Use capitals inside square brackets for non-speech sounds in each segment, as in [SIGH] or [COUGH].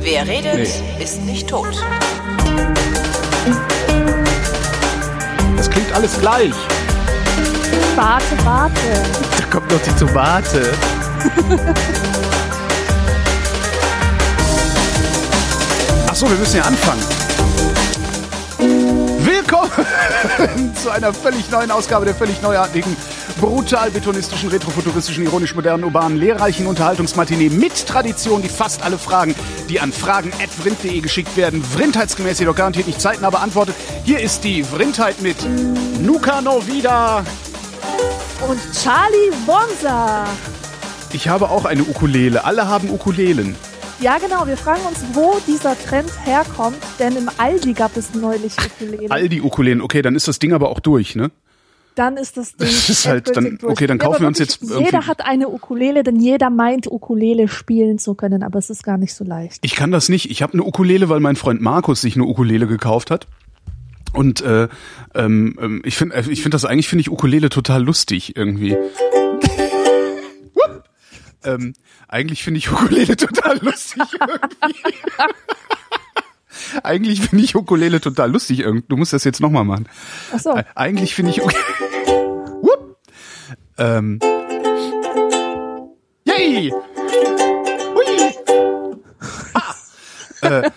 Wer redet, ist nicht tot. Das klingt alles gleich. Warte, warte. Da kommt noch die Tomate. Ach so, wir müssen ja anfangen. Willkommen [LAUGHS] zu einer völlig neuen Ausgabe der völlig neuartigen, brutal betonistischen, retrofuturistischen, ironisch modernen, urbanen, lehrreichen Unterhaltungsmatinee mit Tradition, die fast alle Fragen, die an fragen.vrind.de geschickt werden, vrindheitsgemäß jedoch garantiert nicht zeitnah beantwortet. Hier ist die Vrindheit mit Nuka Novida. Und Charlie Wonsa. Ich habe auch eine Ukulele. Alle haben Ukulelen. Ja, genau. Wir fragen uns, wo dieser Trend herkommt, denn im Aldi gab es neulich Ukulelen. Okay, dann ist das Ding aber auch durch, ne? Dann ist das [LAUGHS] Ding. Das ist halt dann- durch. okay, dann Ja, kaufen aber wir uns jetzt Jeder hat eine Ukulele, denn jeder meint, Ukulele spielen zu können, aber es ist gar nicht so leicht. Ich kann das nicht. Ich habe eine Ukulele, weil mein Freund Markus sich eine Ukulele gekauft hat. Und äh, ähm, ähm, ich finde, ich finde das eigentlich finde ich Ukulele total lustig irgendwie. Ähm, [LAUGHS] [LAUGHS] eigentlich finde ich Ukulele total lustig irgendwie. eigentlich finde ich Ukulele total lustig irgendwie. Du musst das jetzt nochmal machen. Ach so. Äh, Eigentlich finde ich. [LAUGHS] Wupp. ähm. Yay! Hui! Ah. äh,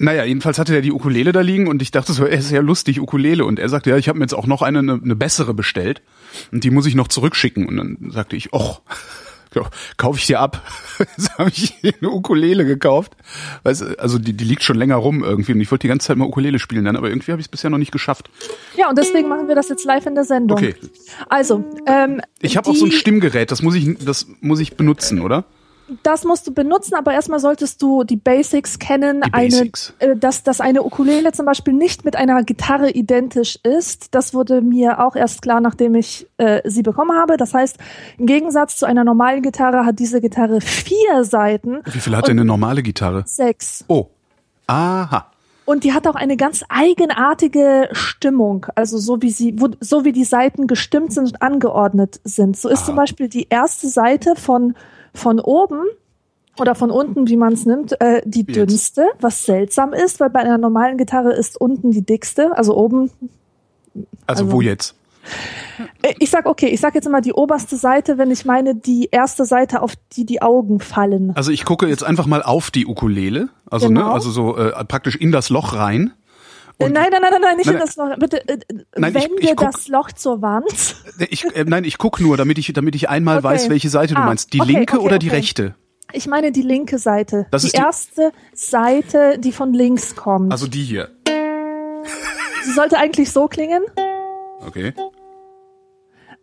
naja, jedenfalls hatte er die Ukulele da liegen und ich dachte so, er ist ja lustig, Ukulele. Und er sagte, ja, ich habe mir jetzt auch noch eine, eine, eine bessere bestellt und die muss ich noch zurückschicken. Und dann sagte ich, och, ja, kaufe ich dir ab. [LAUGHS] Jetzt habe ich eine Ukulele gekauft. Weißt, also die, die liegt schon länger rum irgendwie und ich wollte die ganze Zeit mal Ukulele spielen dann, aber irgendwie habe ich es bisher noch nicht geschafft. Ja, und deswegen machen wir das jetzt live in der Sendung. Okay. Also, ähm, Ich habe auch so ein Stimmgerät, das muss ich, das muss ich benutzen, oder? Das musst du benutzen, aber erstmal solltest du die Basics kennen. Die Basics. Eine, äh, dass, dass eine Ukulele zum Beispiel nicht mit einer Gitarre identisch ist. Das wurde mir auch erst klar, nachdem ich äh, sie bekommen habe. Das heißt, im Gegensatz zu einer normalen Gitarre hat diese Gitarre vier Seiten. Wie viel hat denn eine normale Gitarre? Sechs. Oh. Aha. Und die hat auch eine ganz eigenartige Stimmung. Also so wie sie, wo, so wie die Seiten gestimmt sind und angeordnet sind. So ist zum Beispiel die erste Seite von, von oben oder von unten, wie man es nimmt, äh, die jetzt? dünnste, was seltsam ist, weil bei einer normalen Gitarre ist unten die dickste, also oben. Also, Also- wo jetzt? Äh, Ich sag okay, ich sag jetzt immer die oberste Seite, wenn ich meine die erste Seite, auf die die Augen fallen. Also ich gucke jetzt einfach mal auf die Ukulele, also Genau. ne, also so äh, praktisch in das Loch rein. Äh, nein, nein, nein, nein, nein, nicht Nein, in das Loch. Bitte äh, Nein, ich- wende ich guck- das Loch zur Wand. Ich, äh, nein, ich guck nur, damit ich, damit ich einmal Okay. weiß, welche Seite du Ah, meinst. Die okay, linke okay, oder die rechte? Ich meine die linke Seite. Das die ist die- erste Seite, die von links kommt. Also die hier. Sie sollte eigentlich so klingen. Okay.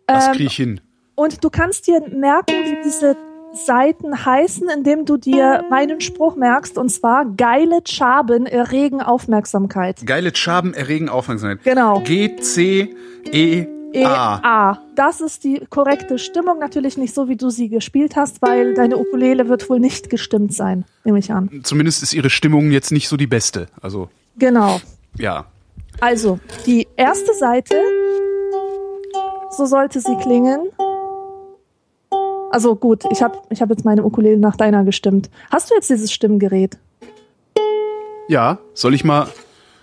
Das Ähm, kriege ich hin. Und du kannst dir merken, wie diese Seiten heißen, indem du dir meinen Spruch merkst, und zwar geile Schaben erregen Aufmerksamkeit. Geile Schaben erregen Aufmerksamkeit. Genau. G, C, E, E A. A. Das ist die korrekte Stimmung. Natürlich nicht so, wie du sie gespielt hast, weil deine Ukulele wird wohl nicht gestimmt sein, nehme ich an. Zumindest ist ihre Stimmung jetzt nicht so die beste. Also, Genau. ja. Also, die erste Seite, so sollte sie klingen. Also gut, ich habe ich hab jetzt meine Ukulele nach deiner gestimmt. Hast du jetzt dieses Stimmgerät? Ja, soll ich mal.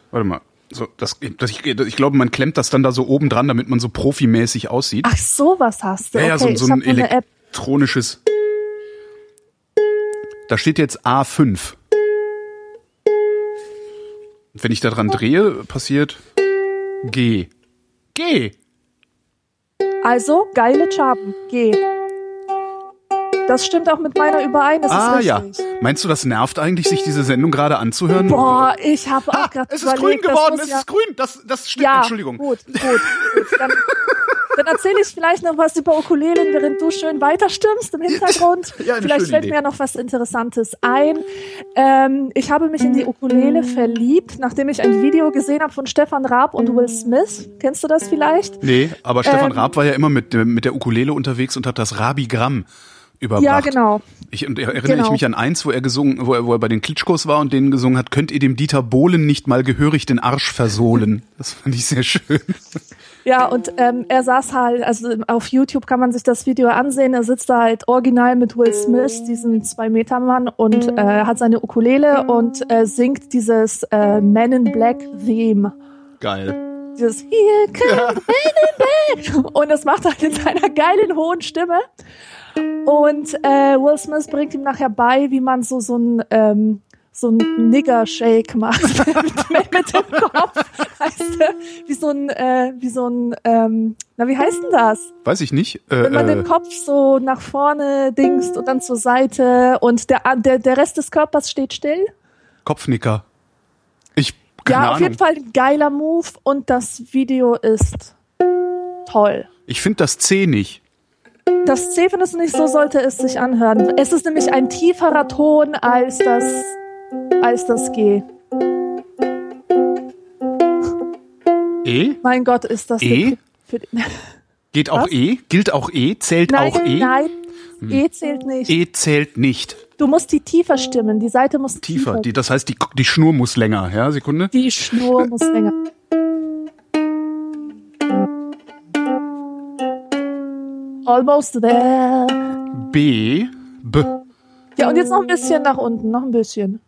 Warte mal. So, das, das, ich, ich glaube, man klemmt das dann da so oben dran, damit man so profimäßig aussieht. Ach, sowas hast du. ja, ja, okay, so, so ein elektronisches. Da steht jetzt A5. Und wenn ich da dran drehe, passiert G. G. Also, geile Schaben. G. Das stimmt auch mit meiner überein. Das Ah ist ja. richtig. Meinst du, das nervt eigentlich, sich diese Sendung gerade anzuhören? Boah, ich habe auch gerade es ist grün geworden, es ist grün. Das, das stimmt. ja, Entschuldigung. Gut, gut, gut. Dann, dann erzähle ich vielleicht noch was über Ukulelen, während du schön weiterstimmst im Hintergrund. [LAUGHS] Ja, vielleicht fällt Idee. mir noch was Interessantes ein. Ähm, ich habe mich in die Ukulele verliebt, nachdem ich ein Video gesehen habe von Stefan Raab und Will Smith. Kennst du das vielleicht? Nee, aber Stefan Ähm, Raab war ja immer mit, mit der Ukulele unterwegs und hat das Rabigramm überbracht. Ja, genau. Ich und erinnere Genau. ich mich an eins, wo er gesungen, wo er, wo er bei den Klitschkos war und denen gesungen hat, könnt ihr dem Dieter Bohlen nicht mal gehörig den Arsch versohlen. Das fand ich sehr schön. Ja, und ähm, er saß halt, also auf YouTube kann man sich das Video ansehen, er sitzt da halt original mit Will Smith, diesem Zwei-Meter-Mann, und äh, hat seine Ukulele und äh, singt dieses äh, Men in Black Theme. Geil. Dieses Here come Men in Black. Und das macht er halt in seiner geilen hohen Stimme. Und äh, Will Smith bringt ihm nachher bei, wie man so so ein ähm, so ein Nigger-Shake macht mit, [LAUGHS] mit, mit dem Kopf. Heißt, wie so ein, äh, wie so ein, ähm, na wie heißt denn das? Weiß ich nicht. Äh, Wenn man äh, den Kopf so nach vorne dingst und dann zur Seite und der, der, der Rest des Körpers steht still. Kopfnicker. Ich, keine ja, auf Ahnung. jeden Fall ein geiler Move und das Video ist toll. Ich finde das C nicht. Das C findest du nicht, so sollte es sich anhören. Es ist nämlich ein tieferer Ton als das, als das G. E? Mein Gott, ist das E? [LAUGHS] Geht auch Was? E? Gilt auch E? Zählt nein, auch E? nein, E zählt nicht. E zählt nicht. Du musst die tiefer stimmen. Die Seite muss Tiefer. tiefer. Die, das heißt, die, die Schnur muss länger. Ja, Sekunde. Die Schnur muss länger. Almost there. B. B. Ja, und jetzt noch ein bisschen nach unten, noch ein bisschen.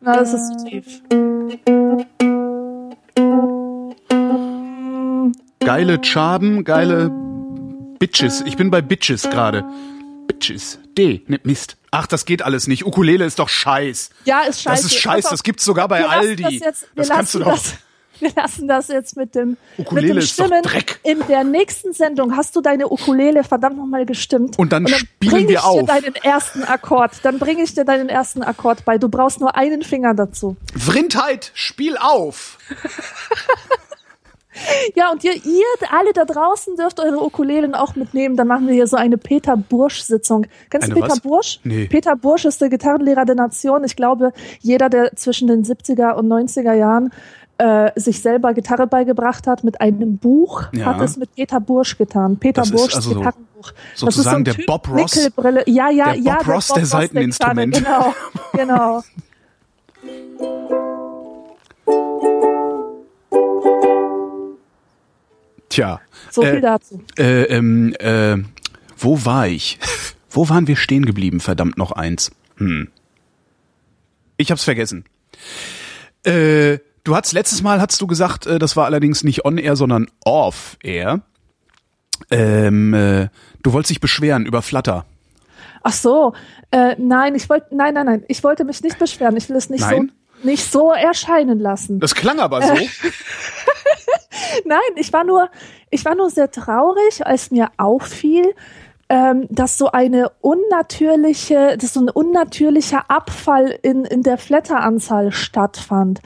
Na, das ist zu tief. Geile Chaben, geile Bitches. Ich bin bei Bitches gerade. Bitches. D. Ne, Mist. Ach, das geht alles nicht. Ukulele ist doch scheiß. Ja, ist scheiße. Das ist scheiß. Pass auf, Das gibt's sogar bei Aldi. Das, jetzt, das kannst du doch. Das, wir lassen das jetzt mit dem, Ukulele mit dem Stimmen. In der nächsten Sendung hast du deine Ukulele verdammt nochmal gestimmt. Und dann spielen bring wir ich auf. dir deinen ersten Akkord. Dann bringe ich dir deinen ersten Akkord bei. Du brauchst nur einen Finger dazu. Vrindheit, spiel auf. Ja, und ihr, ihr alle da draußen dürft eure Ukulelen auch mitnehmen. Dann machen wir hier so eine Peter Bursch-Sitzung. Kennst du Peter was? Bursch? Nee. Peter Bursch ist der Gitarrenlehrer der Nation. Ich glaube, jeder, der zwischen den 70er und 90er Jahren äh, sich selber Gitarre beigebracht hat mit einem Buch, Ja. hat es mit Peter Bursch getan. Peter Das ist Burschs also so Gitarrenbuch. sozusagen der Typ, Bob Ross- Nickelbrille. Ja, ja, der ja. Bob Ross der Saiteninstrumente. Gitarre. Genau, [LAUGHS] genau. Tja. So äh, viel dazu. Äh, ähm, äh, wo war ich? [LAUGHS] Wo waren wir stehen geblieben? Verdammt noch eins. Hm. Ich hab's vergessen. Äh, du hast letztes Mal hast du gesagt, äh, das war allerdings nicht on air, sondern off air. Ähm, äh, du wolltest dich beschweren über Flutter. Ach so, äh, nein, ich wollte, nein, nein, nein, ich wollte mich nicht beschweren. Ich will es nicht Nein? so, nicht so erscheinen lassen. Das klang aber so. [LAUGHS] Nein, ich war nur, ich war nur sehr traurig, als mir auffiel, ähm, dass so eine unnatürliche, dass so ein unnatürlicher Abfall in, in der Flatteranzahl stattfand.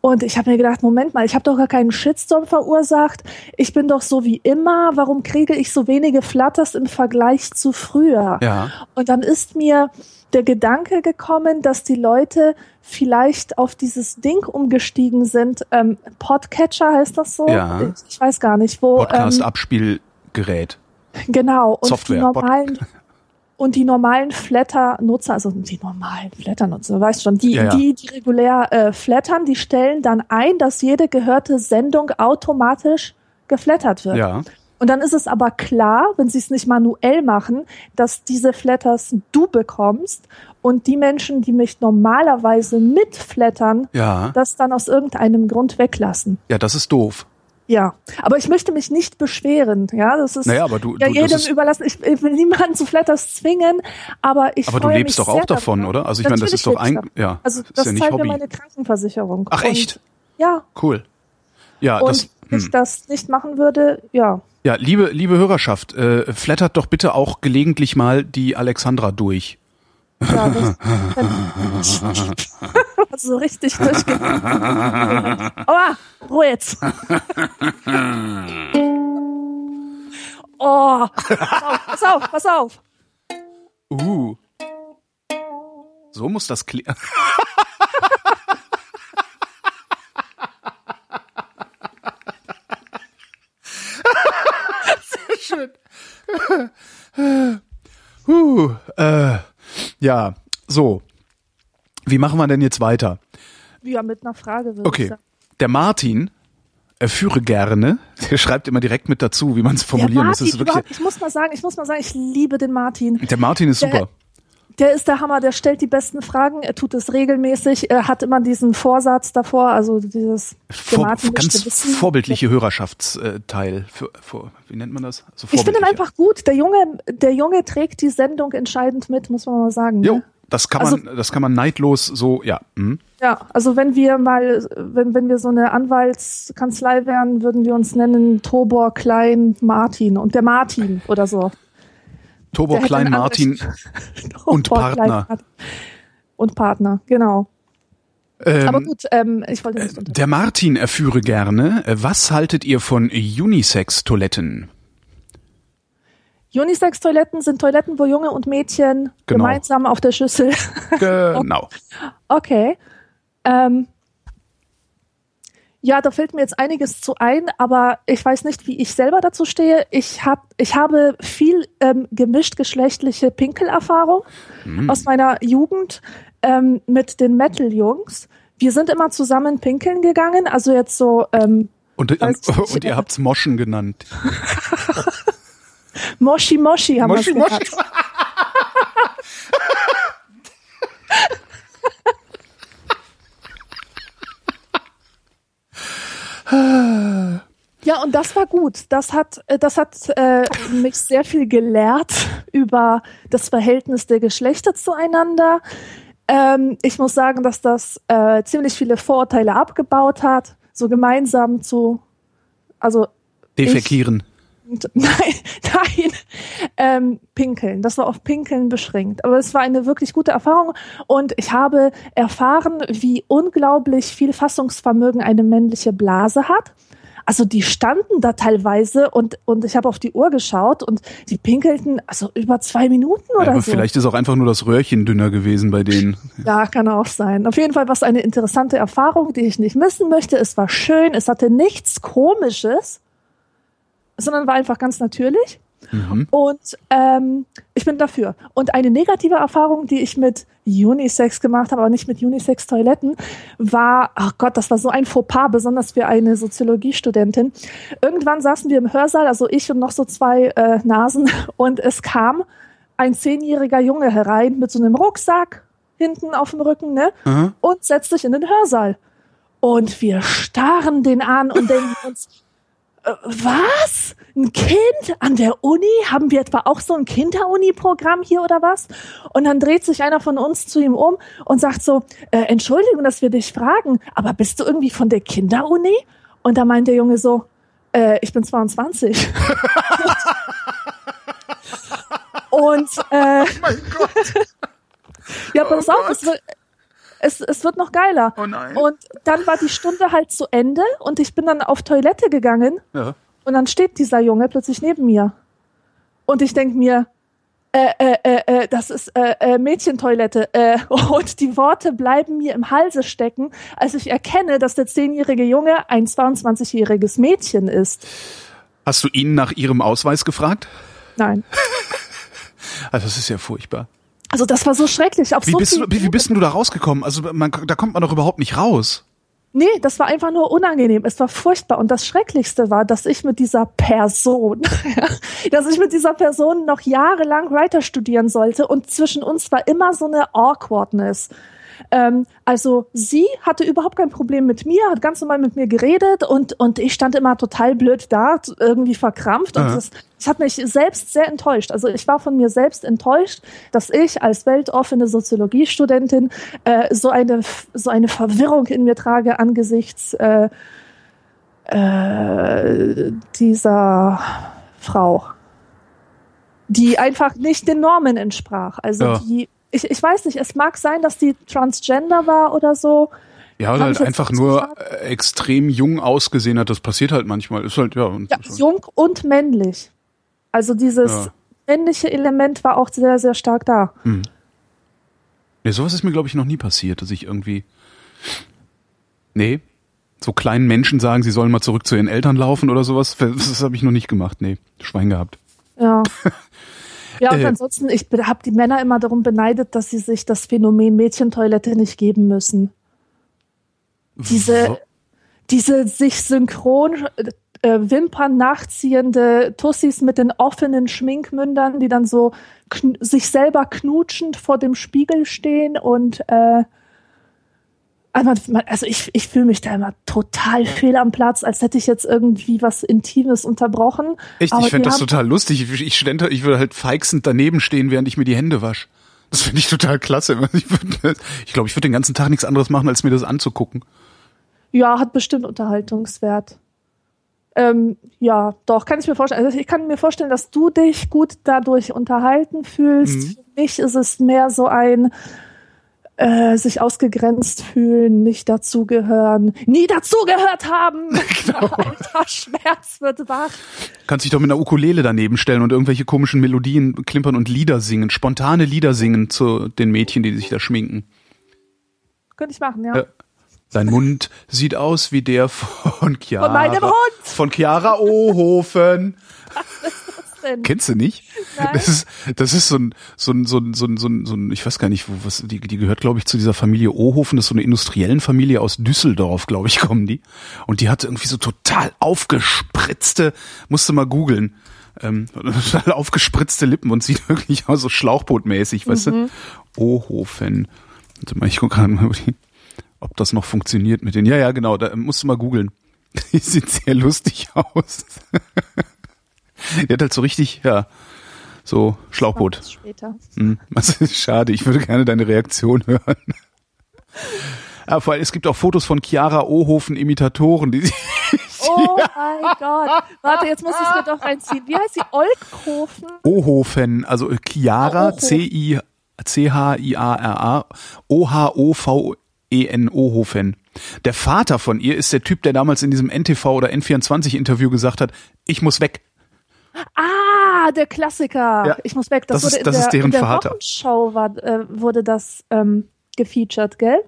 Und ich habe mir gedacht, Moment mal, ich habe doch gar keinen Shitstorm verursacht. Ich bin doch so wie immer. Warum kriege ich so wenige Flutters im Vergleich zu früher? Ja. Und dann ist mir der Gedanke gekommen, dass die Leute vielleicht auf dieses Ding umgestiegen sind. Ähm, Podcatcher heißt das so? Ja. Ich, ich weiß gar nicht, wo. Ähm, Podcast-Abspielgerät. Genau. Und Software, die normalen [LAUGHS] und die normalen Flatter-Nutzer, also die normalen Flatter-Nutzer, du weißt schon, die, Ja, ja. die, die regulär äh, flattern, die stellen dann ein, dass jede gehörte Sendung automatisch geflattert wird. Ja. Und dann ist es aber klar, wenn sie es nicht manuell machen, dass diese Flatters du bekommst und die Menschen, die mich normalerweise mitflattern, Ja. das dann aus irgendeinem Grund weglassen. Ja, das ist doof. Ja, aber ich möchte mich nicht beschweren. Ja, das ist Naja, aber du- ja du- jedem ist- überlassen. Ich, ich will niemanden zu Flatters zwingen, aber ich Aber du lebst mich doch auch davon, oder? Also ich meine, das ist doch ich ein, ja, Also ist das ja nicht zahlt mir meine Krankenversicherung. Ach Und, echt? Ja. Cool. Ja, Und das, wenn ich hm. das nicht machen würde, ja. ja, liebe, liebe Hörerschaft, äh, flattert doch bitte auch gelegentlich mal die Alexandra durch. Ja, das [LAUGHS] so richtig durchgegangen. Aua, Ruhe jetzt. Oh, pass auf, pass auf. Uh. So muss das klingen. [LAUGHS] Sehr schön. [LAUGHS] Äh, ja, so. Wie machen wir denn jetzt weiter? Ja, mit einer Frage. Okay. Der Martin, er führe gerne, der schreibt immer direkt mit dazu, wie man es formulieren muss. Ich muss mal sagen, ich muss mal sagen, ich liebe den Martin. der Martin ist Der- super. Der ist der Hammer, der stellt die besten Fragen, er tut es regelmäßig, er hat immer diesen Vorsatz davor, also dieses Vor, ganz wissen. vorbildliche Hörerschaftsteil. Für, für, wie nennt man das? Also Ich finde ihn einfach gut. Der Junge, der Junge trägt die Sendung entscheidend mit, muss man mal sagen. Jo, Ne? das kann Also- man, das kann man neidlos so, ja. Hm. Ja, also wenn wir mal, wenn, wenn wir so eine Anwaltskanzlei wären, würden wir uns nennen Tobor Klein Martin und der Martin oder so. Tobor Der Klein ein Martin. [LAUGHS] und Partner. Klein. Und Partner, genau. Ähm, Aber gut, ähm, ich wollte nicht unter Der Martin erführe gerne. äh, Was haltet ihr von Unisex-Toiletten? Unisex-Toiletten sind Toiletten, wo Junge und Mädchen Genau. gemeinsam auf der Schüssel. Genau. [LAUGHS] okay. Ähm, ja, da fällt mir jetzt einiges zu ein, aber ich weiß nicht, wie ich selber dazu stehe. Ich, hab, ich habe viel ähm, gemischt geschlechtliche Pinkelerfahrung aus meiner Jugend ähm, mit den Metal-Jungs. Wir sind immer zusammen pinkeln gegangen, also jetzt so ähm, Und, und, nicht. [LAUGHS] und ihr habt's Moschen genannt. [LAUGHS] Moshi Moshi haben wir Moshi. [LAUGHS] Ja, und das war gut. Das hat, äh, das hat äh, mich sehr viel gelehrt [LAUGHS] über das Verhältnis der Geschlechter zueinander. Ähm, ich muss sagen, dass das äh, ziemlich viele Vorurteile abgebaut hat, so gemeinsam zu, also Defekieren. Und- [LAUGHS] Nein, nein, ähm, Pinkeln. Das war auf Pinkeln beschränkt. Aber es war eine wirklich gute Erfahrung und ich habe erfahren, wie unglaublich viel Fassungsvermögen eine männliche Blase hat. Also die standen da teilweise und, und ich habe auf die Uhr geschaut und die pinkelten also über zwei Minuten Ja, oder aber so. vielleicht ist auch einfach nur das Röhrchen dünner gewesen bei denen. [LAUGHS] Ja, kann auch sein. Auf jeden Fall war es eine interessante Erfahrung, die ich nicht missen möchte. Es war schön, es hatte nichts Komisches, sondern war einfach ganz natürlich. Und ähm, ich bin dafür. Und eine negative Erfahrung, die ich mit Unisex gemacht habe, aber nicht mit Unisex-Toiletten, war, ach Gott, das war so ein Fauxpas, besonders für eine Soziologiestudentin. Irgendwann saßen wir im Hörsaal, also ich und noch so zwei äh, Nasen, [LAUGHS] und es kam ein zehnjähriger Junge herein mit so einem Rucksack hinten auf dem Rücken, ne? Aha. Und setzt sich in den Hörsaal. Und wir starren den an und denken uns, was? Ein Kind an der Uni? Haben wir etwa auch so ein Kinder-Uni-Programm hier oder was? Und dann dreht sich einer von uns zu ihm um und sagt so, äh, Entschuldigung, dass wir dich fragen, aber bist du irgendwie von der Kinder-Uni? Und da meint der Junge so, äh, ich bin 22. [LAUGHS] und äh, Mein Gott. ja, pass auf, es wird, es, es wird noch geiler. Oh nein. Und dann war die Stunde halt zu Ende und ich bin dann auf Toilette gegangen Ja. und dann steht dieser Junge plötzlich neben mir. Und ich denk mir, äh, äh, äh, äh, das ist äh, äh, Mädchentoilette. Äh, [LAUGHS] und die Worte bleiben mir im Halse stecken, als ich erkenne, dass der zehnjährige Junge ein 22-jähriges Mädchen ist. Hast du ihn nach ihrem Ausweis gefragt? Nein. [LAUGHS] Also das ist ja furchtbar. Also das war so schrecklich. Auf Wie so bist, du, wie, wie bist denn du da rausgekommen? Also man, da kommt man doch überhaupt nicht raus. Nee, das war einfach nur unangenehm. Es war furchtbar. Und das Schrecklichste war, dass ich mit dieser Person, [LAUGHS] dass ich mit dieser Person noch jahrelang Writer studieren sollte und zwischen uns war immer so eine Awkwardness. Ähm, also sie hatte überhaupt kein Problem mit mir, hat ganz normal mit mir geredet und, und ich stand immer total blöd da, irgendwie verkrampft und Aha. das, das hat mich selbst sehr enttäuscht. Also ich war von mir selbst enttäuscht, dass ich als weltoffene Soziologiestudentin äh, so eine so eine Verwirrung in mir trage angesichts äh, äh, dieser Frau, die einfach nicht den Normen entsprach. Also Ja. die ich, ich weiß nicht, es mag sein, dass die Transgender war oder so. Ja, oder halt einfach nur gefragt. äh, extrem jung ausgesehen hat. Das passiert halt manchmal. Ist halt, ja. Und Ja, jung und männlich. Also dieses Ja. männliche Element war auch sehr, sehr stark da. Nee, sowas ist mir, glaube ich, noch nie passiert, dass ich irgendwie. Nee. So kleinen Menschen sagen, sie sollen mal zurück zu ihren Eltern laufen oder sowas. Das habe ich noch nicht gemacht. Nee, Schwein gehabt. Ja. [LAUGHS] Ja, und Äh, ansonsten, ich habe die Männer immer darum beneidet, dass sie sich das Phänomen Mädchentoilette nicht geben müssen. Diese, diese sich synchron äh, Wimpern nachziehende Tussis mit den offenen Schminkmündern, die dann so sich selber knutschend vor dem Spiegel stehen und äh, also ich, ich fühle mich da immer total fehl am Platz, als hätte ich jetzt irgendwie was Intimes unterbrochen. Echt, Aber ich fände das total lustig. Ich, ich, stände, ich würde halt feixend daneben stehen, während ich mir die Hände wasche. Das finde ich total klasse. [LAUGHS] Ich glaube, ich, glaub, ich würde den ganzen Tag nichts anderes machen, als mir das anzugucken. Ja, hat bestimmt Unterhaltungswert. Ähm, ja, doch, kann ich mir vorstellen. Also ich kann mir vorstellen, dass du dich gut dadurch unterhalten fühlst. Mhm. Für mich ist es mehr so ein äh, sich ausgegrenzt fühlen, nicht dazugehören, nie dazugehört haben. [LAUGHS] [LAUGHS] Genau. Alter, Schmerz wird wach. Kannst dich doch mit einer Ukulele daneben stellen und irgendwelche komischen Melodien klimpern und Lieder singen, spontane Lieder singen zu den Mädchen, die sich da schminken. Könnte ich machen, ja. Ja. Dein Mund sieht aus wie der von Chiara. Von meinem Hund. Von Chiara Ohofen. [LAUGHS] Denn- Kennst du nicht? Nein. Das ist, das ist so ein, so ein, so ein, so ein, so ein, so ein ich weiß gar nicht, wo, was, die, die gehört, glaube ich, zu dieser Familie Ohofen. Das ist so eine industriellen Familie aus Düsseldorf, glaube ich, [LAUGHS] kommen die. Und die hat irgendwie so total aufgespritzte, musste mal googeln, ähm, [LAUGHS] total aufgespritzte Lippen und sieht [LAUGHS] wirklich aus so Schlauchbootmäßig, weißt du? Ohofen. Warte mal, ich gucke gerade mal, ob das noch funktioniert mit den. Ja, ja, genau, da musst du mal googeln. Die sieht sehr lustig aus. Die hat halt so richtig, ja, so Schlauchboot. Später. Hm, das [LAUGHS] ist schade, ich würde gerne deine Reaktion hören. Ja, vor allem, es gibt auch Fotos von Chiara Ohofen Imitatoren, die sie [LAUGHS] Oh mein Gott. Warte, jetzt muss ich es mir doch reinziehen. Wie heißt sie? Olkhofen? Ohofen, also Chiara Ah, Ohofen. C I C H I A R A O H O V E N Ohofen. Der Vater von ihr ist der Typ, der damals in diesem NTV oder N24 Interview gesagt hat, ich muss weg. Ah, der Klassiker. Ja, ich muss weg. Das, das ist- das der, ist deren in der Vater. Wochenschau war, äh, wurde das ähm, gefeatured, gell?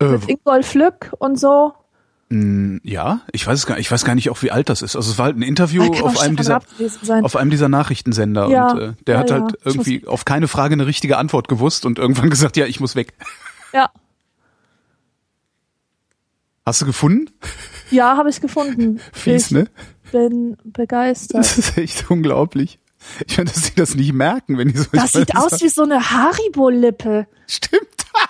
Äh, Mit Ingolf Lück und so. ja, ich weiß es gar, ich weiß gar nicht auch wie alt das ist. Also es war halt ein Interview Ah, auf einem dieser auf einem dieser Nachrichtensender Ja, und äh, der ja, hat ja. halt Ich irgendwie auf keine Frage eine richtige Antwort gewusst und irgendwann [LAUGHS] gesagt, ja, ich muss weg. Ja, Hast du gefunden? ja, habe ich gefunden. [LAUGHS] Fies, ich ne? Bin begeistert. Das ist echt unglaublich. Ich meine, dass sie das nicht merken, wenn die so Das sieht aus wie so eine Haribo-Lippe. Stimmt. [LAUGHS]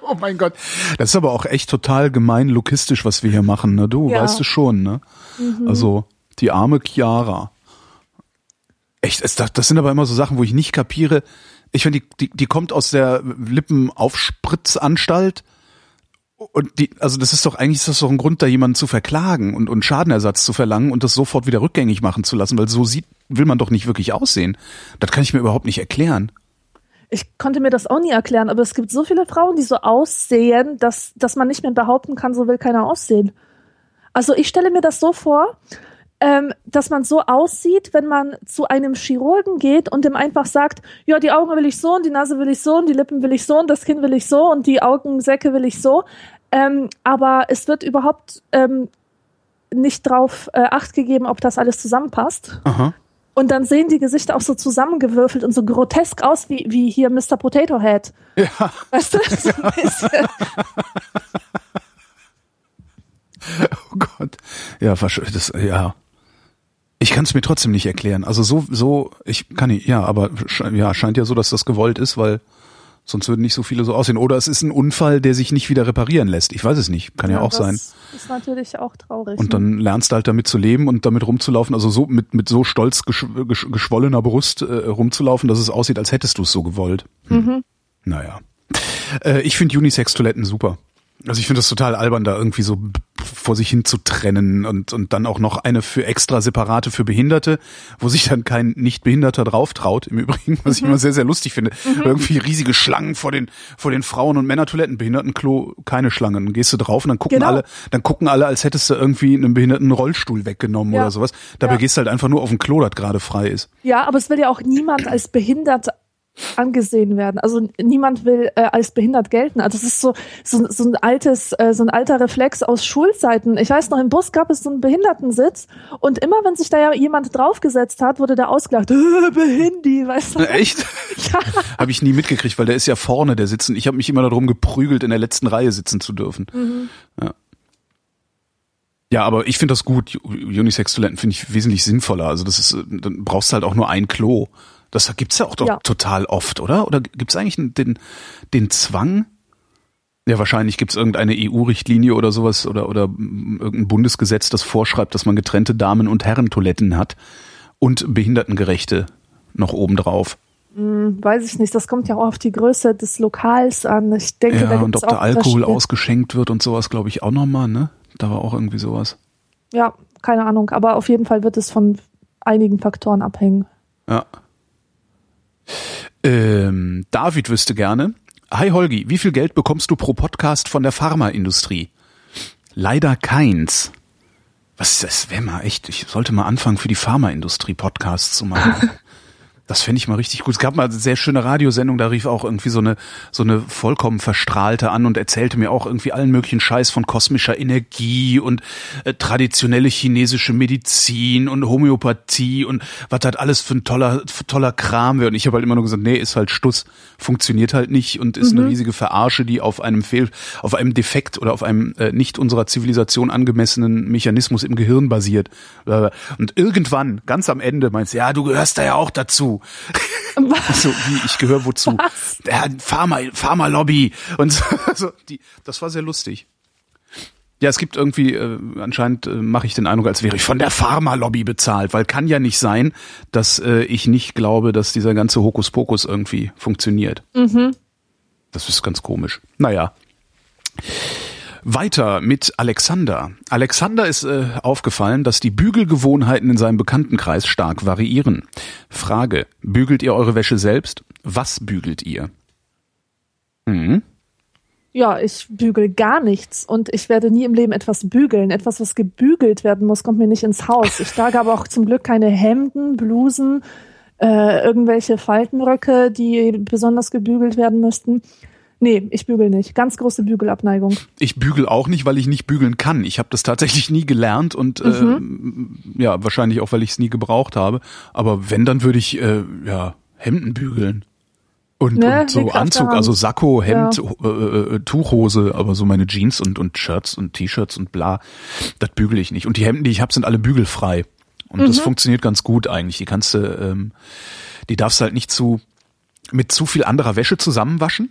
oh mein Gott. Das ist aber auch echt total gemein logistisch, was wir hier machen, ne? Du Ja. weißt es schon, ne? Also, die arme Chiara. Echt, das sind aber immer so Sachen, wo ich nicht kapiere. Ich finde, die, die, die kommt aus der Lippenaufspritzanstalt. Und die, also das ist doch eigentlich ist das doch ein Grund, da jemanden zu verklagen und, und Schadenersatz zu verlangen und das sofort wieder rückgängig machen zu lassen, weil so sieht, will man doch nicht wirklich aussehen. Das kann ich mir überhaupt nicht erklären. Ich konnte mir das auch nie erklären, aber es gibt so viele Frauen, die so aussehen, dass, dass man nicht mehr behaupten kann, so will keiner aussehen. Also ich stelle mir das so vor, ähm, dass man so aussieht, wenn man zu einem Chirurgen geht und dem einfach sagt, ja, die Augen will ich so und die Nase will ich so und die Lippen will ich so und das Kinn will ich so und die Augensäcke will ich so. Ähm, aber es wird überhaupt ähm, nicht drauf äh, acht gegeben, ob das alles zusammenpasst. Aha. Und dann sehen die Gesichter auch so zusammengewürfelt und so grotesk aus wie, wie hier Mr. Potato Head. Ja. [LAUGHS] Weißt du? So ein bisschen. [LAUGHS] Oh Gott. Ja, das, ja. Ich kann es mir trotzdem nicht erklären. Also so, so, ich kann nicht, ja, aber ja, scheint ja so, dass das gewollt ist, weil sonst würden nicht so viele so aussehen. Oder es ist ein Unfall, der sich nicht wieder reparieren lässt. Ich weiß es nicht. Kann ja, auch das sein. ist natürlich auch traurig. Und dann lernst du halt damit zu leben und damit rumzulaufen, also so mit, mit so stolz gesch gesch geschwollener Brust äh, rumzulaufen, dass es aussieht, als hättest du es so gewollt. Hm. Naja. Äh, ich finde Unisex-Toiletten super. Also ich finde das total albern, da irgendwie so vor sich hin zu trennen und, und dann auch noch eine für extra separate für Behinderte, wo sich dann kein Nicht-Behinderter drauf traut, im Übrigen, was ich immer sehr, sehr lustig finde. Irgendwie riesige Schlangen vor den, vor den Frauen- und Männertoiletten, Behindertenklo, keine Schlangen. Dann gehst du drauf und dann gucken Genau. alle, dann gucken alle, als hättest du irgendwie einen behinderten Rollstuhl weggenommen Ja. oder sowas. Dabei Ja. gehst du halt einfach nur auf ein Klo, das gerade frei ist. ja, aber es will ja auch niemand als behindert angesehen werden. Also niemand will äh, als behindert gelten. Also es ist so, so so ein altes äh, so ein alter Reflex aus Schulzeiten. Ich weiß noch im Bus gab es so einen Behindertensitz und immer wenn sich da ja jemand draufgesetzt hat, wurde der ausgelacht. Äh, Behindi, weißt du? Echt? [LAUGHS] Ja. Habe ich nie mitgekriegt, weil der ist ja vorne, der sitzen. Ich habe mich immer darum geprügelt, in der letzten Reihe sitzen zu dürfen. Mhm. Ja. Ja, aber ich finde das gut. Unisex-Toiletten finde ich wesentlich sinnvoller. Also das ist, äh, dann brauchst du halt auch nur ein Klo. Das gibt's ja auch doch Ja. total oft, oder? Oder gibt's eigentlich den, den Zwang? Ja, wahrscheinlich gibt's irgendeine EU-Richtlinie oder sowas oder, oder irgendein Bundesgesetz, das vorschreibt, dass man getrennte Damen- und Herrentoiletten hat und behindertengerechte noch obendrauf. Hm, weiß ich nicht. Das kommt ja auch auf die Größe des Lokals an. Ich denke, da Ja, gibt und es ob da auch Alkohol Unterschiede. ausgeschenkt wird und sowas, glaube ich, auch nochmal, ne? Da war auch irgendwie sowas. Ja, keine Ahnung. Aber auf jeden Fall wird es von einigen Faktoren abhängen. Ja. Ähm, David wüsste gerne. Hi Holgi, wie viel Geld bekommst du pro Podcast von der Pharmaindustrie? Leider keins. Was ist das? Wäre mal echt, ich sollte mal anfangen, für die Pharmaindustrie Podcasts zu machen. [LAUGHS] Das fände ich mal richtig gut. Es gab mal eine sehr schöne Radiosendung, da rief auch irgendwie so eine, so eine vollkommen Verstrahlte an und erzählte mir auch irgendwie allen möglichen Scheiß von kosmischer Energie und äh, traditionelle chinesische Medizin und Homöopathie und was das alles für ein toller, für toller Kram wäre. Und ich habe halt immer nur gesagt, nee, ist halt Stuss, funktioniert halt nicht und ist eine riesige Verarsche, die auf einem Fehl, auf einem Defekt oder auf einem äh, nicht unserer Zivilisation angemessenen Mechanismus im Gehirn basiert. Äh, Und irgendwann, ganz am Ende, meinst du, ja, du gehörst da ja auch dazu. So wie ich gehöre wozu? Ja, Pharma, Pharma-Lobby und so, also die, das war sehr lustig. Ja, es gibt irgendwie, äh, anscheinend äh, mache ich den Eindruck, als wäre ich von der Pharma-Lobby bezahlt, weil kann ja nicht sein, dass äh, ich nicht glaube, dass dieser ganze Hokuspokus irgendwie funktioniert. Das ist ganz komisch. Naja. Weiter mit Alexander. Alexander ist äh, aufgefallen, dass die Bügelgewohnheiten in seinem Bekanntenkreis stark variieren. Frage, bügelt ihr eure Wäsche selbst? Was bügelt ihr? Mhm. Ja, ich bügel gar nichts und ich werde nie im Leben etwas bügeln. Etwas, was gebügelt werden muss, kommt mir nicht ins Haus. Ich trage aber auch zum Glück keine Hemden, Blusen, äh, irgendwelche Faltenröcke, die besonders gebügelt werden müssten. Nee, ich bügel nicht. Ganz große Bügelabneigung. Ich bügel auch nicht, weil ich nicht bügeln kann. Ich habe das tatsächlich nie gelernt und äh, ja, wahrscheinlich auch, weil ich es nie gebraucht habe. Aber wenn, dann würde ich äh, ja Hemden bügeln. Und, Ne, und so Kraft Anzug, also Sakko, Hemd, Ja. äh, äh, Tuchhose, aber so meine Jeans und, und Shirts und T-Shirts und bla, das bügele ich nicht. Und die Hemden, die ich habe, sind alle bügelfrei. Und Mhm. das funktioniert ganz gut eigentlich. Die kannst du, ähm, die darfst halt nicht zu mit zu viel anderer Wäsche zusammenwaschen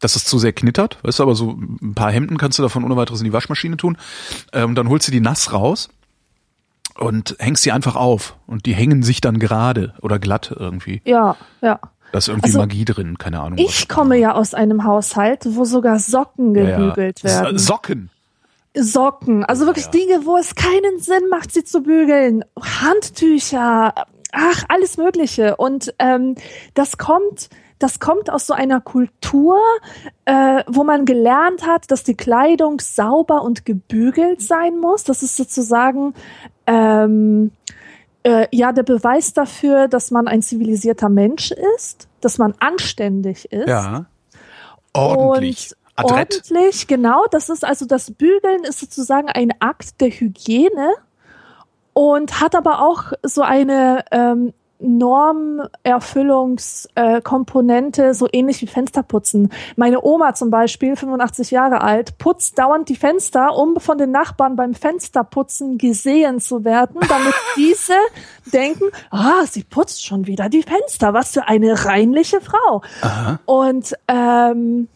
dass es zu sehr knittert, weißt du, aber so ein paar Hemden kannst du davon ohne weiteres in die Waschmaschine tun. Ähm, dann holst du die nass raus und hängst sie einfach auf und die hängen sich dann gerade oder glatt irgendwie. Ja, ja. Da ist irgendwie Also, Magie drin, keine Ahnung. Ich komme ja aus einem Haushalt, wo sogar Socken was. Ja, ja. gebügelt werden. Socken. Socken, also wirklich Ja. Dinge, wo es keinen Sinn macht, sie zu bügeln. Handtücher, ach, alles Mögliche. Und ähm, das kommt, das kommt aus so einer Kultur, äh, wo man gelernt hat, dass die Kleidung sauber und gebügelt sein muss. Das ist sozusagen ähm, äh, ja der Beweis dafür, dass man ein zivilisierter Mensch ist, dass man anständig ist. Ja. Ordentlich. Und Adrett. Ordentlich, genau. Das ist also das Bügeln ist sozusagen ein Akt der Hygiene und hat aber auch so eine ähm, Normerfüllungskomponente, so ähnlich wie Fensterputzen. Meine Oma zum Beispiel, 85 Jahre alt, putzt dauernd die Fenster, um von den Nachbarn beim Fensterputzen gesehen zu werden, damit [LAUGHS] diese denken, ah, sie putzt schon wieder die Fenster, was für eine reinliche Frau. Aha. Und ähm,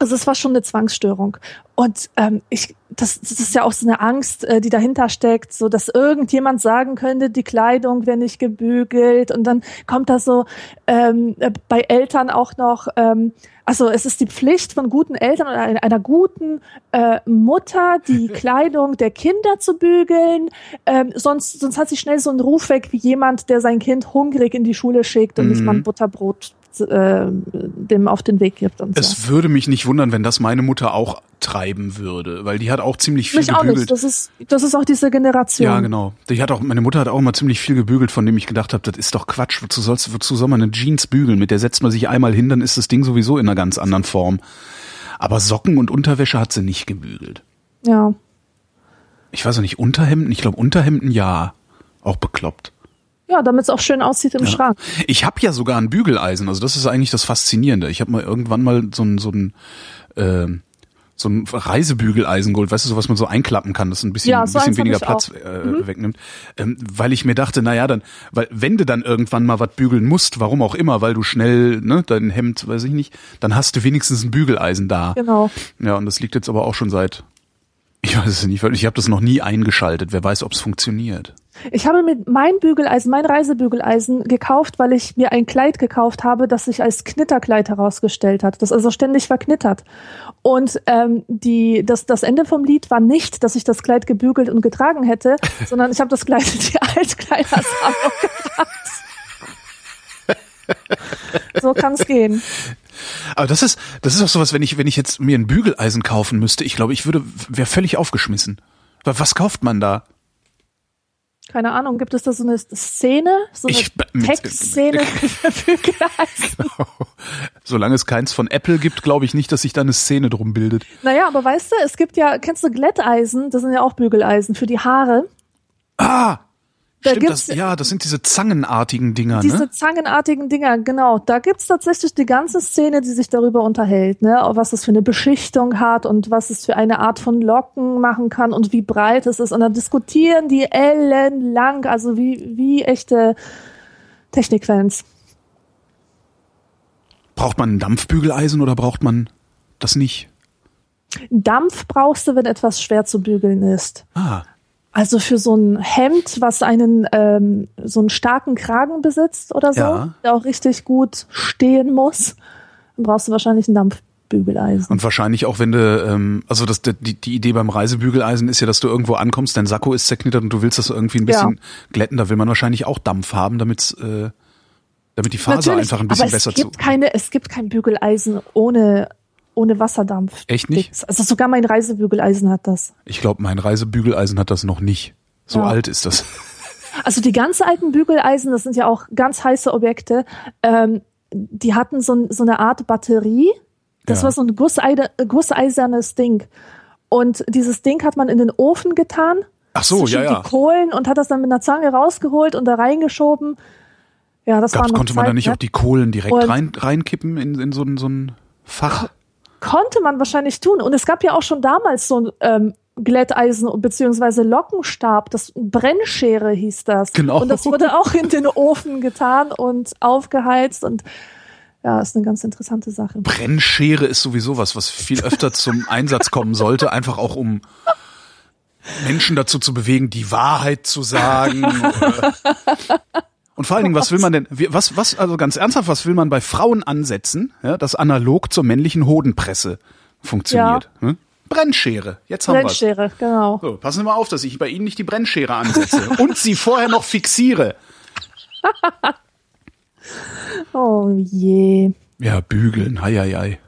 also es war schon eine Zwangsstörung. Und ähm, ich, das, das ist ja auch so eine Angst, äh, die dahinter steckt, so dass irgendjemand sagen könnte, die Kleidung wäre nicht gebügelt. Und dann kommt da so ähm, äh, bei Eltern auch noch, ähm, also es ist die Pflicht von guten Eltern oder einer, einer guten äh, Mutter, die [LAUGHS] Kleidung der Kinder zu bügeln. Ähm, sonst, sonst hat sie schnell so einen Ruf weg wie jemand, der sein Kind hungrig in die Schule schickt und nicht mal ein Butterbrot äh, dem auf den Weg gibt und so. Es würde mich nicht wundern, wenn das meine Mutter auch treiben würde, weil die hat auch ziemlich viel Mich auch gebügelt. nicht. Das ist, das ist auch diese Generation. Ja, genau. Die hat auch, meine Mutter hat auch immer ziemlich viel gebügelt, von dem ich gedacht habe, das ist doch Quatsch. Wozu sollst, wozu soll man eine Jeans bügeln? Mit der setzt man sich einmal hin, dann ist das Ding sowieso in einer ganz anderen Form. Aber Socken und Unterwäsche hat sie nicht gebügelt. ja. Ich weiß auch nicht, Unterhemden? Ich glaube Unterhemden ja. Auch bekloppt. Ja, damit es auch schön aussieht im Schrank. Ich habe ja sogar ein Bügeleisen, also das ist eigentlich das Faszinierende. Ich habe mal irgendwann mal so ein, so ein, äh, so ein Reisebügeleisen geholt, weißt du, so was man so einklappen kann, das ein bisschen, Ja, ein so bisschen eins hab weniger Platz auch. Mhm. äh, wegnimmt. Ähm, weil ich mir dachte, na ja, dann, weil wenn du dann irgendwann mal was bügeln musst, warum auch immer, weil du schnell, ne, dein Hemd, weiß ich nicht, dann hast du wenigstens ein Bügeleisen da. Genau. Ja, und das liegt jetzt aber auch schon seit, ich weiß es nicht, weil ich habe das noch nie eingeschaltet. Wer weiß, ob es funktioniert. Ich habe mir mein Bügeleisen, mein Reisebügeleisen gekauft, weil ich mir ein Kleid gekauft habe, das sich als Knitterkleid herausgestellt hat. Das also ständig verknittert. Und ähm, die, das, das Ende vom Lied war nicht, dass ich das Kleid gebügelt und getragen hätte, [LAUGHS] sondern ich habe das Kleid in die Altkleidersammlung gebracht. so kann es gehen. Aber das ist, das ist auch sowas, wenn ich, wenn ich jetzt mir ein Bügeleisen kaufen müsste, ich glaube, ich würde, wäre völlig aufgeschmissen. Was kauft man da? Keine Ahnung, gibt es da so eine Szene, so eine Ich- mit- Textszene [LAUGHS] für Bügeleisen? [LAUGHS] Solange es keins von Apple gibt, glaube ich nicht, dass sich da eine Szene drum bildet. Naja, aber weißt du, es gibt ja, kennst du Glätteisen? Das sind ja auch Bügeleisen für die Haare. Ah! Da Stimmt, das, ja, das sind diese zangenartigen Dinger, Diese ne? zangenartigen Dinger, genau. Da gibt's tatsächlich die ganze Szene, die sich darüber unterhält, ne? was es für eine Beschichtung hat und was es für eine Art von Locken machen kann und wie breit es ist. Und dann diskutieren die ellenlang, also wie, wie echte Technikfans. Braucht man ein Dampfbügeleisen oder braucht man das nicht? Dampf brauchst du, wenn etwas schwer zu bügeln ist. Ah, Also für so ein Hemd, was einen ähm, so einen starken Kragen besitzt oder so, Ja. der auch richtig gut stehen muss, dann brauchst du wahrscheinlich ein Dampfbügeleisen. und wahrscheinlich auch, wenn du, ähm, also das, die, die Idee beim Reisebügeleisen ist ja, dass du irgendwo ankommst, dein Sakko ist zerknittert und du willst das irgendwie ein bisschen glätten, da will man wahrscheinlich auch Dampf haben, damit äh, damit die Faser Natürlich, einfach ein bisschen aber besser es gibt zu. keine, es gibt kein Bügeleisen ohne ohne Wasserdampf. Echt nicht? Also sogar mein Reisebügeleisen hat das. Ich glaube, mein Reisebügeleisen hat das noch nicht. So Ja. alt ist das. [LAUGHS] Also die ganz alten Bügeleisen, das sind ja auch ganz heiße Objekte, ähm, die hatten so, so eine Art Batterie. Das Ja. war so ein Gusseide, gusseisernes Ding. Und dieses Ding hat man in den Ofen getan. Ach so, ja, ja. die Kohlen und hat das dann mit einer Zange rausgeholt und da reingeschoben. Ja, das war Gab's, noch konnte man da Zeit, nicht ne? auch die Kohlen direkt Und- rein, reinkippen in, in so, ein, so ein Fach? Konnte man wahrscheinlich tun. Und es gab ja auch schon damals so ein ähm, Glätteisen beziehungsweise Lockenstab, das Brennschere hieß das. Genau. Und das wurde auch in den Ofen getan und aufgeheizt und ja, ist eine ganz interessante Sache. Brennschere ist sowieso was, was viel öfter zum Einsatz kommen sollte, einfach auch um Menschen dazu zu bewegen, die Wahrheit zu sagen. Und vor allen Dingen, was will man [LAUGHS] denn, wie- was, was, also ganz ernsthaft, was will man bei Frauen ansetzen, ja, das analog zur männlichen Hodenpresse funktioniert? Ne? Brennschere, jetzt haben wir's. Brennschere, genau. So, passen Sie mal auf, dass ich bei Ihnen nicht die Brennschere ansetze [LAUGHS] und Sie vorher noch fixiere. [LAUGHS] Oh je. Ja, bügeln, hei, hei, hei.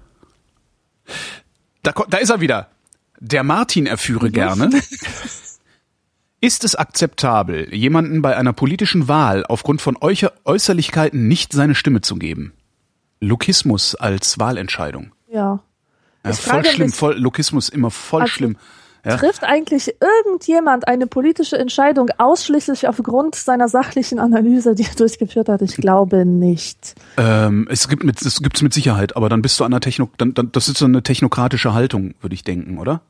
Da, da ist er wieder. Der Martin erführe gerne. Ist es akzeptabel, jemanden bei einer politischen Wahl aufgrund von Äußerlichkeiten nicht seine Stimme zu geben? Lokismus als Wahlentscheidung. Ja. Ja, voll schlimm, mich- voll, Lokismus immer voll Also- schlimm. Ja. Trifft eigentlich irgendjemand eine politische Entscheidung ausschließlich aufgrund seiner sachlichen Analyse, die er durchgeführt hat? Ich glaube nicht. Ähm, es gibt mit, es gibt's mit Sicherheit, aber dann bist du an der Techno, dann, dann, das ist so eine technokratische Haltung, würde ich denken, oder?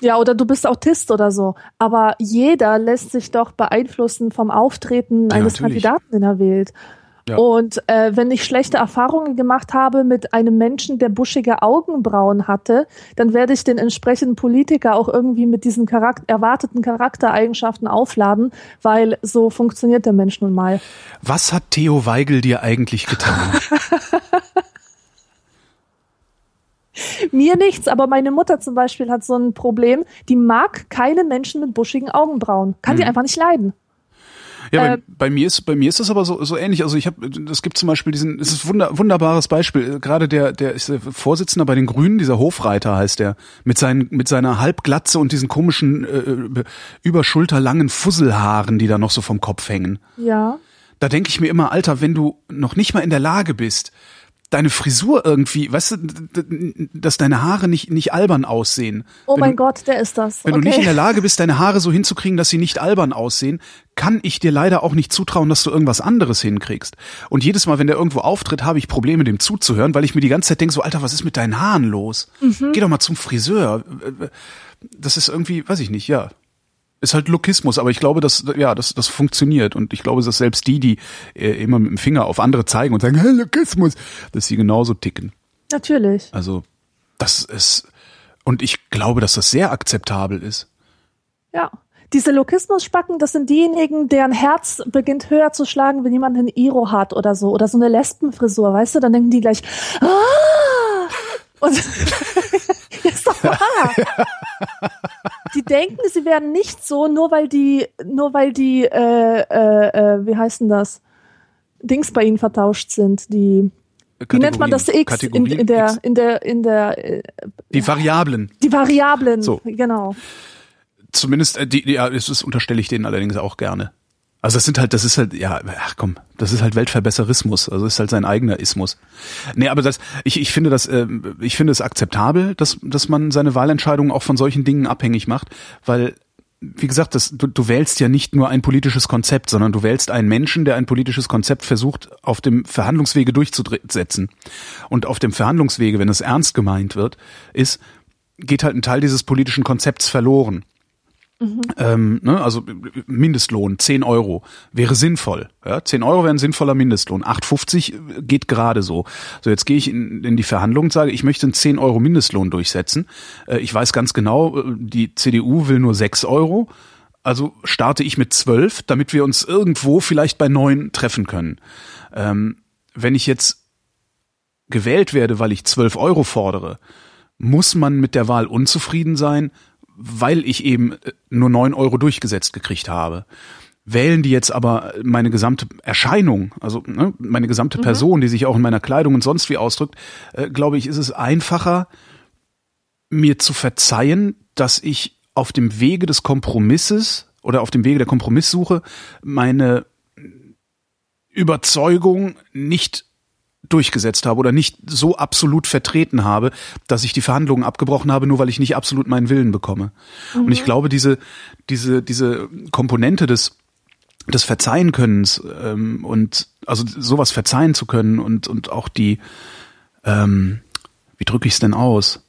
Ja, oder du bist Autist oder so. Aber jeder lässt sich doch beeinflussen vom Auftreten Ja, eines natürlich. Kandidaten, den er wählt. Ja. Und äh, wenn ich schlechte Erfahrungen gemacht habe mit einem Menschen, der buschige Augenbrauen hatte, dann werde ich den entsprechenden Politiker auch irgendwie mit diesen Charak erwarteten Charaktereigenschaften aufladen, weil so funktioniert der Mensch nun mal. Was hat Theo Weigel dir eigentlich getan? [LAUGHS] Mir nichts, aber meine Mutter zum Beispiel hat so ein Problem, die mag keine Menschen mit buschigen Augenbrauen. Kann die einfach nicht leiden. Ja, bei, Ähm, bei mir ist bei mir ist das aber so so ähnlich. Also ich habe, es gibt zum Beispiel diesen, es ist ein wunder, wunderbares Beispiel. Gerade der der ist der Vorsitzender bei den Grünen, dieser Hofreiter heißt der, mit seinen mit seiner Halbglatze und diesen komischen äh, überschulterlangen Fusselhaaren, die da noch so vom Kopf hängen. Ja. Da denke ich mir immer, Alter, wenn du noch nicht mal in der Lage bist, deine Frisur irgendwie, weißt du, dass deine Haare nicht nicht albern aussehen. Oh wenn mein du, Gott, der ist das. Wenn okay. du nicht in der Lage bist, deine Haare so hinzukriegen, dass sie nicht albern aussehen, kann ich dir leider auch nicht zutrauen, dass du irgendwas anderes hinkriegst. Und jedes Mal, wenn der irgendwo auftritt, habe ich Probleme, dem zuzuhören, weil ich mir die ganze Zeit denke, so, Alter, was ist mit deinen Haaren los? Mhm. Geh doch mal zum Friseur. Das ist irgendwie, weiß ich nicht, ja. Ist halt Lokismus, aber ich glaube, dass, ja, das, das funktioniert. Und ich glaube, dass selbst die, die äh, immer mit dem Finger auf andere zeigen und sagen, hey, [LAUGHS] Lokismus, dass sie genauso ticken. Natürlich. Also, das ist, und ich glaube, dass das sehr akzeptabel ist. Ja. Diese Lokismus-Spacken, das sind diejenigen, deren Herz beginnt höher zu schlagen, wenn jemand einen Iro hat oder so. Oder so eine Lesbenfrisur, weißt du? Dann denken die gleich, ah! Und [LAUGHS] [LAUGHS] ist doch wahr. Die denken, sie werden nicht so, nur weil die, nur weil die, äh, äh, äh, wie heißt denn das? Dings bei ihnen vertauscht sind. Die, wie nennt man das X in, in der, in der, in der, äh, Die Variablen. die Variablen. So. Genau. Zumindest, äh, die, ja, das unterstelle ich denen allerdings auch gerne. Also das sind halt, das ist halt, ja, ach komm, das ist halt Weltverbesserismus, also ist halt sein eigener Ismus. Nee, aber das, ich, ich finde das, äh, ich finde es akzeptabel, dass, dass man seine Wahlentscheidungen auch von solchen Dingen abhängig macht, weil, wie gesagt, das, du, du wählst ja nicht nur ein politisches Konzept, sondern du wählst einen Menschen, der ein politisches Konzept versucht, auf dem Verhandlungswege durchzusetzen. Und auf dem Verhandlungswege, wenn es ernst gemeint wird, ist, geht halt ein Teil dieses politischen Konzepts verloren. Ähm, ne, also Mindestlohn, 10 Euro, wäre sinnvoll. Ja? 10 Euro wäre ein sinnvoller Mindestlohn. 8,50 geht gerade so. So, jetzt gehe ich in, in die Verhandlung und sage, ich möchte einen 10 Euro Mindestlohn durchsetzen. Äh, ich weiß ganz genau, äh, die CDU will nur 6 Euro. Also starte ich mit 12, damit wir uns irgendwo vielleicht bei 9 treffen können. Ähm, wenn ich jetzt gewählt werde, weil ich 12 Euro fordere, muss man mit der Wahl unzufrieden sein, weil ich eben äh, nur neun Euro durchgesetzt gekriegt habe. Wählen die jetzt aber meine gesamte Erscheinung, also ne, meine gesamte Person, die sich auch in meiner Kleidung und sonst wie ausdrückt, äh, glaube ich, ist es einfacher, mir zu verzeihen, dass ich auf dem Wege des Kompromisses oder auf dem Wege der Kompromisssuche meine Überzeugung nicht durchgesetzt habe oder nicht so absolut vertreten habe, dass ich die Verhandlungen abgebrochen habe, nur weil ich nicht absolut meinen Willen bekomme. Und ich glaube, diese, diese, diese Komponente des, des Verzeihenkönnens ähm, und also sowas verzeihen zu können und, und auch die, ähm, wie drücke ich es denn aus?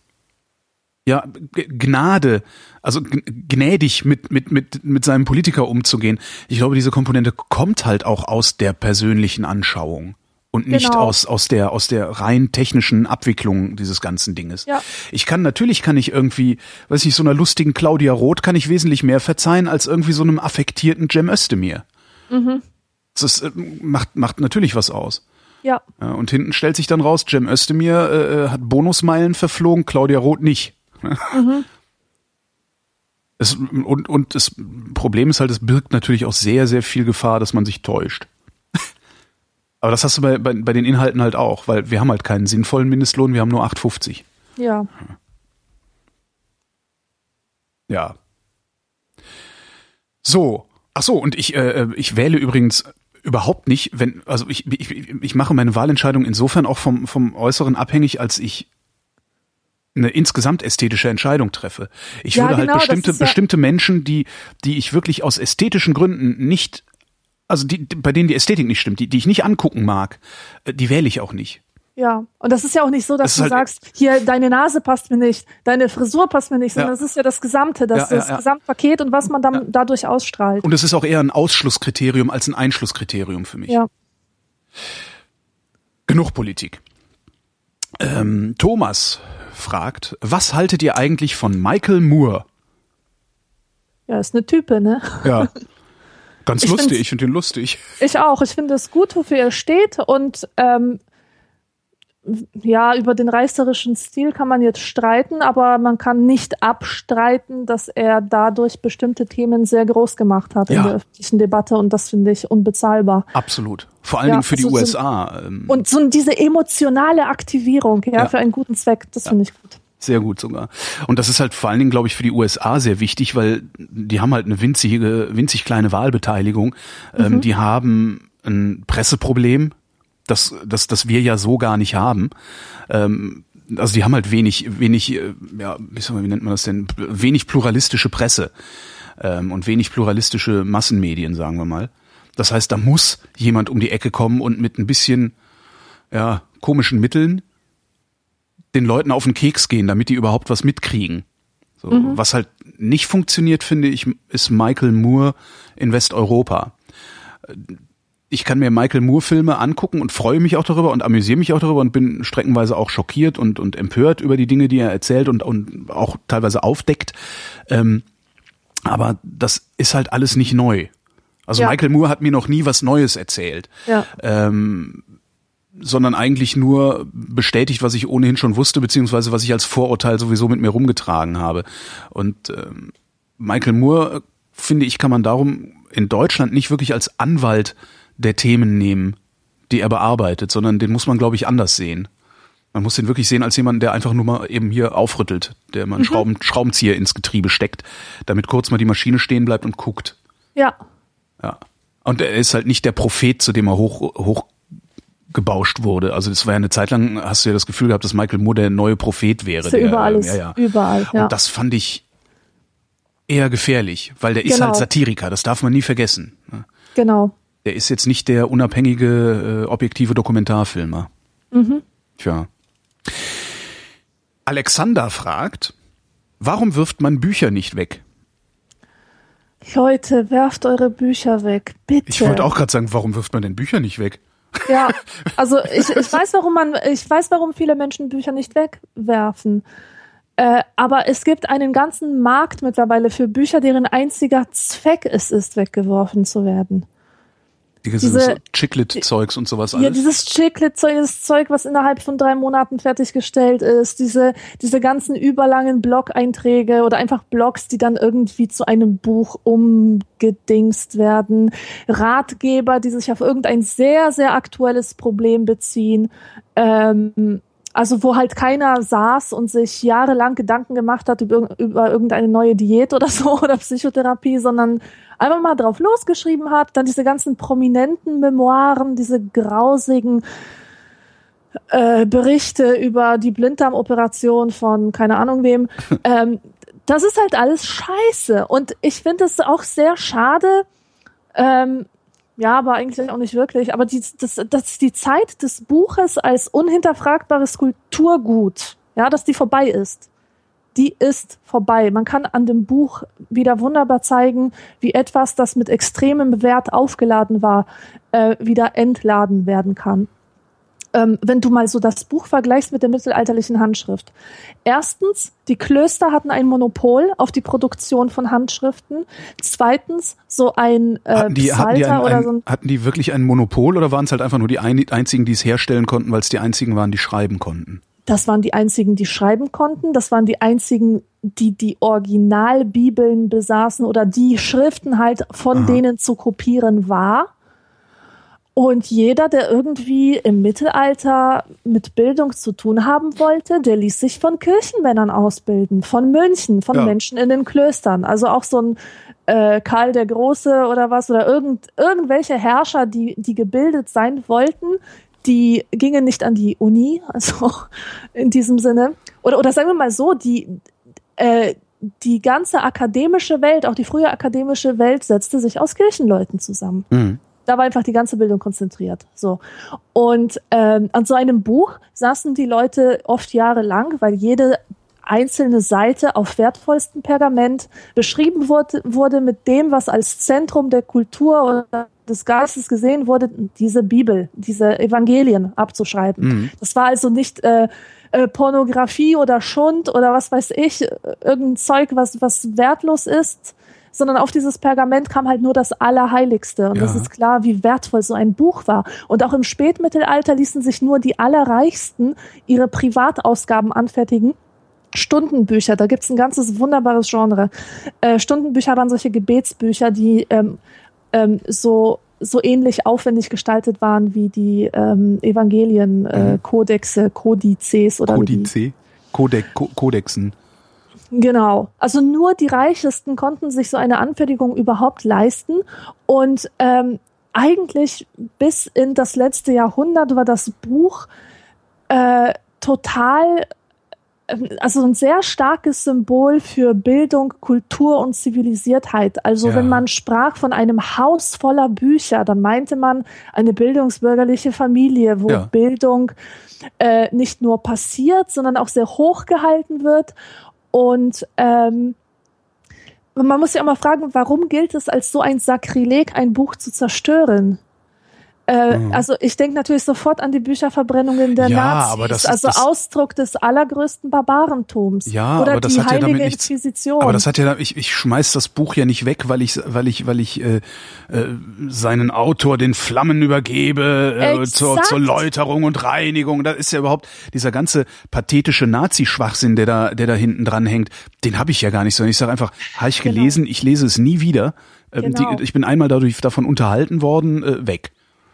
Ja, Gnade, also gnädig mit, mit, mit, mit seinem Politiker umzugehen. Ich glaube, diese Komponente kommt halt auch aus der persönlichen Anschauung und nicht Genau. aus, aus der, aus der rein technischen Abwicklung dieses ganzen Dinges. Ja. Ich kann, natürlich kann ich irgendwie, weiß ich, so einer lustigen Claudia Roth kann ich wesentlich mehr verzeihen als irgendwie so einem affektierten Cem Özdemir. Das äh, macht, macht natürlich was aus. Ja. Und hinten stellt sich dann raus, Cem Özdemir äh, äh, hat Bonusmeilen verflogen, Claudia Roth nicht. [LAUGHS] Es, und, und das Problem ist halt, es birgt natürlich auch sehr, sehr viel Gefahr, dass man sich täuscht. Aber das hast du bei, bei, bei den Inhalten halt auch, weil wir haben halt keinen sinnvollen Mindestlohn, wir haben nur 8,50. Ja. Ja. So. Ach so, und ich, äh, ich wähle übrigens überhaupt nicht, wenn, also ich, ich, ich mache meine Wahlentscheidung insofern auch vom, vom Äußeren abhängig, als ich eine insgesamt ästhetische Entscheidung treffe. Ich Ja, würde halt genau, bestimmte, ja- bestimmte Menschen, die, die ich wirklich aus ästhetischen Gründen nicht, also die, bei denen die Ästhetik nicht stimmt, die, die ich nicht angucken mag, äh, die wähle ich auch nicht. Ja, und das ist ja auch nicht so, dass Das du halt- sagst, hier, deine Nase passt mir nicht, deine Frisur passt mir nicht, sondern Ja. das ist ja das Gesamte, das, Ja, ja, das. Gesamtpaket und was man dann dadurch ausstrahlt. Und es ist auch eher ein Ausschlusskriterium als ein Einschlusskriterium für mich. Ja. Genug Politik. Ähm, Thomas fragt, was haltet ihr eigentlich von Michael Moore? ja, ist eine Type, ne? Ja. [LAUGHS] Ganz Ich lustig, ich finde ihn lustig. Ich auch. Ich finde es gut, wofür er steht und ähm, ja, über den reißerischen Stil kann man jetzt streiten, aber man kann nicht abstreiten, dass er dadurch bestimmte Themen sehr groß gemacht hat Ja. in der öffentlichen Debatte und das finde ich unbezahlbar. Absolut. Vor allen Ja, Dingen für die also so- USA. ähm, Und so diese emotionale Aktivierung, ja, Ja. für einen guten Zweck, das finde ich gut. Sehr gut sogar. Und das ist halt vor allen Dingen, glaube ich, für die USA sehr wichtig, weil die haben halt eine winzige, winzig kleine Wahlbeteiligung. Ähm, die haben ein Presseproblem, das, das, das wir ja so gar nicht haben. Ähm, also die haben halt wenig, wenig, äh, ja, wie nennt man das denn? Wenig pluralistische Presse ähm, und wenig pluralistische Massenmedien, sagen wir mal. Das heißt, da muss jemand um die Ecke kommen und mit ein bisschen ja, komischen Mitteln den Leuten auf den Keks gehen, damit die überhaupt was mitkriegen. So, Was halt nicht funktioniert, finde ich, ist Michael Moore in Westeuropa. Ich kann mir Michael Moore Filme angucken und freue mich auch darüber und amüsiere mich auch darüber und bin streckenweise auch schockiert und, und empört über die Dinge, die er erzählt und, und auch teilweise aufdeckt. Ähm, aber das ist halt alles nicht neu. Also Ja. Michael Moore hat mir noch nie was Neues erzählt Ja. ähm, sondern eigentlich nur bestätigt, was ich ohnehin schon wusste, beziehungsweise was ich als Vorurteil sowieso mit mir rumgetragen habe. Und ähm, Michael Moore, äh, finde ich, kann man darum in Deutschland nicht wirklich als Anwalt der Themen nehmen, die er bearbeitet, sondern den muss man, glaube ich, anders sehen. Man muss den wirklich sehen als jemanden, der einfach nur mal eben hier aufrüttelt, der mal einen Schrauben, Schraubenzieher ins Getriebe steckt, damit kurz mal die Maschine stehen bleibt und guckt. Ja, Ja. Und er ist halt nicht der Prophet, zu dem er hoch, hoch gebauscht wurde. Also das war ja eine Zeit lang, hast du ja das Gefühl gehabt, dass Michael Moore der neue Prophet wäre. ist ja der, überall ähm, ist. ja, ja. Überall, ja. Und das fand ich eher gefährlich, weil der ist Genau. halt Satiriker, das darf man nie vergessen. ne? genau. Der ist jetzt nicht der unabhängige, äh, objektive Dokumentarfilmer. Mhm. Tja. Alexander fragt, warum wirft man Bücher nicht weg? Leute, werft eure Bücher weg, bitte. Ich wollte auch gerade sagen, warum wirft man denn Bücher nicht weg? Ja, [LAUGHS] also ich, ich weiß, warum man, ich weiß, warum viele Menschen Bücher nicht wegwerfen. Äh, aber es gibt einen ganzen Markt mittlerweile für Bücher, deren einziger Zweck es ist, weggeworfen zu werden. Dieses Diese- Chiclet-Zeugs und sowas Ja, alles. dieses Chiclet-Zeug, das Zeug, was innerhalb von drei Monaten fertiggestellt ist, diese, diese ganzen überlangen Blog-Einträge oder einfach Blogs, die dann irgendwie zu einem Buch umgedingst werden, Ratgeber, die sich auf irgendein sehr, sehr aktuelles Problem beziehen, ähm, also wo halt keiner saß und sich jahrelang Gedanken gemacht hat über, über irgendeine neue Diät oder [LAUGHS] so oder Psychotherapie, sondern einfach mal drauf losgeschrieben hat, dann diese ganzen prominenten Memoiren, diese grausigen äh, Berichte über die Blinddarmoperation von keine Ahnung wem. [LAUGHS] ähm, das ist halt alles scheiße. Und ich finde es auch sehr schade, ähm, ja, aber eigentlich auch nicht wirklich. Aber die, das, das die Zeit des Buches als unhinterfragbares Kulturgut, ja, dass die vorbei ist. Die ist vorbei. Man kann an dem Buch wieder wunderbar zeigen, wie etwas, das mit extremem Wert aufgeladen war, äh, wieder entladen werden kann. Ähm, wenn du mal so das Buch vergleichst mit der mittelalterlichen Handschrift. Erstens, die Klöster hatten ein Monopol auf die Produktion von Handschriften. Zweitens, so ein äh, hatten, die, hatten, die ein, oder ein, so ein hatten die wirklich ein Monopol oder waren es halt einfach nur die ein, einzigen, die es herstellen konnten, weil es die einzigen waren, die schreiben konnten? Das waren die einzigen, die schreiben konnten. Das waren die einzigen, die die Originalbibeln besaßen oder die Schriften halt von Aha. denen zu kopieren war. Und jeder, der irgendwie im Mittelalter mit Bildung zu tun haben wollte, der ließ sich von Kirchenmännern ausbilden, von Mönchen, von Ja. Menschen in den Klöstern. Also auch so ein äh, Karl der Große oder was oder irgend, irgendwelche Herrscher, die, die gebildet sein wollten, die gingen nicht an die Uni, [LAUGHS] also in diesem Sinne. Oder, oder sagen wir mal so, die, äh, die ganze akademische Welt, auch die frühe akademische Welt, setzte sich aus Kirchenleuten zusammen. Mhm. Da war einfach die ganze Bildung konzentriert. So. Und ähm, an so einem Buch saßen die Leute oft jahrelang, weil jede einzelne Seite auf wertvollstem Pergament beschrieben wurde, wurde mit dem, was als Zentrum der Kultur oder des Geistes gesehen wurde, diese Bibel, diese Evangelien abzuschreiben. Mhm. Das war also nicht äh, äh, Pornografie oder Schund oder was weiß ich, äh, irgendein Zeug, was, was wertlos ist, sondern auf dieses Pergament kam halt nur das Allerheiligste. Und Ja. das ist klar, wie wertvoll so ein Buch war. Und auch im Spätmittelalter ließen sich nur die Allerreichsten ihre Privatausgaben anfertigen. Stundenbücher, da gibt's ein ganzes wunderbares Genre. Äh, Stundenbücher waren solche Gebetsbücher, die ähm, ähm, so so ähnlich aufwendig gestaltet waren wie die ähm, Evangelien, äh, Kodexe, Kodizes oder Kodice, Kodek, Ko Kodexen. Genau. Also nur die Reichesten konnten sich so eine Anfertigung überhaupt leisten. Und ähm, eigentlich bis in das letzte Jahrhundert war das Buch äh, total, also ein sehr starkes Symbol für Bildung, Kultur und Zivilisiertheit. Also Ja. wenn man sprach von einem Haus voller Bücher, dann meinte man eine bildungsbürgerliche Familie, wo Ja. Bildung äh, nicht nur passiert, sondern auch sehr hoch gehalten wird. Und ähm, man muss sich auch mal fragen, warum gilt es als so ein Sakrileg, ein Buch zu zerstören? Äh, Mhm. Also ich denke natürlich sofort an die Bücherverbrennungen der Ja, Nazis, aber das ist- also das- Ausdruck des allergrößten Barbarentums. Ja, Oder aber das die hat ja heilige damit nichts- Inquisition. Aber das hat ja, ich, ich schmeiß das Buch ja nicht weg, weil ich, weil ich, weil ich äh, äh, seinen Autor den Flammen übergebe äh, zur, zur Läuterung und Reinigung. Da ist ja überhaupt dieser ganze pathetische Nazi-Schwachsinn, der da, der da hinten dran hängt. Den habe ich ja gar nicht, sondern ich sage einfach, habe ich Genau. gelesen, ich lese es nie wieder. Ähm, Genau. die, ich bin einmal dadurch davon unterhalten worden, äh, weg.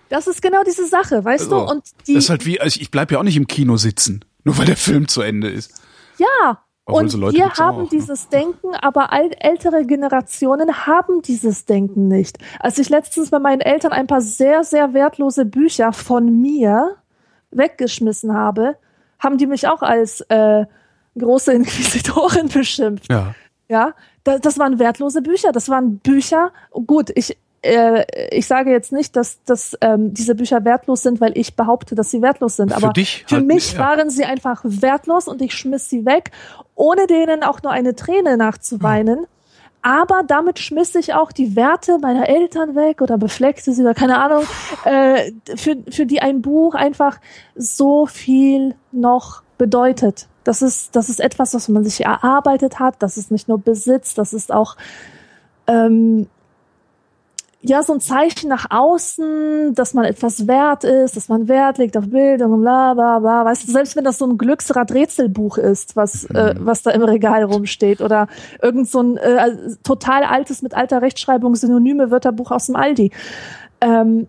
Das ist genau diese Sache, weißt So. du? Und die, das ist halt wie, also ich bleib ja auch nicht im Kino sitzen, [LAUGHS] nur weil der Film zu Ende ist. Ja, Obwohl und so wir gibt's auch, haben ne? dieses Denken, aber ältere Generationen haben dieses Denken nicht. Als ich letztens bei meinen Eltern ein paar sehr, sehr wertlose Bücher von mir weggeschmissen habe, haben die mich auch als äh, große Inquisitorin [LAUGHS] beschimpft. Ja. Ja, da, das waren wertlose Bücher. Das waren Bücher. Gut, ich ich sage jetzt nicht, dass, dass ähm, diese Bücher wertlos sind, weil ich behaupte, dass sie wertlos sind. Für Aber dich für halt, mich ja. waren sie einfach wertlos und ich schmiss sie weg, ohne denen auch nur eine Träne nachzuweinen. Aber damit schmiss ich auch die Werte meiner Eltern weg oder befleckte sie oder keine Ahnung, äh, für, für die ein Buch einfach so viel noch bedeutet. Das ist, das ist etwas, was man sich erarbeitet hat. Das ist nicht nur Besitz, das ist auch ähm, ja so ein Zeichen nach außen, dass man etwas wert ist, dass man Wert legt auf Bildung und bla bla bla. Weißt du, selbst wenn das so ein Glücksrad-Rätselbuch ist, was, äh, was da im Regal rumsteht oder irgend so ein äh, total altes mit alter Rechtschreibung synonyme Wörterbuch aus dem Aldi. Ähm,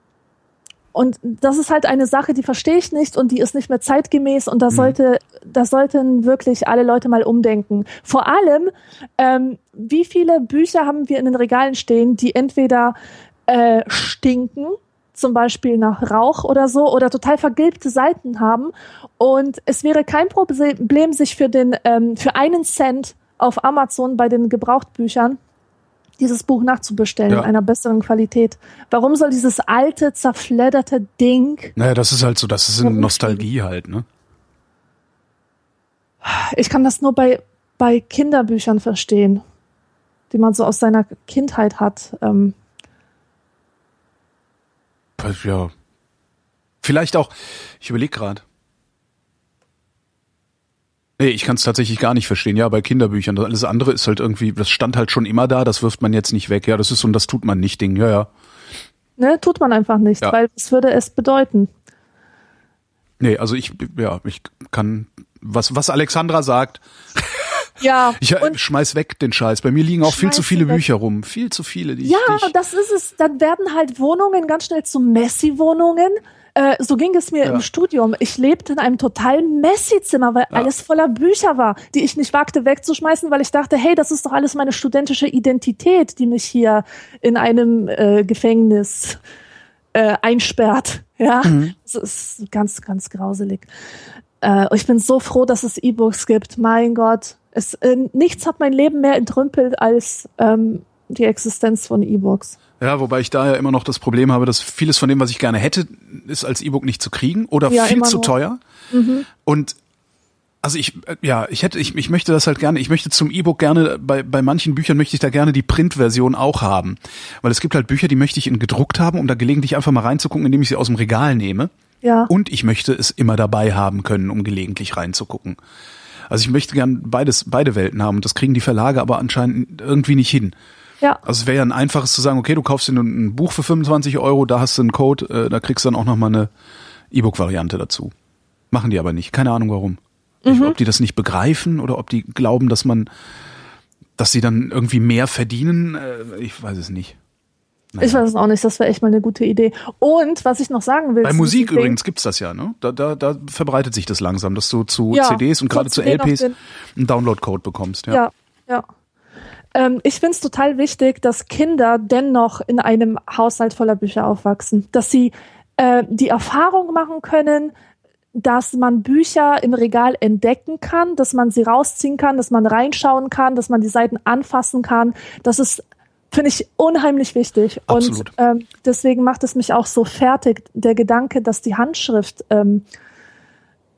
und das ist halt eine Sache, die verstehe ich nicht und die ist nicht mehr zeitgemäß und da sollte, da sollten wirklich alle Leute mal umdenken. Vor allem, ähm, wie viele Bücher haben wir in den Regalen stehen, die entweder äh, stinken, zum Beispiel nach Rauch oder so, oder total vergilbte Seiten haben. Und es wäre kein Problem, sich für den, ähm, für einen Cent auf Amazon bei den Gebrauchtbüchern dieses Buch nachzubestellen Ja. in einer besseren Qualität. Warum soll dieses alte, zerfledderte Ding, Naja, das ist halt so, das ist eine Nostalgie halt, ne? ich kann das nur bei, bei Kinderbüchern verstehen, die man so aus seiner Kindheit hat. Ähm, Ja. Vielleicht auch, ich überlege gerade. Nee, ich kann es tatsächlich gar nicht verstehen. Ja, bei Kinderbüchern. Alles andere ist halt irgendwie, das stand halt schon immer da, das wirft man jetzt nicht weg. Ja, das ist so ein das tut man nicht Ding. Ja, ja. ne, tut man einfach nicht, Ja. weil was würde es bedeuten? Nee, also ich, ja, ich kann, was, was Alexandra sagt, Ja, [LAUGHS] ich äh, schmeiß weg den Scheiß. Bei mir liegen auch viel zu viele weg. Bücher rum. Viel zu viele, die ja, ich das ist es. Dann werden halt Wohnungen ganz schnell zu Messi-Wohnungen. Äh, so ging es mir Ja. im Studium. Ich lebte in einem totalen Messi-Zimmer, weil Ja. alles voller Bücher war, die ich nicht wagte wegzuschmeißen, weil ich dachte, hey, das ist doch alles meine studentische Identität, die mich hier in einem äh, Gefängnis äh, einsperrt. Ja, Mhm. das ist ganz, ganz grauselig. Äh, ich bin so froh, dass es E-Books gibt. Mein Gott, es, äh, nichts hat mein Leben mehr entrümpelt als ähm, die Existenz von E-Books. Ja, wobei ich da ja immer noch das Problem habe, dass vieles von dem, was ich gerne hätte, ist als E-Book nicht zu kriegen oder Ja, viel zu noch. teuer. Und also ich, äh, ja, ich hätte, ich, ich möchte das halt gerne, ich möchte zum E-Book gerne, bei, bei manchen Büchern möchte ich da gerne die Printversion auch haben. Weil es gibt halt Bücher, die möchte ich in gedruckt haben, um da gelegentlich einfach mal reinzugucken, indem ich sie aus dem Regal nehme. Ja. Und ich möchte es immer dabei haben können, um gelegentlich reinzugucken. Also ich möchte gern beides, beide Welten haben und das kriegen die Verlage aber anscheinend irgendwie nicht hin. Ja. Also es wäre ja ein einfaches zu sagen, okay, du kaufst dir ein Buch für 25 Euro, da hast du einen Code, äh, da kriegst du dann auch nochmal eine E-Book-Variante dazu. Machen die aber nicht. Keine Ahnung warum. Ich, ob die das nicht begreifen oder ob die glauben, dass man, dass sie dann irgendwie mehr verdienen, äh, ich weiß es nicht. Ich weiß es auch nicht, das wäre echt mal eine gute Idee. Und was ich noch sagen will. Bei Musik übrigens gibt's das ja, ne? Da, da, da verbreitet sich das langsam, dass du zu Ja, CDs und gerade zu LPs einen Download-Code bekommst. Ja. Ja, ja. Ähm, ich finde es total wichtig, dass Kinder dennoch in einem Haushalt voller Bücher aufwachsen. Dass sie äh, die Erfahrung machen können, dass man Bücher im Regal entdecken kann, dass man sie rausziehen kann, dass man reinschauen kann, dass man die Seiten anfassen kann. Das ist, finde ich, unheimlich wichtig. Absolut. Und ähm, deswegen macht es mich auch so fertig, der Gedanke, dass die Handschrift ähm,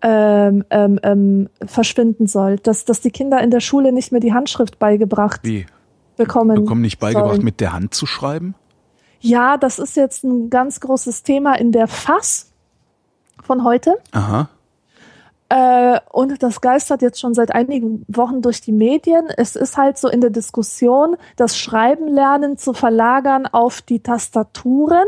ähm, ähm, ähm, verschwinden soll, dass, dass die Kinder in der Schule nicht mehr die Handschrift beigebracht Wie? bekommen. Bekommen nicht beigebracht, sollen. mit der Hand zu schreiben? Ja, das ist jetzt ein ganz großes Thema in der Fass von heute. Aha. Äh, und das geistert jetzt schon seit einigen Wochen durch die Medien. Es ist halt so in der Diskussion, das Schreiben lernen zu verlagern auf die Tastaturen.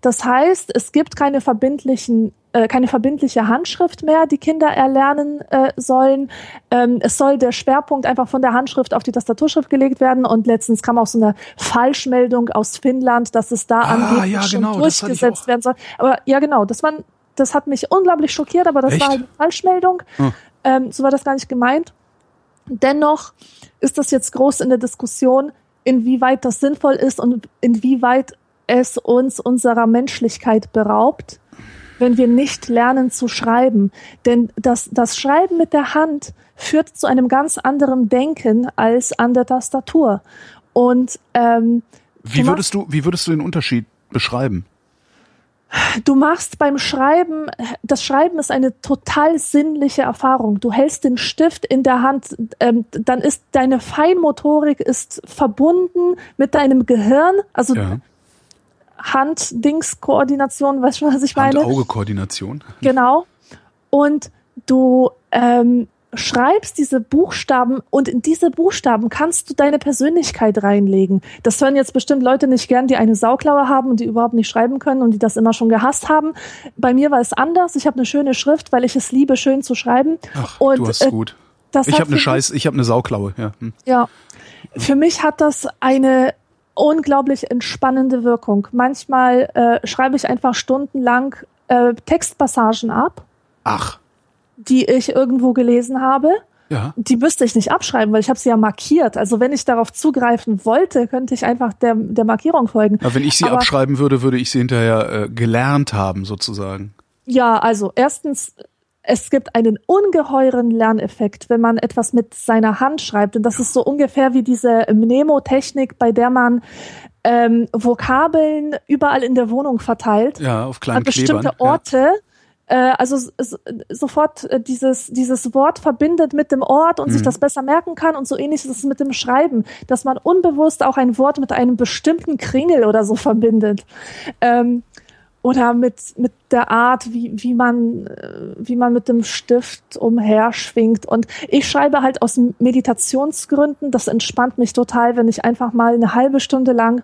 Das heißt, es gibt keine verbindlichen äh, keine verbindliche Handschrift mehr, die Kinder erlernen äh, sollen. Ähm, es soll der Schwerpunkt einfach von der Handschrift auf die Tastaturschrift gelegt werden. Und letztens kam auch so eine Falschmeldung aus Finnland, dass es da Ah, angeblich ja, schon genau, ich durchgesetzt werden soll. Aber ja, genau, das war, das hat mich unglaublich schockiert, aber das Echt? war halt eine Falschmeldung. Hm. Ähm, so war das gar nicht gemeint. Dennoch ist das jetzt groß in der Diskussion, inwieweit das sinnvoll ist und inwieweit es uns unserer Menschlichkeit beraubt, wenn wir nicht lernen zu schreiben. Denn das, das Schreiben mit der Hand führt zu einem ganz anderen Denken als an der Tastatur. Und ähm, Wie würdest du, wie würdest du den Unterschied beschreiben? du machst beim Schreiben, das Schreiben ist eine total sinnliche Erfahrung. Du hältst den Stift in der Hand, ähm, dann ist deine Feinmotorik ist verbunden mit deinem Gehirn, also Ja. Hand-Dings-Koordination, weißt du, was ich meine? Hand-Auge-Koordination. Genau. Und du ähm, schreibst diese Buchstaben und in diese Buchstaben kannst du deine Persönlichkeit reinlegen. Das hören jetzt bestimmt Leute nicht gern, die eine Sauklaue haben und die überhaupt nicht schreiben können und die das immer schon gehasst haben. Bei mir war es anders. Ich habe eine schöne Schrift, weil ich es liebe, schön zu schreiben. Ach, und du hast äh, gut. Ich habe eine Scheiß, ich habe eine Sauklaue. Ja. Hm. ja, für mich hat das eine unglaublich entspannende Wirkung. Manchmal äh, schreibe ich einfach stundenlang äh, Textpassagen ab, Ach, die ich irgendwo gelesen habe. ja. Die müsste ich nicht abschreiben, weil ich habe sie ja markiert. Also wenn ich darauf zugreifen wollte, könnte ich einfach der, der Markierung folgen. Na, wenn ich sie Aber- abschreiben würde, würde ich sie hinterher äh, gelernt haben, sozusagen. Ja, also erstens, es gibt einen ungeheuren Lerneffekt, wenn man etwas mit seiner Hand schreibt. Und das ist so ungefähr wie diese Mnemotechnik, bei der man ähm, Vokabeln überall in der Wohnung verteilt. Ja, auf an kleinen bestimmte Klebern. Orte. Äh, also sofort äh, dieses, dieses Wort verbindet mit dem Ort und Mhm. sich das besser merken kann und so ähnlich ist es mit dem Schreiben, dass man unbewusst auch ein Wort mit einem bestimmten Kringel oder so verbindet. Ähm, oder mit, mit der Art, wie, wie man, äh, wie man mit dem Stift umherschwingt. Und ich schreibe halt aus Meditationsgründen. Das entspannt mich total, wenn ich einfach mal eine halbe Stunde lang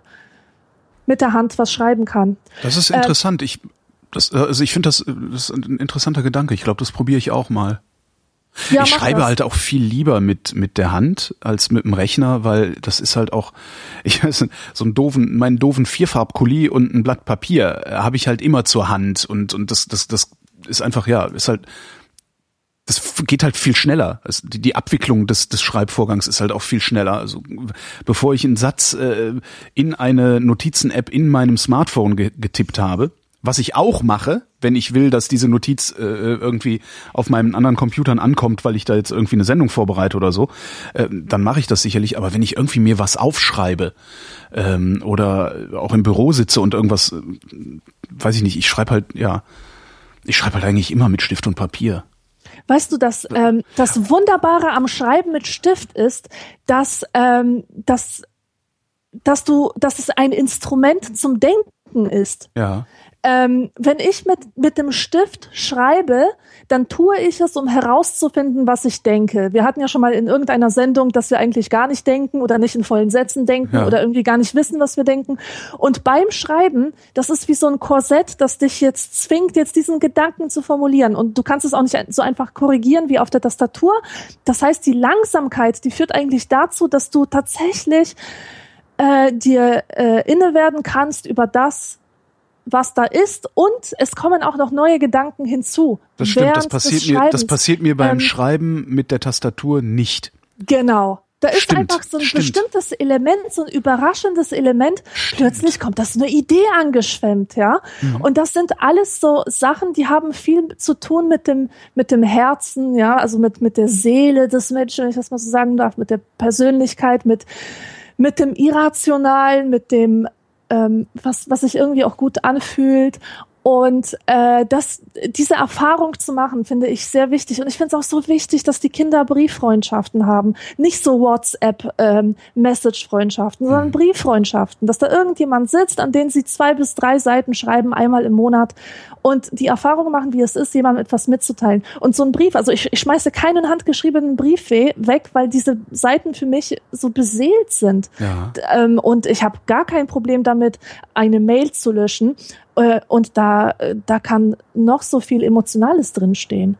mit der Hand was schreiben kann. Das ist Ähm, interessant. ich, das, äh, also ich finde das, äh, das ist ein interessanter Gedanke. Ich glaube, das probiere ich auch mal. Ja, ich schreibe das. halt auch viel lieber mit mit der Hand als mit dem Rechner, weil das ist halt auch [LAUGHS] ich weiß nicht, so einen doofen meinen doofen Vierfarbkuli und ein Blatt Papier äh, habe ich halt immer zur Hand und und das das das ist einfach ja ist halt das geht halt viel schneller. Es, die, die Abwicklung des, des Schreibvorgangs ist halt auch viel schneller. Also bevor ich einen Satz äh, in eine Notizen-App in meinem Smartphone ge getippt habe, was ich auch mache, wenn ich will, dass diese Notiz äh, irgendwie auf meinen anderen Computern ankommt, weil ich da jetzt irgendwie eine Sendung vorbereite oder so, äh, dann mache ich das sicherlich. Aber wenn ich irgendwie mir was aufschreibe ähm, oder auch im Büro sitze und irgendwas, äh, weiß ich nicht, ich schreibe halt, ja, ich schreibe halt eigentlich immer mit Stift und Papier. Weißt du, dass ähm, das Wunderbare am Schreiben mit Stift ist, dass, ähm, dass, dass du, dass es ein Instrument zum Denken ist. Ja. Ähm, wenn ich mit, mit dem Stift schreibe, dann tue ich es, um herauszufinden, was ich denke. Wir hatten ja schon mal in irgendeiner Sendung, dass wir eigentlich gar nicht denken oder nicht in vollen Sätzen denken Ja. oder irgendwie gar nicht wissen, was wir denken. Und beim Schreiben, das ist wie so ein Korsett, das dich jetzt zwingt, jetzt diesen Gedanken zu formulieren. Und du kannst es auch nicht so einfach korrigieren wie auf der Tastatur. Das heißt, die Langsamkeit, die führt eigentlich dazu, dass du tatsächlich äh, dir äh, inne werden kannst über das, was da ist und es kommen auch noch neue Gedanken hinzu. Das stimmt, das passiert mir, das passiert mir beim Ähm, Schreiben mit der Tastatur nicht. Genau. Da ist Stimmt, einfach so ein stimmt. bestimmtes Element, so ein überraschendes Element. Plötzlich kommt das eine Idee angeschwemmt, ja. Mhm. Und das sind alles so Sachen, die haben viel zu tun mit dem, mit dem Herzen, ja, also mit, mit der Seele des Menschen, wenn ich das mal so sagen darf, mit der Persönlichkeit, mit, mit dem Irrationalen, mit dem, ähm, was, was sich irgendwie auch gut anfühlt. Und äh, das, diese Erfahrung zu machen, finde ich sehr wichtig. Und ich finde es auch so wichtig, dass die Kinder Brieffreundschaften haben. Nicht so WhatsApp-Message-Freundschaften, sondern Brieffreundschaften. Dass da irgendjemand sitzt, an den sie zwei bis drei Seiten schreiben, einmal im Monat und die Erfahrung machen, wie es ist, jemandem etwas mitzuteilen. Und so ein Brief, also ich, ich schmeiße keinen handgeschriebenen Brief we- weg, weil diese Seiten für mich so beseelt sind. Ja. Ähm, und ich habe gar kein Problem damit, eine Mail zu löschen. Äh, und da, äh, da kann noch so viel Emotionales drinstehen.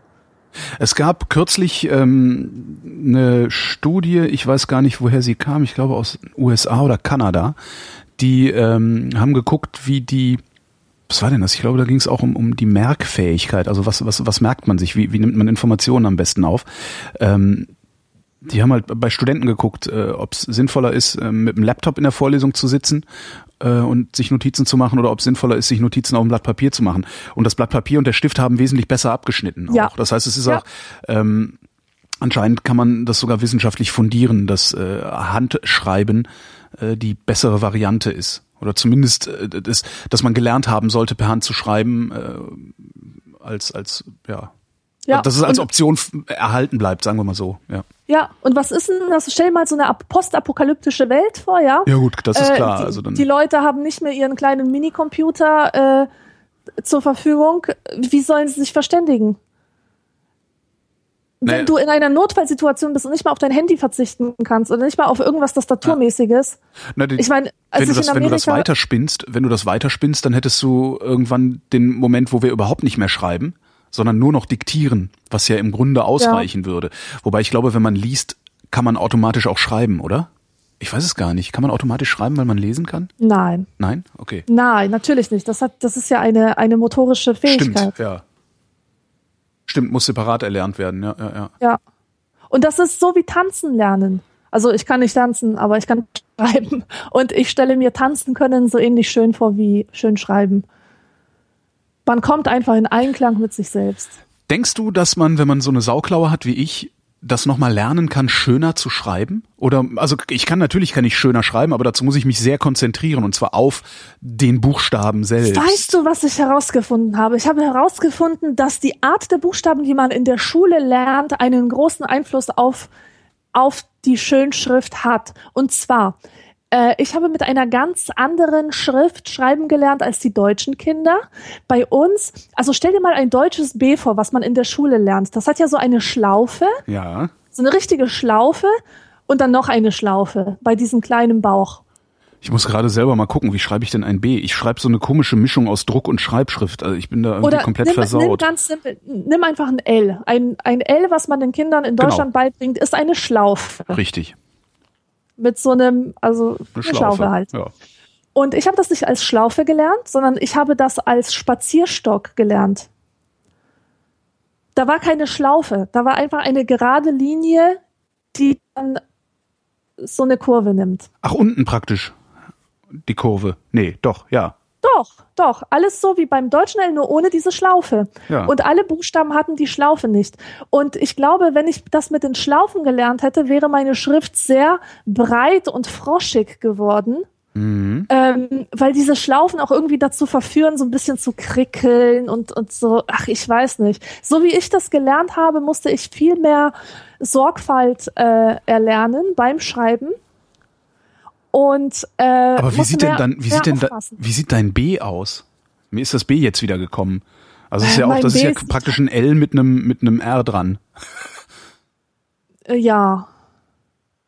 Es gab kürzlich ähm, eine Studie, ich weiß gar nicht, woher sie kam, ich glaube aus USA oder Kanada, die ähm, haben geguckt, wie die, was war denn das? Ich glaube, da ging es auch um, um die Merkfähigkeit. Also was, was, was merkt man sich? Wie, wie nimmt man Informationen am besten auf? Ähm, die haben halt bei Studenten geguckt, äh, ob es sinnvoller ist, äh, mit dem Laptop in der Vorlesung zu sitzen und sich Notizen zu machen oder ob es sinnvoller ist, sich Notizen auf dem Blatt Papier zu machen. Und das Blatt Papier und der Stift haben wesentlich besser abgeschnitten. Ja. Auch. Das heißt, es ist Ja. auch ähm, anscheinend kann man das sogar wissenschaftlich fundieren, dass äh, Handschreiben äh, die bessere Variante ist. Oder zumindest, äh, das, dass man gelernt haben sollte, per Hand zu schreiben, äh, als, als, ja. Ja, dass es als Option erhalten bleibt, sagen wir mal so. Ja, Ja, und was ist denn das? Stell dir mal so eine ap- postapokalyptische Welt vor, ja? ja gut, das ist Äh, klar. Die, also dann, die Leute haben nicht mehr ihren kleinen Minicomputer äh, zur Verfügung. Wie sollen sie sich verständigen? Wenn du in einer Notfallsituation bist und nicht mal auf dein Handy verzichten kannst oder nicht mal auf irgendwas Tastaturmäßiges. Na, die- Ich meine, als wenn du das, in wenn du das Amerika weiterspinnst, wenn du das weiterspinnst, dann hättest du irgendwann den Moment, wo wir überhaupt nicht mehr schreiben, sondern nur noch diktieren, was ja im Grunde ausreichen würde. Wobei ich glaube, wenn man liest, kann man automatisch auch schreiben, oder? Ich weiß es gar nicht. Kann man automatisch schreiben, weil man lesen kann? Nein, Nein? Okay. nein, natürlich nicht. Das hat, das ist ja eine eine motorische Fähigkeit. Stimmt, ja. Stimmt, muss separat erlernt werden, ja, ja, ja. Ja. Und das ist so wie tanzen lernen. Also ich kann nicht tanzen, aber ich kann [LAUGHS] schreiben. Und ich stelle mir tanzen können so ähnlich schön vor wie schön schreiben. Man kommt einfach in Einklang mit sich selbst. Denkst du, dass man, wenn man so eine Sauklaue hat wie ich, das nochmal lernen kann, schöner zu schreiben? Oder, also ich kann natürlich kann ich schöner schreiben, aber dazu muss ich mich sehr konzentrieren und zwar auf den Buchstaben selbst. Weißt du, was ich herausgefunden habe? Ich habe herausgefunden, dass die Art der Buchstaben, die man in der Schule lernt, einen großen Einfluss auf, auf die Schönschrift hat. Und zwar, äh, ich habe mit einer ganz anderen Schrift schreiben gelernt als die deutschen Kinder. Bei uns, also stell dir mal ein deutsches B vor, was man in der Schule lernt. Das hat ja so eine Schlaufe, Ja. so eine richtige Schlaufe und dann noch eine Schlaufe bei diesem kleinen Bauch. Ich muss gerade selber mal gucken, wie schreibe ich denn ein B? Ich schreibe so eine komische Mischung aus Druck und Schreibschrift. Also ich bin da irgendwie Oder komplett nimm, nimm versaut. ganz simpel, nimm einfach ein L. Ein, ein L, was man den Kindern in Genau. Deutschland beibringt, ist eine Schlaufe. Richtig. Mit so einem, also eine, Schlaufe. Schlaufe. halt. Ja. Und ich habe das nicht als Schlaufe gelernt, sondern ich habe das als Spazierstock gelernt. Da war keine Schlaufe, da war einfach eine gerade Linie, die dann so eine Kurve nimmt. Ach, unten praktisch. Die Kurve. Nee, doch, ja. Doch, doch. Alles so wie beim deutschen L, nur ohne diese Schlaufe. Ja. Und alle Buchstaben hatten die Schlaufe nicht. Und ich glaube, wenn ich das mit den Schlaufen gelernt hätte, wäre meine Schrift sehr breit und froschig geworden. Mhm. Ähm, weil diese Schlaufen auch irgendwie dazu verführen, so ein bisschen zu krickeln und, und so, ach, ich weiß nicht. So wie ich das gelernt habe, musste ich viel mehr Sorgfalt äh, erlernen beim Schreiben. Und äh, Aber wie sieht denn dann, wie sieht denn da, wie sieht dein B aus? Mir ist das B jetzt wieder gekommen. Also es ist ja auch, mein das ist B ja ist- praktisch ein L mit einem mit einem R dran. Äh, ja.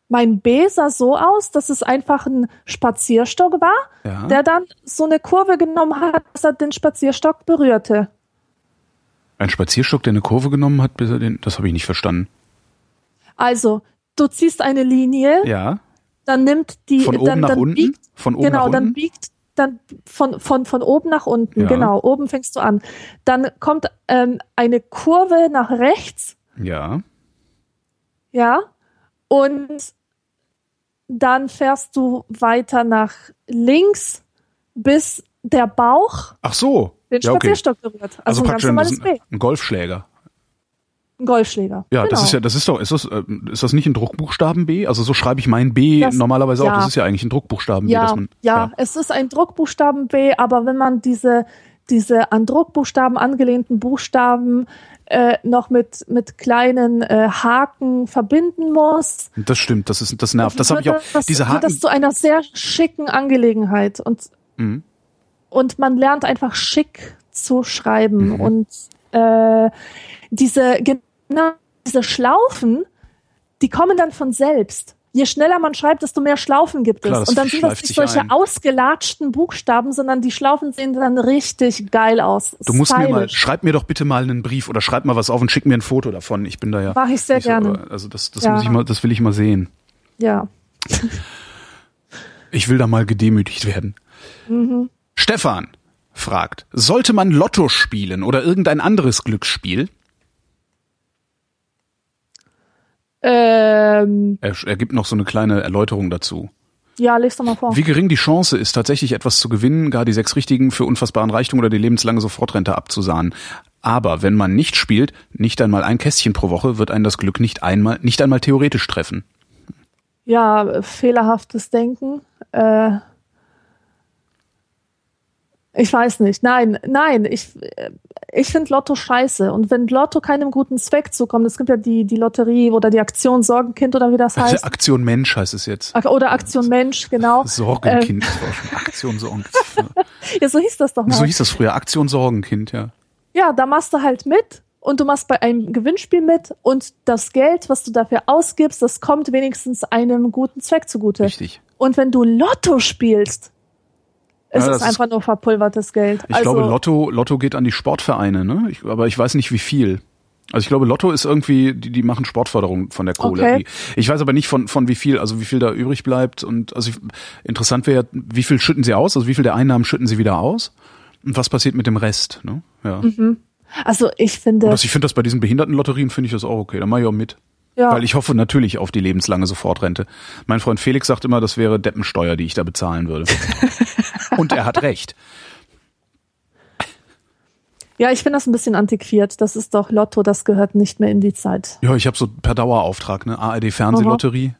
Mein B sah so aus, dass es einfach ein Spazierstock war, Ja. der dann so eine Kurve genommen hat, dass er den Spazierstock berührte. Ein Spazierstock, der eine Kurve genommen hat, bis er den. Das habe ich nicht verstanden. Also, du ziehst eine Linie, Ja. Dann nimmt die Von oben dann, nach dann unten. biegt Von oben genau, nach dann unten. biegt dann von, von, von oben nach unten, Ja. genau, oben fängst du an. Dann kommt ähm, eine Kurve nach rechts, Ja. ja, und dann fährst du weiter nach links, bis der Bauch Ach so. den ja, okay. Spazierstock berührt. Also, Also praktisch ein, ein Golfschläger. Ein Golfschläger. Ja, genau. das ist ja, das ist doch, ist das, äh, ist das nicht ein Druckbuchstaben B? Also so schreibe ich mein B Das- normalerweise auch. ja. Das ist ja eigentlich ein Druckbuchstaben B, ja, dass man. ja, es ist ein Druckbuchstaben B, aber wenn man diese, diese an Druckbuchstaben angelehnten Buchstaben äh, noch mit, mit kleinen äh, Haken verbinden muss, Das stimmt, das ist, das nervt. Das habe ich auch. das, Diese Haken. das zu einer sehr schicken Angelegenheit und, Mhm. und man lernt einfach schick zu schreiben Mhm. und äh, diese, genau, diese Schlaufen, die kommen dann von selbst. Je schneller man schreibt, desto mehr Schlaufen gibt es. Klar, und dann sind das nicht solche ein. ausgelatschten Buchstaben, sondern die Schlaufen sehen dann richtig geil aus. Du musst mir mal, schreib mir doch bitte mal einen Brief oder schreib mal was auf und schick mir ein Foto davon. Ich bin da ja. Mach ich sehr nicht so, gerne. also das, das Ja. muss ich mal, das will ich mal sehen. Ja. [LAUGHS] Ich will da mal gedemütigt werden. Mhm. Stefan fragt, sollte man Lotto spielen oder irgendein anderes Glücksspiel? Ähm, Er, er gibt noch so eine kleine Erläuterung dazu. ja, lest doch mal vor. Wie gering die Chance ist, tatsächlich etwas zu gewinnen, gar die sechs richtigen für unfassbaren Reichtum oder die lebenslange Sofortrente abzusahnen. Aber wenn man nicht spielt, nicht einmal ein Kästchen pro Woche, wird einen das Glück nicht einmal, nicht einmal theoretisch treffen. Ja, fehlerhaftes Denken. Äh, ich weiß nicht. Nein, nein, ich, äh, ich finde Lotto scheiße. Und wenn Lotto keinem guten Zweck zukommt, es gibt ja die, die Lotterie oder die Aktion Sorgenkind oder wie das Also heißt. Aktion Mensch heißt es jetzt. Oder Aktion Mensch, genau. [LAUGHS] Sorgenkind. schon [LAUGHS] Aktion Sorgenkind. Ja, so hieß das doch mal. So hieß das früher. Aktion Sorgenkind, ja. Ja, da machst du halt mit und du machst bei einem Gewinnspiel mit und das Geld, was du dafür ausgibst, das kommt wenigstens einem guten Zweck zugute. Richtig. Und wenn du Lotto spielst, ist Ja, es das ist- einfach nur verpulvertes Geld. Ich also, glaube, Lotto, Lotto geht an die Sportvereine, ne? Ich, aber ich weiß nicht, wie viel. Also ich glaube, Lotto ist irgendwie, die, die machen Sportförderung von der Kohle. Okay. Ich weiß aber nicht von, von wie viel, also wie viel da übrig bleibt. Und also ich, interessant wäre, wie viel schütten sie aus, also wie viel der Einnahmen schütten sie wieder aus? Und was passiert mit dem Rest? Ne? Ja. also ich finde, Und das, ich finde das bei diesen Behindertenlotterien finde ich das auch okay. Da mache ich auch mit. ja, Weil ich hoffe natürlich auf die lebenslange Sofortrente. Mein Freund Felix sagt immer, das wäre Deppensteuer, die ich da bezahlen würde. [LAUGHS] Und er hat recht. ja, ich finde das ein bisschen antiquiert. Das ist doch Lotto, das gehört nicht mehr in die Zeit. Ja, ich habe so per Dauerauftrag, ne? ARD Fernsehlotterie.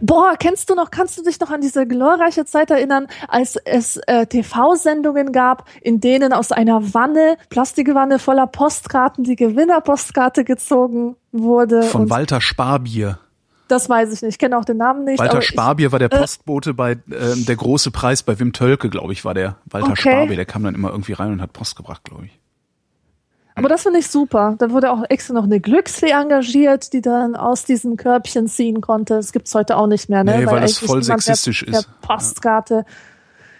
Boah, kennst du noch, kannst du dich noch an diese glorreiche Zeit erinnern, als es äh, TV-Sendungen gab, in denen aus einer Wanne, Plastikwanne voller Postkarten, die Gewinnerpostkarte gezogen wurde? Von Walter Sparbier. Das weiß ich nicht, ich kenne auch den Namen nicht. Walter aber Sparbier war der Postbote bei ähm, der große Preis bei Wim Tölke, glaube ich, war der Walter Okay. Sparbier. Der kam dann immer irgendwie rein und hat Post gebracht, glaube ich. Ich, aber das finde ich super. Da wurde auch extra noch eine Glücksfee engagiert, die dann aus diesem Körbchen ziehen konnte. Das gibt's heute auch nicht mehr, ne? Nee, weil das eigentlich voll sexistisch ist. Postkarte.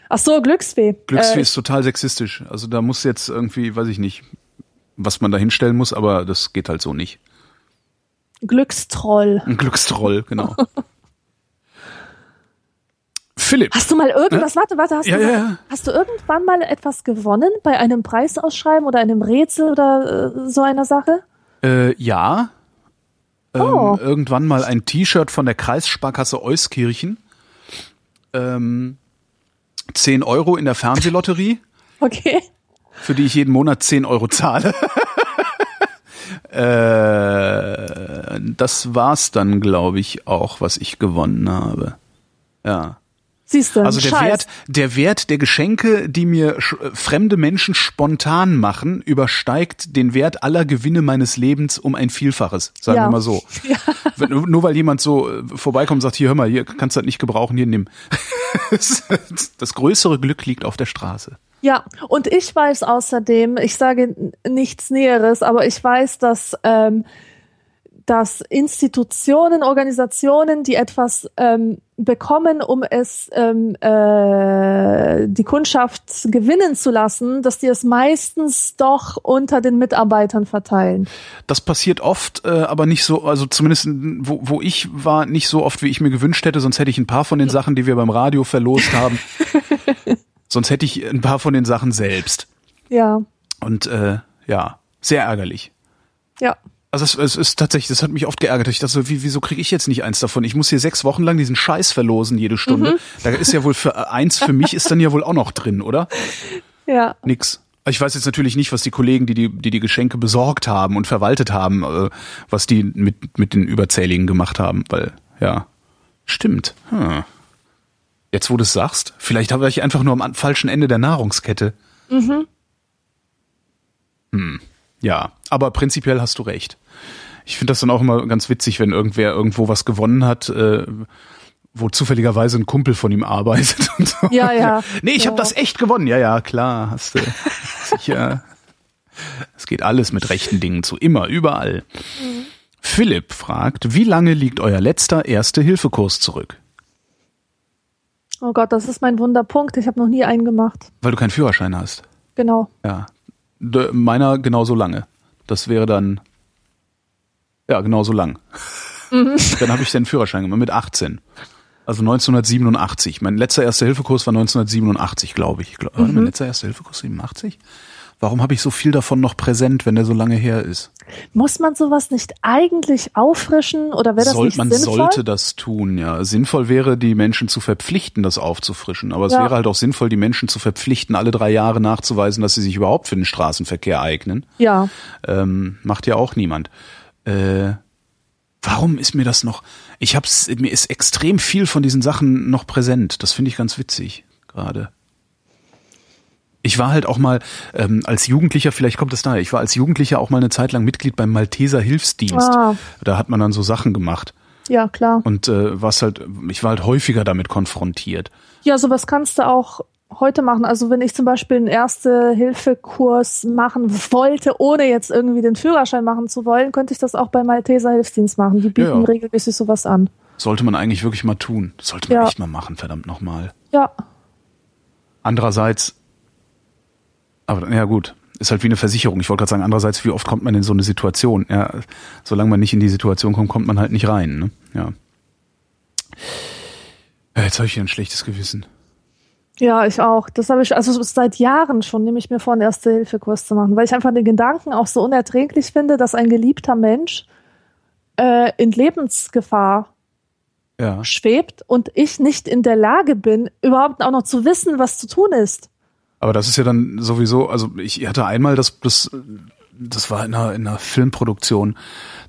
Ach so, Glücksfee. Glücksfee Äh, ist total sexistisch. Also da muss jetzt irgendwie, weiß ich nicht, was man da hinstellen muss, aber das geht halt so nicht. Glückstroll. Ein Glückstroll, genau. [LAUGHS] Philipp. Hast du mal irgendwas, warte, warte, hast, Ja, du ja. hast du irgendwann mal etwas gewonnen bei einem Preisausschreiben oder einem Rätsel oder äh, so einer Sache? Äh, ja. Ähm, Oh. Irgendwann mal ein T-Shirt von der Kreissparkasse Euskirchen. Ähm, 10 Euro in der Fernsehlotterie, [LAUGHS] Okay. für die ich jeden Monat 10 Euro zahle. [LAUGHS] äh, das war's dann, glaube ich, auch, was ich gewonnen habe. Ja. Siehst du, Also der Scheiß. Wert, der Wert der Geschenke, die mir äh, fremde Menschen spontan machen, übersteigt den Wert aller Gewinne meines Lebens um ein Vielfaches. Sagen Ja. wir mal so. [LAUGHS] Ja. Wenn, nur weil jemand so äh, vorbeikommt und sagt, hier hör mal, hier kannst du das nicht gebrauchen, hier nimm. [LAUGHS] das größere Glück liegt auf der Straße. Ja, und ich weiß außerdem, ich sage nichts Näheres, aber ich weiß, dass, ähm, dass Institutionen, Organisationen, die etwas ähm, bekommen, um es ähm, äh, die Kundschaft gewinnen zu lassen, dass die es meistens doch unter den Mitarbeitern verteilen. Das passiert oft, äh, aber nicht so, also zumindest wo, wo ich war, nicht so oft, wie ich mir gewünscht hätte, sonst hätte ich ein paar von den Sachen, die wir beim Radio verlost haben, [LAUGHS] sonst hätte ich ein paar von den Sachen selbst. Ja. Und äh, ja, sehr ärgerlich. Ja. Also es, es ist tatsächlich, das hat mich oft geärgert. Ich dachte so, wie, wieso kriege ich jetzt nicht eins davon? Ich muss hier sechs Wochen lang diesen Scheiß verlosen jede Stunde. Mhm. Da ist ja wohl für äh, eins für mich ist dann ja wohl auch noch drin, oder? Ja. Nix. Ich weiß jetzt natürlich nicht, was die Kollegen, die die, die, die Geschenke besorgt haben und verwaltet haben, äh, was die mit, mit den Überzähligen gemacht haben, weil, ja, stimmt. Hm. Jetzt, wo du es sagst, vielleicht habe ich einfach nur am falschen Ende der Nahrungskette. Mhm. Hm. Ja, aber prinzipiell hast du recht. Ich finde das dann auch immer ganz witzig, wenn irgendwer irgendwo was gewonnen hat, äh, wo zufälligerweise ein Kumpel von ihm arbeitet. Und so. Ja, ja. Nee, ich ja. habe das echt gewonnen. Ja, ja, klar, hast du. Sicher. Es geht alles mit rechten Dingen zu, immer, überall. Mhm. Philipp fragt, wie lange liegt euer letzter Erste-Hilfe-Kurs zurück? Oh Gott, das ist mein Wunderpunkt. Ich habe noch nie einen gemacht. Weil du keinen Führerschein hast. Genau. Ja. De, meiner genauso lange. Das wäre dann ja genauso lang. Mhm. [LAUGHS] Dann habe ich den Führerschein gemacht mit 18. Also 1987. Mein letzter Erste-Hilfe-Kurs war 1987, glaube ich. Mhm. Mein letzter Erste-Hilfe-Kurs 87? Warum habe ich so viel davon noch präsent, wenn der so lange her ist? Muss man sowas nicht eigentlich auffrischen oder wäre das Soll, nicht man sinnvoll? Man sollte das tun, ja. Sinnvoll wäre, die Menschen zu verpflichten, das aufzufrischen. Aber es ja. wäre halt auch sinnvoll, die Menschen zu verpflichten, alle drei Jahre nachzuweisen, dass sie sich überhaupt für den Straßenverkehr eignen. Ja. Ähm, macht ja auch niemand. Äh, warum ist mir das noch? Ich hab's, mir ist extrem viel von diesen Sachen noch präsent. Das finde ich ganz witzig gerade ich war halt auch mal ähm, als Jugendlicher, vielleicht kommt es daher, ich war als Jugendlicher auch mal eine Zeit lang Mitglied beim Malteser Hilfsdienst. Ah. Da hat man dann so Sachen gemacht. Ja, klar. Und äh, was halt, ich war halt häufiger damit konfrontiert. Ja, sowas kannst du auch heute machen. Also wenn ich zum Beispiel einen Erste-Hilfe-Kurs machen wollte, ohne jetzt irgendwie den Führerschein machen zu wollen, könnte ich das auch beim Malteser Hilfsdienst machen. Die bieten ja, ja. regelmäßig sowas an. Sollte man eigentlich wirklich mal tun. sollte man ja. echt mal machen, verdammt nochmal. Ja. Andererseits, aber ja gut, ist halt wie eine Versicherung. Ich wollte gerade sagen, andererseits, wie oft kommt man in so eine Situation? Ja, solange man nicht in die Situation kommt, kommt man halt nicht rein. Ne? Ja. ja jetzt habe ich hier ein schlechtes Gewissen. Ja, ich auch. Das habe ich also seit Jahren schon, nehme ich mir vor, einen Erste-Hilfe-Kurs zu machen, weil ich einfach den Gedanken auch so unerträglich finde, dass ein geliebter Mensch äh, in Lebensgefahr ja. schwebt und ich nicht in der Lage bin, überhaupt auch noch zu wissen, was zu tun ist. Aber das ist ja dann sowieso, also ich hatte einmal das, das, das war in einer, in einer Filmproduktion,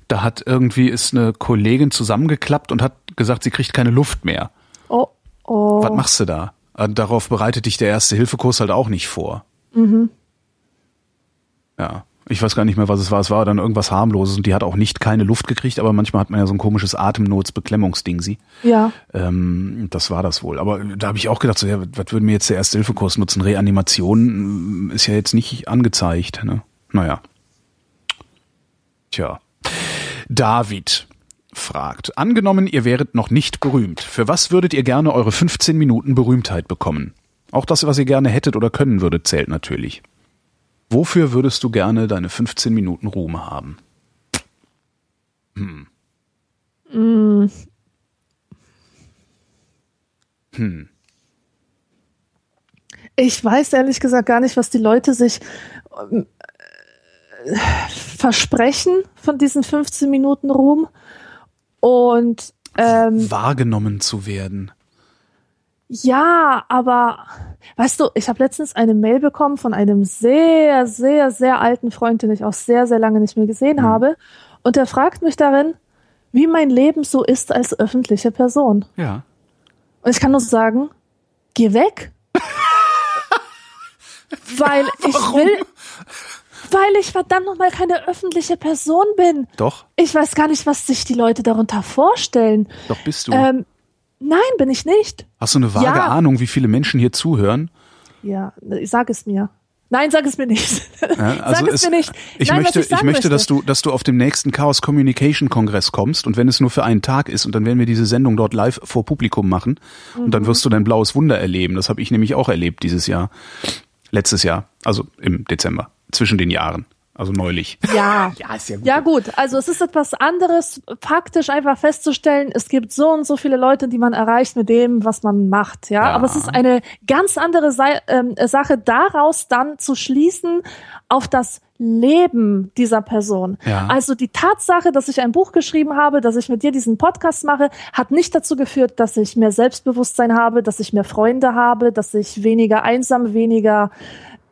da hat irgendwie ist eine Kollegin zusammengeklappt und hat gesagt, sie kriegt keine Luft mehr. Oh, oh. Was machst du da? Äh, darauf bereitet dich der erste Hilfekurs halt auch nicht vor. Mhm. Ja ich weiß gar nicht mehr, was es war. Es war dann irgendwas harmloses und die hat auch nicht keine Luft gekriegt, aber manchmal hat man ja so ein komisches Atemnotsbeklemmungsding sie. Ja. Ähm, das war das wohl. Aber da habe ich auch gedacht, so, ja, was würde mir jetzt der Erste-Hilfe-Kurs nutzen? Reanimation ist ja jetzt nicht angezeigt. Ne? Naja. Tja. David fragt, angenommen, ihr wäret noch nicht berühmt, für was würdet ihr gerne eure 15 Minuten Berühmtheit bekommen? Auch das, was ihr gerne hättet oder können würdet, zählt natürlich. Wofür würdest du gerne deine 15 Minuten Ruhm haben? Hm. Mm. Hm. Ich weiß ehrlich gesagt gar nicht, was die Leute sich äh, versprechen von diesen 15 Minuten Ruhm und ähm, wahrgenommen zu werden. Ja, aber weißt du, ich habe letztens eine Mail bekommen von einem sehr, sehr, sehr alten Freund, den ich auch sehr, sehr lange nicht mehr gesehen mhm. habe. Und er fragt mich darin, wie mein Leben so ist als öffentliche Person. Ja. Und ich kann nur sagen, geh weg. [LAUGHS] weil ich will, weil ich verdammt nochmal keine öffentliche Person bin. Doch. Ich weiß gar nicht, was sich die Leute darunter vorstellen. Doch bist du. Ähm, Nein, bin ich nicht. Hast du eine vage ja. Ahnung, wie viele Menschen hier zuhören? Ja, sag es mir. Nein, sag es mir nicht. Ja, [LAUGHS] also sag es, es, mir nicht. Ich Nein, möchte, was ich, sagen möchte, dass möchte. du, dass du auf dem nächsten Chaos Communication Kongress kommst und wenn es nur für einen Tag ist und dann werden wir diese Sendung dort live vor Publikum machen und Mhm. dann wirst du dein blaues Wunder erleben. Das habe ich nämlich auch erlebt dieses Jahr, letztes Jahr, also im Dezember, zwischen den Jahren, also neulich. Ja. [LAUGHS] Ja, ist ja gut. Ja gut, also es ist etwas anderes, faktisch einfach festzustellen, es gibt so und so viele Leute, die man erreicht mit dem, was man macht, ja. Ja. Aber es ist eine ganz andere Sei ähm, Sache, daraus dann zu schließen auf das Leben dieser Person. Ja. Also die Tatsache, dass ich ein Buch geschrieben habe, dass ich mit dir diesen Podcast mache, hat nicht dazu geführt, dass ich mehr Selbstbewusstsein habe, dass ich mehr Freunde habe, dass ich weniger einsam, weniger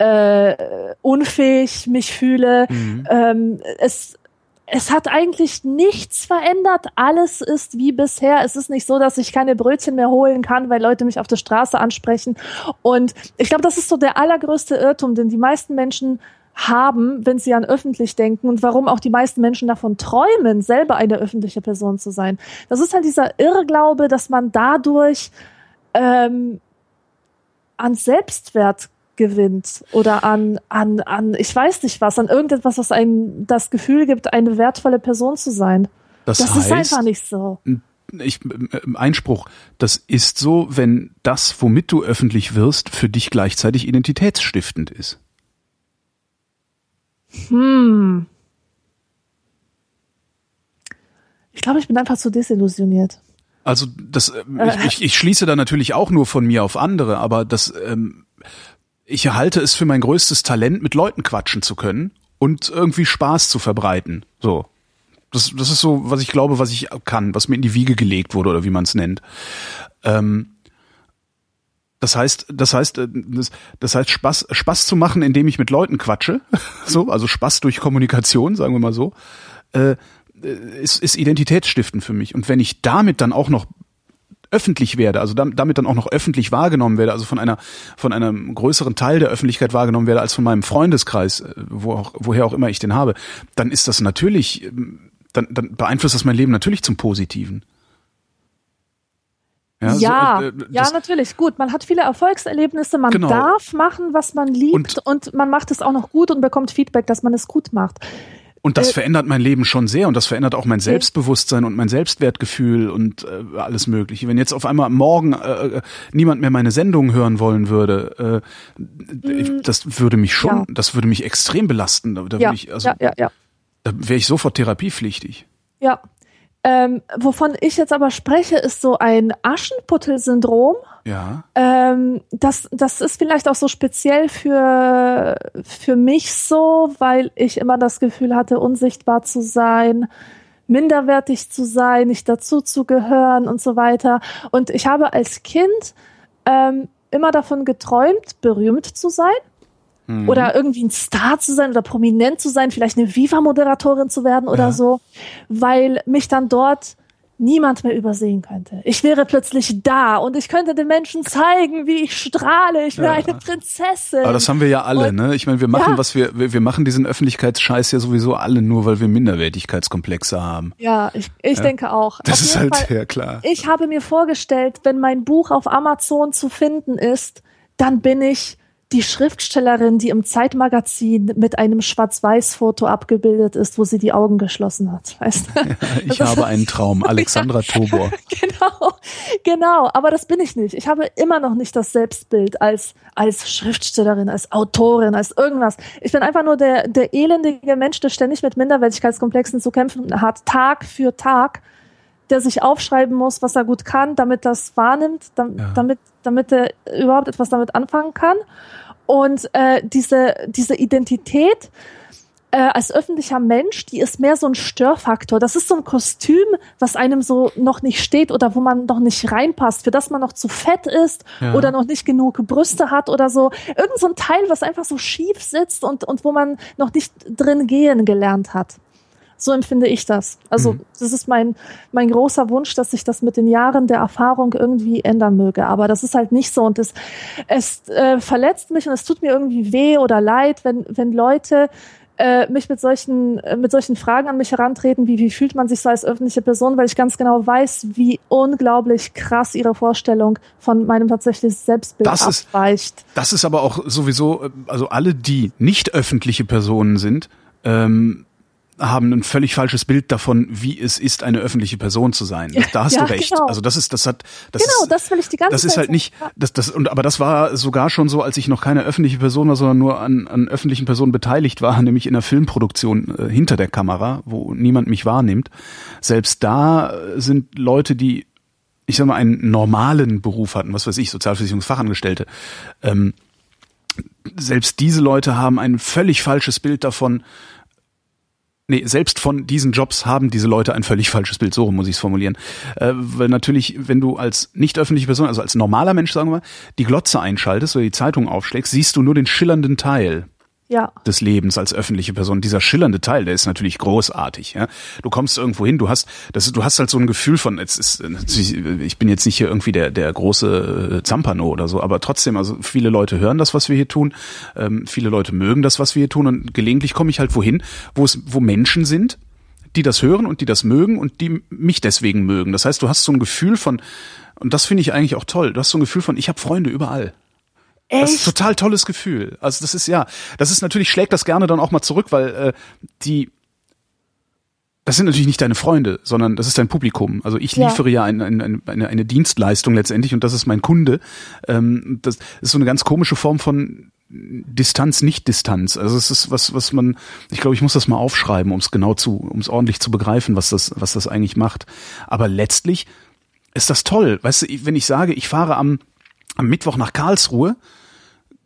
äh, unfähig mich fühle. Ähm, es, es hat eigentlich nichts verändert. Alles ist wie bisher. Es ist nicht so, dass ich keine Brötchen mehr holen kann, weil Leute mich auf der Straße ansprechen. Und ich glaube, das ist so der allergrößte Irrtum, den die meisten Menschen haben, wenn sie an öffentlich denken und warum auch die meisten Menschen davon träumen, selber eine öffentliche Person zu sein. Das ist halt dieser Irrglaube, dass man dadurch ähm, an Selbstwert gewinnt oder an, an, an, ich weiß nicht was, an irgendetwas, was einem das Gefühl gibt, eine wertvolle Person zu sein. Das, Das heißt, ist einfach nicht so. ich, äh, Einspruch, das ist so, wenn das, womit du öffentlich wirst, für dich gleichzeitig identitätsstiftend ist. Hm. Ich glaube, ich bin einfach zu desillusioniert. Also das, ähm, ich, ich, ich schließe da natürlich auch nur von mir auf andere, aber das, ähm, ich halte es für mein größtes Talent, mit Leuten quatschen zu können und irgendwie Spaß zu verbreiten. So. Das, das ist so, was ich glaube, was ich kann, was mir in die Wiege gelegt wurde oder wie man es nennt. Ähm, das heißt, das heißt, äh, das, heißt Spaß, Spaß zu machen, indem ich mit Leuten quatsche, [LAUGHS] so, also Spaß durch Kommunikation, sagen wir mal so, äh, ist, ist identitätsstiftend für mich. Und wenn ich damit dann auch noch öffentlich werde, also dam- damit dann auch noch öffentlich wahrgenommen werde, also von einer von einem größeren Teil der Öffentlichkeit wahrgenommen werde als von meinem Freundeskreis, äh, wo auch, woher auch immer ich den habe, dann ist das natürlich, ähm, dann, dann beeinflusst das mein Leben natürlich zum Positiven. Ja, so, äh, ja, das- natürlich. Gut, man hat viele Erfolgserlebnisse, man Genau. darf machen, was man liebt Und- und, man macht es auch noch gut und bekommt Feedback, dass man es gut macht. Und das Äh, verändert mein Leben schon sehr und das verändert auch mein Selbstbewusstsein und mein Selbstwertgefühl und äh, alles Mögliche. Wenn jetzt auf einmal morgen äh, äh, niemand mehr meine Sendung hören wollen würde, äh, ich, das würde mich schon, Mm, Ja. das würde mich extrem belasten. Da, da Ja, würde ich, also, ja, ja, ja. da wäre ich sofort therapiepflichtig. Ja. Ähm, wovon ich jetzt aber spreche, ist so ein Aschenputtel-Syndrom. Ja. Ähm, das, das ist vielleicht auch so speziell für, für mich so, weil ich immer das Gefühl hatte, unsichtbar zu sein, minderwertig zu sein, nicht dazu zu gehören und so weiter. Und ich habe als Kind ähm, immer davon geträumt, berühmt zu sein Mhm. oder irgendwie ein Star zu sein oder prominent zu sein, vielleicht eine Viva-Moderatorin zu werden oder Ja. so, weil mich dann dort niemand mehr übersehen könnte. Ich wäre plötzlich da und ich könnte den Menschen zeigen, wie ich strahle. Ich wäre Ja. eine Prinzessin. Aber das haben wir ja alle, Und- ne? Ich meine, wir machen, Ja. was wir, wir, wir machen diesen Öffentlichkeitsscheiß ja sowieso alle nur, weil wir Minderwertigkeitskomplexe haben. ja, ich, ich denke auch. Das Auf ist halt, Fall, ja klar. Ich habe mir vorgestellt, wenn mein Buch auf Amazon zu finden ist, dann bin ich die Schriftstellerin, die im Zeitmagazin mit einem Schwarz-Weiß-Foto abgebildet ist, wo sie die Augen geschlossen hat. Weißt du? Ich Das- habe einen Traum. [LAUGHS] Alexandra Tobor. [LAUGHS] Genau, genau. Aber das bin ich nicht. Ich habe immer noch nicht das Selbstbild als, als Schriftstellerin, als Autorin, als irgendwas. Ich bin einfach nur der, der elendige Mensch, der ständig mit Minderwertigkeitskomplexen zu kämpfen hat, Tag für Tag, der sich aufschreiben muss, was er gut kann, damit das wahrnimmt, dam, Ja. damit, damit er überhaupt etwas damit anfangen kann. Und äh, diese, diese Identität, äh, als öffentlicher Mensch, die ist mehr so ein Störfaktor. Das ist so ein Kostüm, was einem so noch nicht steht oder wo man noch nicht reinpasst, für das man noch zu fett ist Ja. oder noch nicht genug Brüste hat oder so. Irgend so ein Teil, was einfach so schief sitzt und, und wo man noch nicht drin gehen gelernt hat. So empfinde ich das. Also, Mhm. das ist mein, mein großer Wunsch, dass sich das mit den Jahren der Erfahrung irgendwie ändern möge. Aber das ist halt nicht so und es, es äh, verletzt mich und es tut mir irgendwie weh oder leid, wenn, wenn Leute äh, mich mit solchen, äh, mit solchen Fragen an mich herantreten, wie wie fühlt man sich so als öffentliche Person, weil ich ganz genau weiß, wie unglaublich krass ihre Vorstellung von meinem tatsächlichen Selbstbild Das ist- abweicht. Das ist aber auch sowieso, äh, also alle, die nicht öffentliche Personen sind, ähm, haben ein völlig falsches Bild davon, wie es ist, eine öffentliche Person zu sein. Da, da hast Ja, du recht. genau. Also das ist, das hat, das Genau, ist, das will ich die ganze das ist halt nicht, das, das, und, aber das war sogar schon so, als ich noch keine öffentliche Person war, sondern nur an, an öffentlichen Personen beteiligt war, [LAUGHS] nämlich in der Filmproduktion äh, hinter der Kamera, wo niemand mich wahrnimmt. Selbst da äh, sind Leute, die, ich sag mal, einen normalen Beruf hatten, was weiß ich, Sozialversicherungsfachangestellte, ähm, selbst diese Leute haben ein völlig falsches Bild davon, Nee, selbst von diesen Jobs haben diese Leute ein völlig falsches Bild, so muss ich es formulieren. Äh, weil natürlich, wenn du als nicht öffentliche Person, also als normaler Mensch, sagen wir die Glotze einschaltest oder die Zeitung aufschlägst, siehst du nur den schillernden Teil Ja. des Lebens als öffentliche Person. Dieser schillernde Teil, der ist natürlich großartig. Ja? Du kommst irgendwo hin, du hast, das, du hast halt so ein Gefühl von, jetzt ist, natürlich, ich bin jetzt nicht hier irgendwie der, der große äh, Zampano oder so, aber trotzdem, also viele Leute hören das, was wir hier tun, ähm, viele Leute mögen das, was wir hier tun und gelegentlich komme ich halt wohin, wo es, wo Menschen sind, die das hören und die das mögen und die mich deswegen mögen. Das heißt, du hast so ein Gefühl von, und das finde ich eigentlich auch toll, du hast so ein Gefühl von, ich habe Freunde überall. Das ist ein Echt? total tolles Gefühl. Also das ist ja, das ist natürlich schlägt das gerne dann auch mal zurück, weil äh, die das sind natürlich nicht deine Freunde, sondern das ist dein Publikum. Also ich Ja. liefere ja ein, ein, eine, eine Dienstleistung letztendlich und das ist mein Kunde. Ähm, das ist so eine ganz komische Form von Distanz, nicht Distanz. Also es ist was, was man, ich glaube, ich muss das mal aufschreiben, um es genau zu, um es ordentlich zu begreifen, was das, was das eigentlich macht. Aber letztlich ist das toll. Weißt du, wenn ich sage, ich fahre am, am Mittwoch nach Karlsruhe,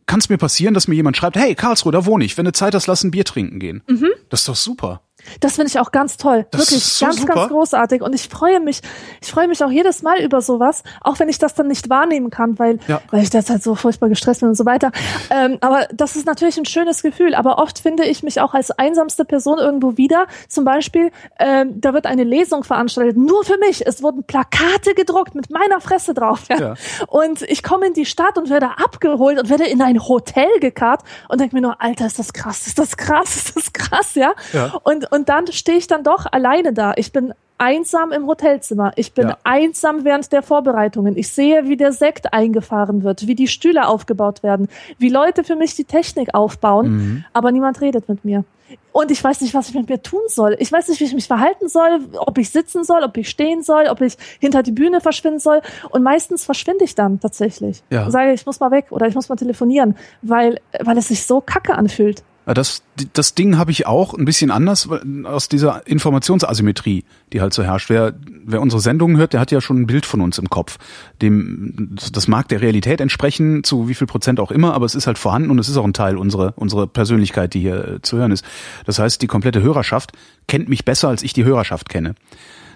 kann es mir passieren, dass mir jemand schreibt, hey, Karlsruhe, da wohne ich. Wenn du Zeit hast, lass ein Bier trinken gehen. Das ist doch super. Das finde ich auch ganz toll. Das Wirklich so ganz, super. ganz großartig. Und ich freue mich, ich freue mich auch jedes Mal über sowas, auch wenn ich das dann nicht wahrnehmen kann, weil, Ja. weil ich derzeit so furchtbar gestresst bin und so weiter. Ähm, aber das ist natürlich ein schönes Gefühl. Aber oft finde ich mich auch als einsamste Person irgendwo wieder. Zum Beispiel, ähm, da wird eine Lesung veranstaltet, nur für mich. Es wurden Plakate gedruckt mit meiner Fresse drauf. Ja. Ja. Und ich komme in die Stadt und werde abgeholt und werde in ein Hotel gekarrt und denke mir nur, Alter, ist das krass, ist das krass, [LAUGHS] ist das krass, ja? Ja. Und, und dann stehe ich dann doch alleine da. Ich bin einsam im Hotelzimmer. Ich bin Ja. einsam während der Vorbereitungen. Ich sehe, wie der Sekt eingefahren wird, wie die Stühle aufgebaut werden, wie Leute für mich die Technik aufbauen, Mhm. aber niemand redet mit mir. Und ich weiß nicht, was ich mit mir tun soll. Ich weiß nicht, wie ich mich verhalten soll, ob ich sitzen soll, ob ich stehen soll, ob ich hinter die Bühne verschwinden soll. Und meistens verschwinde ich dann tatsächlich. Ja. Und sage, ich muss mal weg oder ich muss mal telefonieren, weil, weil es sich so kacke anfühlt. Ja, Das, das Ding habe ich auch ein bisschen anders weil- aus dieser Informationsasymmetrie, die halt so herrscht. Wer, wer unsere Sendungen hört, der hat ja schon ein Bild von uns im Kopf. Dem, das mag der Realität entsprechen, zu wie viel Prozent auch immer, aber es ist halt vorhanden und es ist auch ein Teil unserer, unserer Persönlichkeit, die hier äh, zu hören ist. Das heißt, die komplette Hörerschaft kennt mich besser, als ich die Hörerschaft kenne.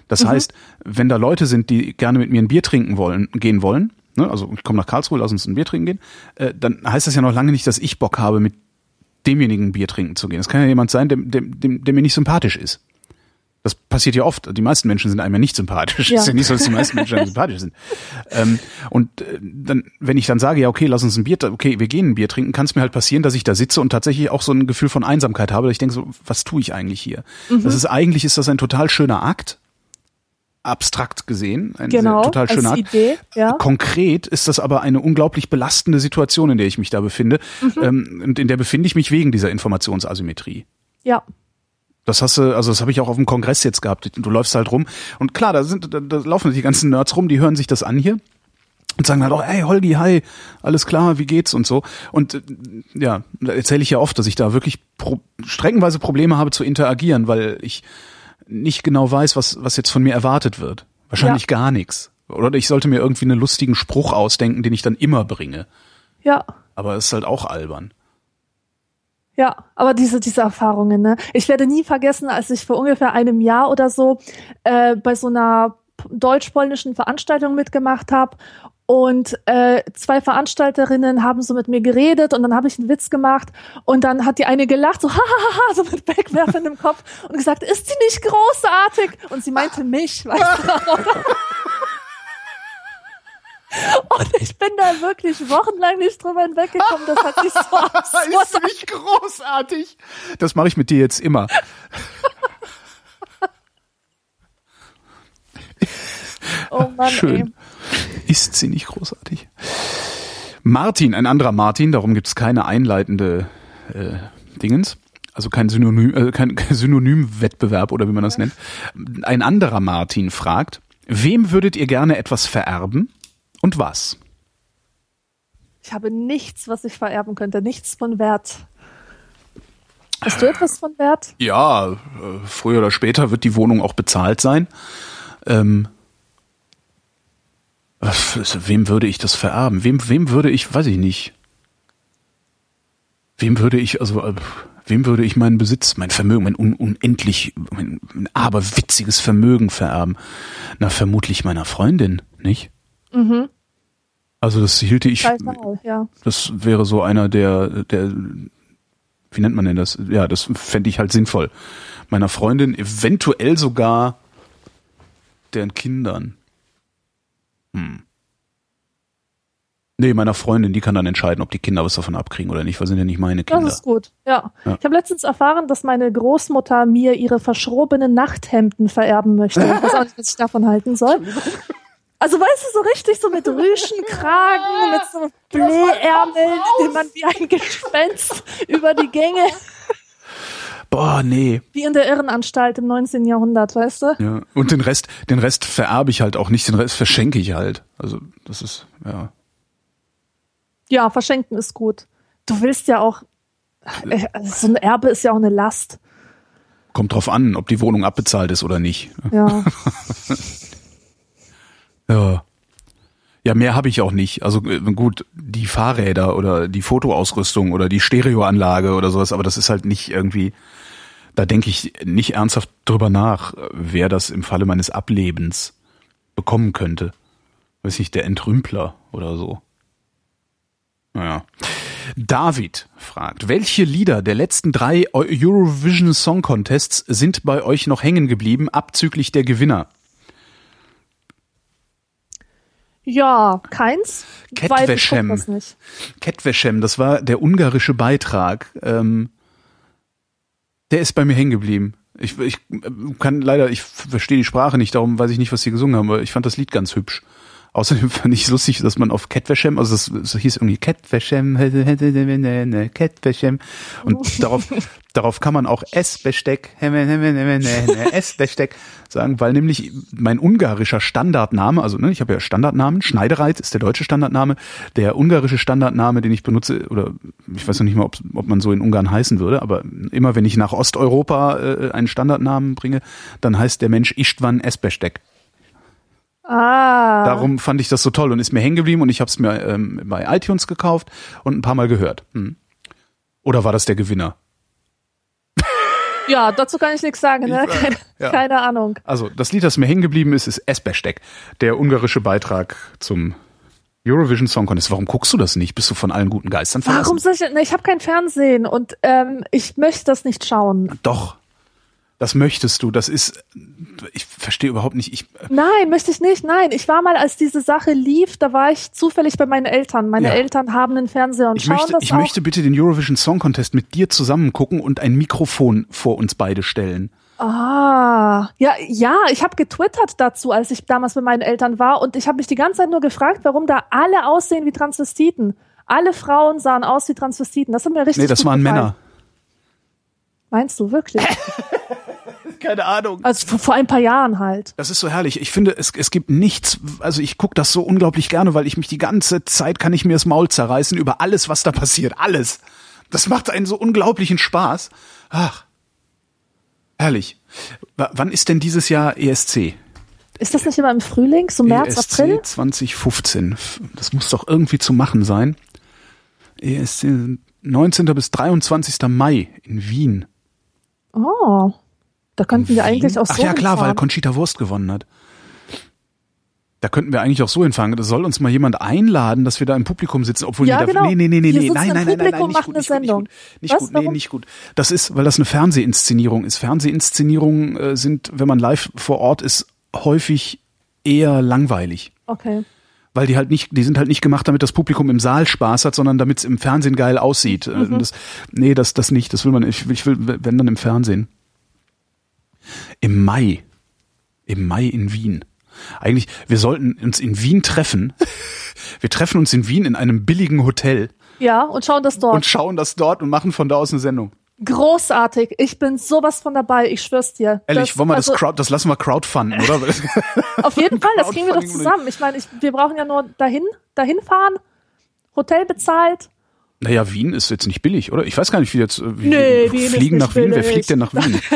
Das heißt, wenn da Leute sind, die gerne mit mir ein Bier trinken wollen, gehen wollen, ne, also ich komme nach Karlsruhe, lass uns ein Bier trinken gehen, äh, dann heißt das ja noch lange nicht, dass ich Bock habe, mit demjenigen Bier trinken zu gehen. Das kann ja jemand sein, der, der, der, der mir nicht sympathisch ist. Das passiert ja oft. Die meisten Menschen sind einem ja nicht sympathisch. Ja. Es ist ja nicht so, dass die meisten Menschen sympathisch sind. Ähm, und äh, dann, wenn ich dann sage, ja, okay, lass uns ein Bier, okay, wir gehen ein Bier trinken, kann es mir halt passieren, dass ich da sitze und tatsächlich auch so ein Gefühl von Einsamkeit habe. dass Ich denke so, was tue ich eigentlich hier? Das ist eigentlich ist das ein total schöner Akt, abstrakt gesehen, ein Genau, total als schöner Akt. Idee, ja. Konkret ist das aber eine unglaublich belastende Situation, in der ich mich da befinde. Mhm. Ähm, und in der befinde ich mich wegen dieser Informationsasymmetrie. Ja. Das hast du, also das habe ich auch auf dem Kongress jetzt gehabt. Du läufst halt rum und klar, da sind, da, da laufen die ganzen Nerds rum, die hören sich das an hier und sagen halt auch, hey Holgi, hi, alles klar, wie geht's und so. Und äh, ja, da erzähle ich ja oft, dass ich da wirklich pro, streckenweise Probleme habe zu interagieren, weil ich nicht genau weiß, was, was jetzt von mir erwartet wird. Wahrscheinlich Ja. gar nichts. Oder ich sollte mir irgendwie einen lustigen Spruch ausdenken, den ich dann immer bringe. Ja. Aber es ist halt auch albern. Ja, aber diese, diese Erfahrungen, ne? Ich werde nie vergessen, als ich vor ungefähr einem Jahr oder so äh, bei so einer deutsch-polnischen Veranstaltung mitgemacht habe und äh, zwei Veranstalterinnen haben so mit mir geredet und dann habe ich einen Witz gemacht und dann hat die eine gelacht, so [LAUGHS] hahaha, so mit wegwerfendem Kopf und gesagt, ist sie nicht großartig? Und sie meinte mich, [LAUGHS] weißt du? Und Ich bin da wirklich wochenlang nicht drüber hinweggekommen. Das hat sich so [LAUGHS] absurd ist nicht großartig. Das mache ich mit dir jetzt immer. Oh Mann, Schön. ey. Ist sie nicht großartig? Martin, ein anderer Martin, darum gibt es keine einleitende äh, Dingens. Also kein Synonym, äh, kein [LAUGHS] Synonymwettbewerb oder wie man das nennt. Ein anderer Martin fragt, wem würdet ihr gerne etwas vererben und was? Ich habe nichts, was ich vererben könnte. Nichts von Wert. Hast du etwas von Wert? Ja, äh, früher oder später wird die Wohnung auch bezahlt sein. Ähm, wem würde ich das vererben? Wem, wem würde ich, weiß ich nicht. Wem würde ich, also, äh, wem würde ich meinen Besitz, mein Vermögen, mein un unendlich, mein, mein aberwitziges Vermögen vererben? Na, vermutlich meiner Freundin, nicht? Mhm. Also, das hielte ich, Scheiß Maul, ja. das wäre so einer der, der, wie nennt man denn das? Ja, das fände ich halt sinnvoll. Meiner Freundin, eventuell sogar deren Kindern. Hm. Nee, meiner Freundin, die kann dann entscheiden, ob die Kinder was davon abkriegen oder nicht, weil sind ja nicht meine Das Kinder. ist gut, ja. Ja. Ich habe letztens erfahren, dass meine Großmutter mir ihre verschrobenen Nachthemden vererben möchte. Ich weiß auch nicht, was ich davon halten soll. Also weißt du, so richtig so mit Rüschenkragen, mit so Blähärmeln, die man wie ein Gespenst [LAUGHS] über die Gänge, Boah, nee. wie in der Irrenanstalt im 19. Jahrhundert, weißt du? Ja. Und den Rest, den Rest vererbe ich halt auch nicht, den Rest verschenke ich halt. Also, das ist, ja. Ja, verschenken ist gut. Du willst ja auch, äh, so ein Erbe ist ja auch eine Last. Kommt drauf an, ob die Wohnung abbezahlt ist oder nicht. Ja. [LAUGHS] Ja. Ja, mehr habe ich auch nicht. Also äh, gut, die Fahrräder oder die Fotoausrüstung oder die Stereoanlage oder sowas, aber das ist halt nicht irgendwie, da denke ich nicht ernsthaft drüber nach, wer das im Falle meines Ablebens bekommen könnte. Weiß nicht, der Entrümpler oder so. Naja. David fragt, welche Lieder der letzten drei Eurovision Song Contests sind bei euch noch hängen geblieben, abzüglich der Gewinner? Ja, keins. das nicht. Kettwäschem, das war der ungarische Beitrag. Ähm, der ist bei mir hängen geblieben. Ich, ich äh, kann leider, ich verstehe die Sprache nicht, darum weiß ich nicht, was sie gesungen haben, aber ich fand das Lied ganz hübsch. Außerdem [LAUGHS] fand ich es lustig, dass man auf Kettwäschem, also das, das hieß irgendwie Kettwäschem, Kettwäschem [LAUGHS] und darauf, darauf kann man auch Essbesteck, Essbesteck [LAUGHS] sagen, weil nämlich mein ungarischer Standardname, also ne, ich habe ja Standardnamen, Schneidereit ist der deutsche Standardname, der ungarische Standardname, den ich benutze, oder ich weiß noch nicht mal, ob, ob man so in Ungarn heißen würde, aber immer wenn ich nach Osteuropa äh, einen Standardnamen bringe, dann heißt der Mensch Istvan Esbestek. Ah. Darum fand ich das so toll und ist mir hängen geblieben und ich habe es mir ähm, bei iTunes gekauft und ein paar Mal gehört. Hm. Oder war das der Gewinner? Ja, dazu kann ich nichts sagen, ne? Keine, ja. keine Ahnung. Also das Lied, das mir hängen geblieben ist, ist Esbestek, der ungarische Beitrag zum Eurovision Song Contest. Warum guckst du das nicht? Bist du von allen guten Geistern verlassen? Warum soll ich, ne, ich habe kein Fernsehen und ähm, ich möchte das nicht schauen. Doch. Das möchtest du. Das ist, ich verstehe überhaupt nicht. Ich, Nein, möchte ich nicht. Nein, ich war mal, als diese Sache lief, da war ich zufällig bei meinen Eltern. Meine Ja. Eltern haben einen Fernseher und ich schauen möchte, das ich auch. möchte bitte den Eurovision Song Contest mit dir zusammen gucken und ein Mikrofon vor uns beide stellen. Ah, ja, ja, ich habe getwittert dazu, als ich damals bei meinen Eltern war und ich habe mich die ganze Zeit nur gefragt, warum da alle aussehen wie Transvestiten. Alle Frauen sahen aus wie Transvestiten. Das hat mir richtig Nee, das waren gefallen. Männer. Meinst du wirklich? [LAUGHS] Keine Ahnung. Also vor, ein paar Jahren halt. Das ist so herrlich. Ich finde, es, es gibt nichts, also ich gucke das so unglaublich gerne, weil ich mich die ganze Zeit kann ich mir das Maul zerreißen über alles, was da passiert. Alles. Das macht einen so unglaublichen Spaß. Ach. Herrlich. W wann ist denn dieses Jahr ESC? Ist das nicht immer im Frühling, so März, ESC April? 2015. Das muss doch irgendwie zu machen sein. ESC 19. bis 23. Mai in Wien. Oh, da könnten wir eigentlich auch so Ach ja, klar, weil hinfahren. Conchita Wurst gewonnen hat. Da könnten wir eigentlich auch so hinfahren. Da soll uns mal jemand einladen, dass wir da im Publikum sitzen, obwohl Ja, da, genau. nee, nee, nee, nee, nee, nein, nein, nein, nein, nein, nicht gut, nicht gut, nicht gut, nicht gut, nee, nicht gut. Das ist, weil das eine Fernsehinszenierung ist. Fernsehinszenierungen äh, sind, wenn man live vor Ort ist, häufig eher langweilig. Okay. weil die halt nicht, die sind halt nicht gemacht, damit das Publikum im Saal Spaß hat, sondern damit es im Fernsehen geil aussieht. Äh, Mhm. Das, nee, das, das nicht. Das will man. Ich ich will, wenn dann im Fernsehen. Im Mai. Im Mai in Wien. Eigentlich, wir sollten uns in Wien treffen. [LAUGHS] Wir treffen uns in Wien in einem billigen Hotel Ja, und schauen das dort. und schauen das dort und machen von da aus eine Sendung. Großartig. Ich bin sowas von dabei. Ich schwör's dir. Ehrlich, Das- wollen wir also, das Crowd, das lassen wir crowdfunden, oder? [LAUGHS] Auf jeden Fall, das kriegen wir doch zusammen. Ich meine, ich, wir brauchen ja nur dahin, dahin fahren, Hotel bezahlt. naja, Wien ist jetzt nicht billig, oder? Ich weiß gar nicht, wie jetzt, wie Nee, Wien fliegen nach Wien. Wer billig. fliegt denn nach Wien? [LAUGHS]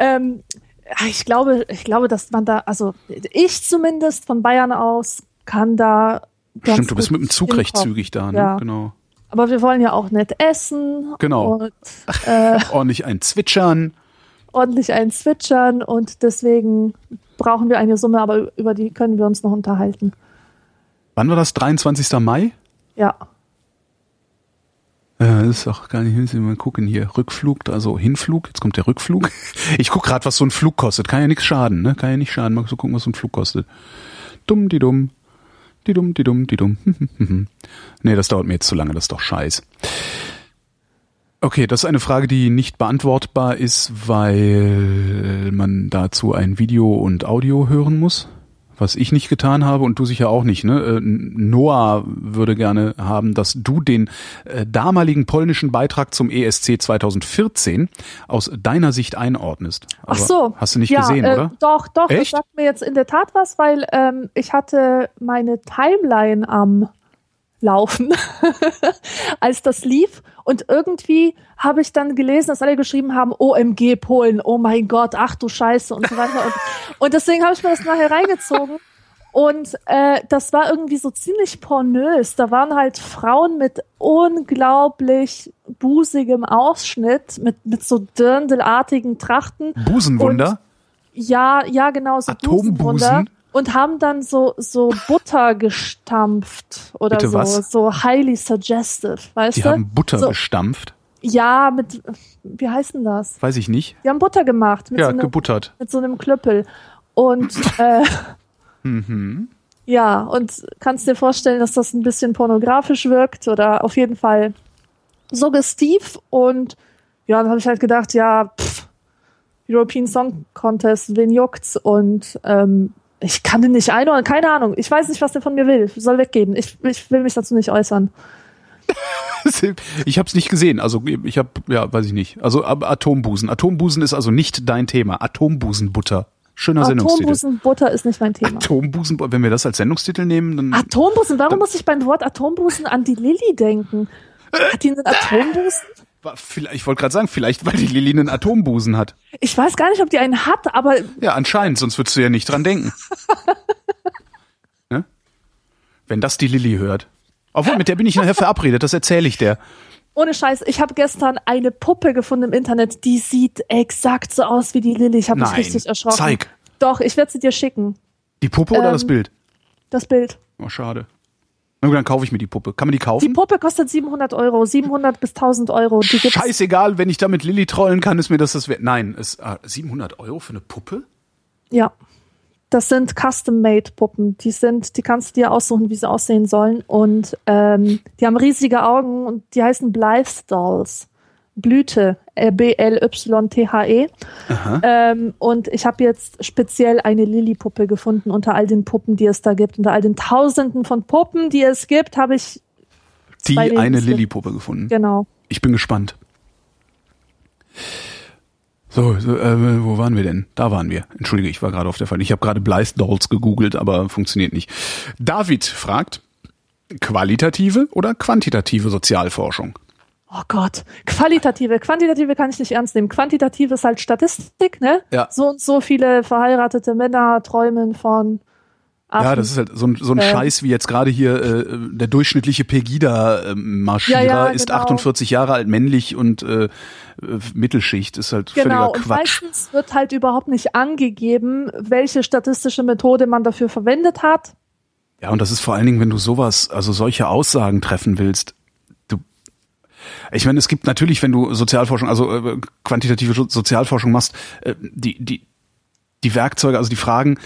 Ähm, ja, ich glaube, ich glaube, dass man da, also ich zumindest von Bayern aus kann da. Stimmt, du bist mit dem Zug recht zügig da, ne? Ja. Genau. Aber wir wollen ja auch nett essen. Genau. Und [LAUGHS] äh, Ordentlich ein Zwitschern. ordentlich einen zwitschern und deswegen brauchen wir eine Summe, aber über die können wir uns noch unterhalten. Wann war das? 23. Mai? Ja. Äh, das ist auch gar nicht, wir mal gucken hier. Rückflug, also Hinflug, jetzt kommt der Rückflug. [LAUGHS] Ich guck gerade, was so ein Flug kostet. Kann ja nichts schaden, ne? Kann ja nicht schaden. Mal so gucken, was so ein Flug kostet. Dumm, die dumm. Die dumm, die dumm, die dumm. [LAUGHS] nee, das dauert mir jetzt zu lange, das ist doch scheiß. Okay, das ist eine Frage, die nicht beantwortbar ist, weil man dazu ein Video und Audio hören muss. Was ich nicht getan habe und du sicher auch nicht. Ne? Äh, Noah würde gerne haben, dass du den äh, damaligen polnischen Beitrag zum ESC 2014 aus deiner Sicht einordnest. Ach Aber so. Hast du nicht ja, gesehen, äh, oder? Doch, doch. Echt? Das sagt mir jetzt in der Tat was, weil ähm, ich hatte meine Timeline am Laufen, [LAUGHS] als das lief. Und irgendwie habe ich dann gelesen, dass alle geschrieben haben, OMG Polen, oh mein Gott, ach du Scheiße und so weiter. Und, [LAUGHS] und deswegen habe ich mir das nachher reingezogen. Und äh, das war irgendwie so ziemlich pornös. Da waren halt Frauen mit unglaublich busigem Ausschnitt, mit, mit so dirndelartigen Trachten. Busenwunder? Ja, ja, genau, so Atombusen? Busenwunder. Und haben dann so, so Butter gestampft oder Bitte so, was? so highly suggestive, weißt Die du? haben Butter so, gestampft. Ja, mit, wie heißt denn das? Weiß ich nicht. Die haben Butter gemacht mit, Ja, so, einem, gebuttert. mit so einem Klöppel. Und, äh, [LAUGHS] Mhm. ja, und kannst dir vorstellen, dass das ein bisschen pornografisch wirkt oder auf jeden Fall suggestiv. Und ja, dann habe ich halt gedacht, ja, pff, European Song Contest, wen juckt's? Und ähm, ich kann den nicht einordnen, keine Ahnung. Ich weiß nicht, was der von mir will. Soll weggeben. Ich, ich will mich dazu nicht äußern. [LAUGHS] Ich habe es nicht gesehen. Also ich habe, ja, weiß ich nicht. Also Atombusen. Atombusen ist also nicht dein Thema. Atombusenbutter. Schöner Sendungstitel. Atombusenbutter ist nicht mein Thema. Atombusen, wenn wir das als Sendungstitel nehmen, dann Atombusen, warum muss ich beim Wort Atombusen an die Lilly denken? Hat die einen [LAUGHS] Atombusen? Ich wollte gerade sagen, vielleicht weil die Lilly einen Atombusen hat. Ich weiß gar nicht, ob die einen hat, aber Ja, anscheinend, sonst würdest du ja nicht dran denken. [LAUGHS] ne? Wenn das die Lilly hört. Obwohl, mit der bin ich nachher verabredet, das erzähle ich der. ohne Scheiß, ich habe gestern eine Puppe gefunden im Internet, die sieht exakt so aus wie die Lilly. Ich habe mich richtig erschrocken. zeig. Doch, ich werde sie dir schicken. Die Puppe oder Ähm, das Bild? Das Bild. Oh, schade. Na gut, dann kaufe ich mir die Puppe. Kann man die Die kaufen? Puppe kostet 700 Euro, 700 bis 1000 Euro. Die. Scheißegal, wenn ich damit Lilly trollen kann, ist mir das das wert. Nein, es, ah, 700 Euro für eine Puppe? Ja. Das sind Custom-Made-Puppen. Die sind, die kannst du dir aussuchen, wie sie aussehen sollen. Und ähm, die haben riesige Augen und die heißen Blythe Dolls. Blüte, äh, B-L-Y-T-H-E. Ähm, und ich habe jetzt speziell eine Lilly-Puppe gefunden unter all den Puppen, die es da gibt. Unter all den Tausenden von Puppen, die es gibt, habe ich Die eine. Lilly-Puppe gefunden. genau. Ich bin gespannt. So, so äh, wo waren wir denn? Da waren wir. Entschuldige, ich war gerade auf der Fall. Ich habe gerade Blythe Dolls gegoogelt, aber funktioniert nicht. David fragt, qualitative oder quantitative Sozialforschung? Oh Gott, qualitative, quantitative kann ich nicht ernst nehmen. Quantitative ist halt Statistik, ne? Ja. So und so viele verheiratete Männer träumen von Affen. Ja, das ist halt so ein, so ein Ähm. Scheiß wie jetzt gerade hier äh, der durchschnittliche Pegida-Marschierer Ja, ja, ist genau. 48 Jahre alt, männlich und äh, äh, Mittelschicht. Ist halt Genau, völliger und Quatsch. meistens wird halt überhaupt nicht angegeben, welche statistische Methode man dafür verwendet hat. Ja, und das ist vor allen Dingen, wenn du sowas, also solche Aussagen treffen willst, ich meine, es gibt natürlich, wenn du Sozialforschung, also äh, quantitative So- Sozialforschung machst, äh, die, die, die Werkzeuge, also die Fragen,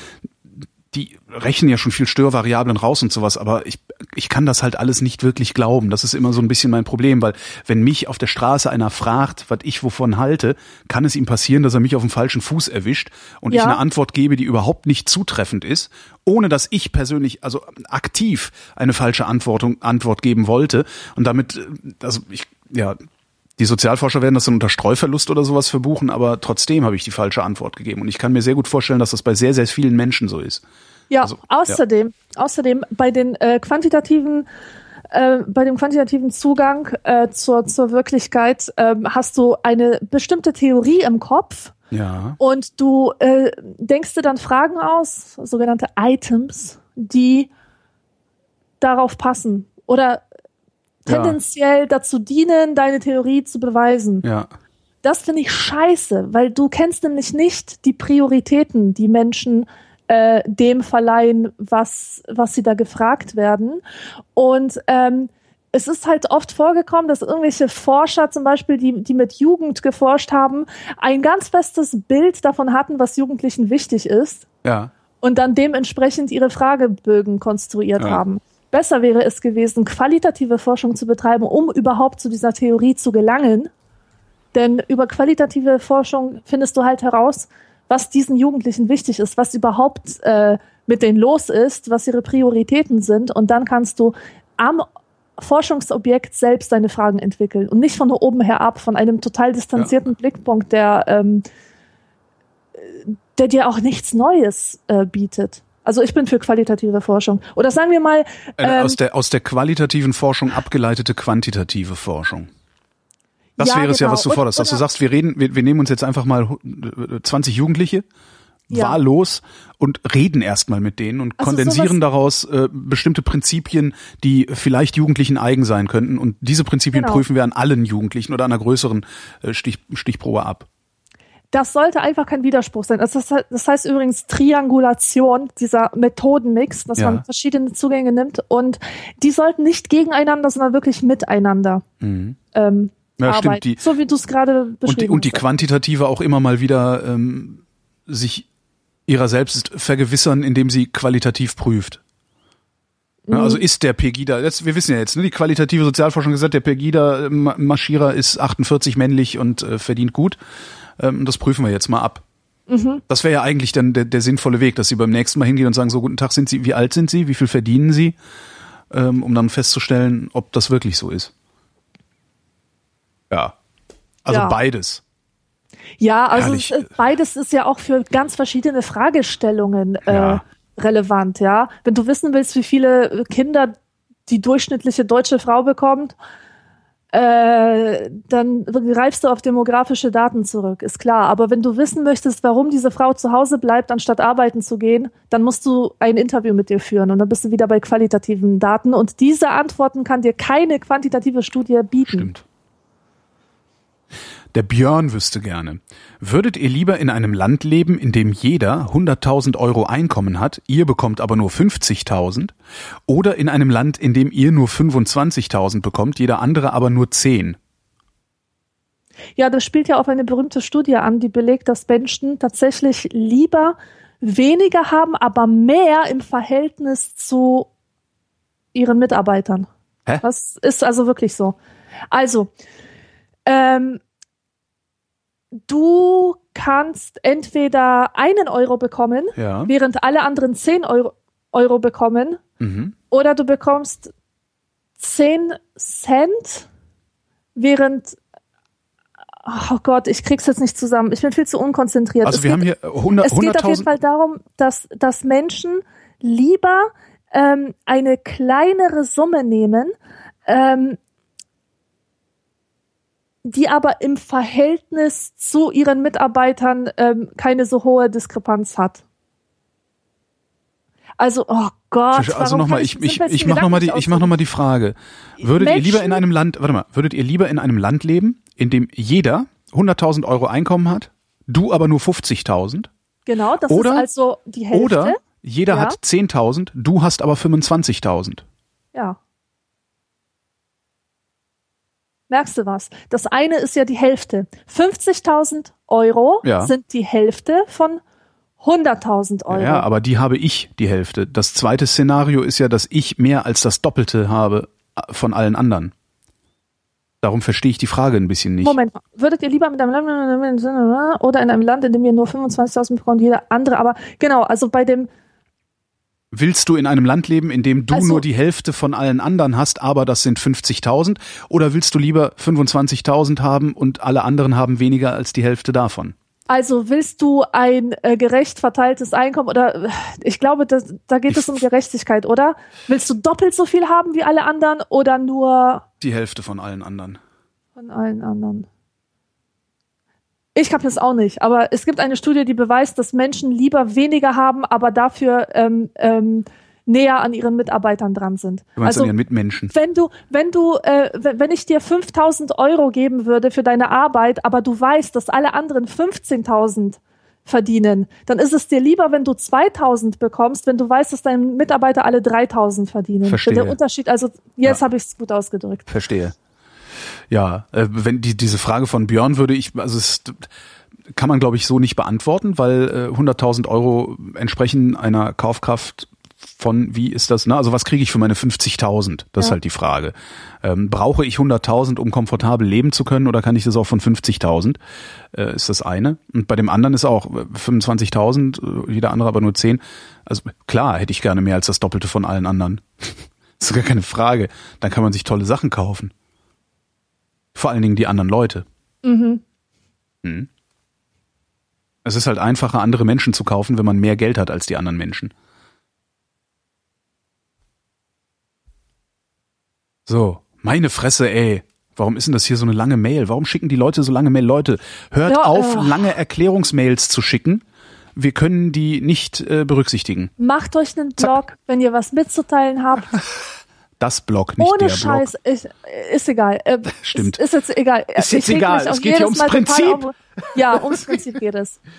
die rechnen ja schon viel Störvariablen raus und sowas, aber ich, ich kann das halt alles nicht wirklich glauben. Das ist immer so ein bisschen mein Problem, weil wenn mich auf der Straße einer fragt, was ich wovon halte, kann es ihm passieren, dass er mich auf dem falschen Fuß erwischt und Ja. ich eine Antwort gebe, die überhaupt nicht zutreffend ist, ohne dass ich persönlich, also aktiv eine falsche Antwortung, Antwort geben wollte. Und damit, äh, also ich, ja, die Sozialforscher werden das dann unter Streuverlust oder sowas verbuchen, aber trotzdem habe ich die falsche Antwort gegeben. Und ich kann mir sehr gut vorstellen, dass das bei sehr, sehr vielen Menschen so ist. Ja, Also, außerdem, außerdem bei den äh, quantitativen äh, bei dem quantitativen Zugang äh, zur, zur Wirklichkeit ähm, hast du eine bestimmte Theorie im Kopf Ja. und du äh, denkst dir dann Fragen aus, sogenannte Items, die darauf passen oder Ja. tendenziell dazu dienen, deine Theorie zu beweisen. Ja. Das finde ich scheiße, weil du kennst nämlich nicht die Prioritäten, die Menschen äh, dem verleihen, was, was sie da gefragt werden. Und ähm, es ist halt oft vorgekommen, dass irgendwelche Forscher zum Beispiel, die, die mit Jugend geforscht haben, ein ganz festes Bild davon hatten, was Jugendlichen wichtig ist Ja. und dann dementsprechend ihre Fragebögen konstruiert Ja. haben. Besser wäre es gewesen, qualitative Forschung zu betreiben, um überhaupt zu dieser Theorie zu gelangen. Denn über qualitative Forschung findest du halt heraus, was diesen Jugendlichen wichtig ist, was überhaupt äh, mit denen los ist, was ihre Prioritäten sind. Und dann kannst du am Forschungsobjekt selbst deine Fragen entwickeln und nicht von oben herab, von einem total distanzierten Blickpunkt, der, ähm, der dir auch nichts Neues äh, bietet. Also ich bin für qualitative Forschung. Oder sagen wir mal, Äh, ähm, aus, der, aus der qualitativen Forschung abgeleitete quantitative Forschung. Das Ja, wäre es ja, genau. was du Und- forderst, dass du sagst, wir reden, wir, wir nehmen uns jetzt einfach mal äh, 20 Jugendliche, Ja. wahllos und reden erstmal mit denen und Also kondensieren daraus äh, bestimmte Prinzipien, die vielleicht Jugendlichen eigen sein könnten. Und diese Prinzipien Genau. prüfen wir an allen Jugendlichen oder an einer größeren äh, Stich, Stichprobe ab. Das sollte einfach kein Widerspruch sein. Also das, das heißt übrigens Triangulation, dieser Methodenmix, dass Ja. man verschiedene Zugänge nimmt und die sollten nicht gegeneinander, sondern wirklich miteinander ähm, Mhm. Ja, arbeiten. stimmt, die- so wie du es gerade beschrieben Und die, und die hast. Quantitative auch immer mal wieder ähm, sich ihrer selbst vergewissern, indem sie qualitativ prüft. Ja, Mhm. also ist der Pegida, das, wir wissen ja jetzt, ne, die qualitative Sozialforschung gesagt, der Pegida-Marschierer ist 48 männlich und äh, verdient gut. Ähm, das prüfen wir jetzt mal ab. Mhm. Das wäre ja eigentlich dann der, der sinnvolle Weg, dass sie beim nächsten Mal hingehen und sagen, so guten Tag sind Sie, wie alt sind Sie, wie viel verdienen Sie, ähm, um dann festzustellen, ob das wirklich so ist. Ja. Also Ja. beides. Ja, also es, ist- beides ist ja auch für ganz verschiedene Fragestellungen äh, Ja. relevant, ja. Wenn du wissen willst, wie viele Kinder die durchschnittliche deutsche Frau bekommt, äh, dann greifst du auf demografische Daten zurück, ist klar. Aber wenn du wissen möchtest, warum diese Frau zu Hause bleibt, anstatt arbeiten zu gehen, dann musst du ein Interview mit ihr führen und dann bist du wieder bei qualitativen Daten. Und diese Antworten kann dir keine quantitative Studie bieten. Stimmt. Der Björn wüsste gerne. Würdet ihr lieber in einem Land leben, in dem jeder 100.000 Euro Einkommen hat, ihr bekommt aber nur 50.000? Oder in einem Land, in dem ihr nur 25.000 bekommt, jeder andere aber nur 10? Ja, das spielt ja auf eine berühmte Studie an, die belegt, dass Menschen tatsächlich lieber weniger haben, aber mehr im Verhältnis zu ihren Mitarbeitern. Hä? Das ist also wirklich so. Also, ähm, du kannst entweder einen Euro bekommen, Ja. während alle anderen zehn Euro, Euro bekommen, Mhm. oder du bekommst 10 Cent, während Oh Gott, ich krieg's jetzt nicht zusammen. Ich bin viel zu unkonzentriert. Also es wir geht, haben hier 100 es geht auf jeden 100.000. Fall darum, dass, dass Menschen lieber ähm, eine kleinere Summe nehmen, ähm, die aber im Verhältnis zu ihren Mitarbeitern ähm, keine so hohe Diskrepanz hat. Also, oh Gott. Also nochmal, ich, ich, ich jetzt mach noch mal die, ich mach noch mal die Frage. Würdet ihr lieber in Menschen- einem Land, warte mal, würdet ihr lieber in einem Land leben, in dem jeder 100.000 Euro Einkommen hat, du aber nur 50.000? Genau, das Oder- ist also die Hälfte. Oder jeder Ja. hat 10.000, du hast aber 25.000. Ja. Merkst du was? Das eine ist ja die Hälfte. 50.000 Euro Ja. sind die Hälfte von 100.000 Euro. Ja, aber die habe ich, die Hälfte. Das zweite Szenario ist ja, dass ich mehr als das Doppelte habe äh, von allen anderen. Darum verstehe ich die Frage ein bisschen nicht. Moment, würdet ihr lieber mit einem Land oder in einem Land, in dem ihr nur 25.000 bekommt, jeder andere, aber genau, also bei dem, Willst du in einem Land leben, in dem du Also- nur die Hälfte von allen anderen hast, aber das sind 50.000? Oder willst du lieber 25.000 haben und alle anderen haben weniger als die Hälfte davon? also willst du ein äh, gerecht verteiltes Einkommen oder äh, ich glaube, das, da geht es um Gerechtigkeit, oder? Willst du doppelt so viel haben wie alle anderen oder nur Die Hälfte von allen anderen. von allen anderen? Ich habe das auch nicht, aber es gibt eine Studie, die beweist, dass Menschen lieber weniger haben, aber dafür ähm, ähm, näher an ihren Mitarbeitern dran sind. Du meinst also an ihren Mitmenschen. wenn du, wenn du, äh, wenn wenn ich dir 5000 Euro geben würde für deine Arbeit, aber du weißt, dass alle anderen 15.000 verdienen, dann ist es dir lieber, wenn du 2000 bekommst, wenn du weißt, dass deine Mitarbeiter alle 3000 verdienen. Verstehe. Der Unterschied, also jetzt Ja. habe ich es gut ausgedrückt. Verstehe. Ja, äh, wenn die diese Frage von Björn würde ich, also es kann man glaube ich so nicht beantworten, weil äh, 100.000 Euro entsprechen einer Kaufkraft von, wie ist das, ne? Also was kriege ich für meine 50.000? Das ist Ja. halt die Frage. Ähm, brauche ich 100.000, um komfortabel leben zu können oder kann ich das auch von 50.000? Äh, ist das eine. Und bei dem anderen ist auch äh, 25.000, äh, jeder andere aber nur 10. Also klar, hätte ich gerne mehr als das Doppelte von allen anderen. das [LAUGHS] ist gar keine Frage. Dann kann man sich tolle Sachen kaufen. Vor allen Dingen die anderen Leute. Mhm. Hm. Es ist halt einfacher, andere Menschen zu kaufen, wenn man mehr Geld hat als die anderen Menschen. So, meine Fresse, ey. Warum ist denn das hier so eine lange Mail? Warum schicken die Leute so lange Mail? Leute, hört Ja, auf, äh. lange Erklärungsmails zu schicken. Wir können die nicht äh, berücksichtigen. Macht euch einen Blog, wenn ihr was mitzuteilen habt. [LAUGHS] Das Blog, nicht Ohne der Scheiß, Blog. ich, ist egal. Äh, [LAUGHS] Stimmt. Ist, ist jetzt egal. Ist jetzt Ich egal. Es geht hier ums Mal Prinzip. auf- Ja, ums Prinzip geht es. [LAUGHS]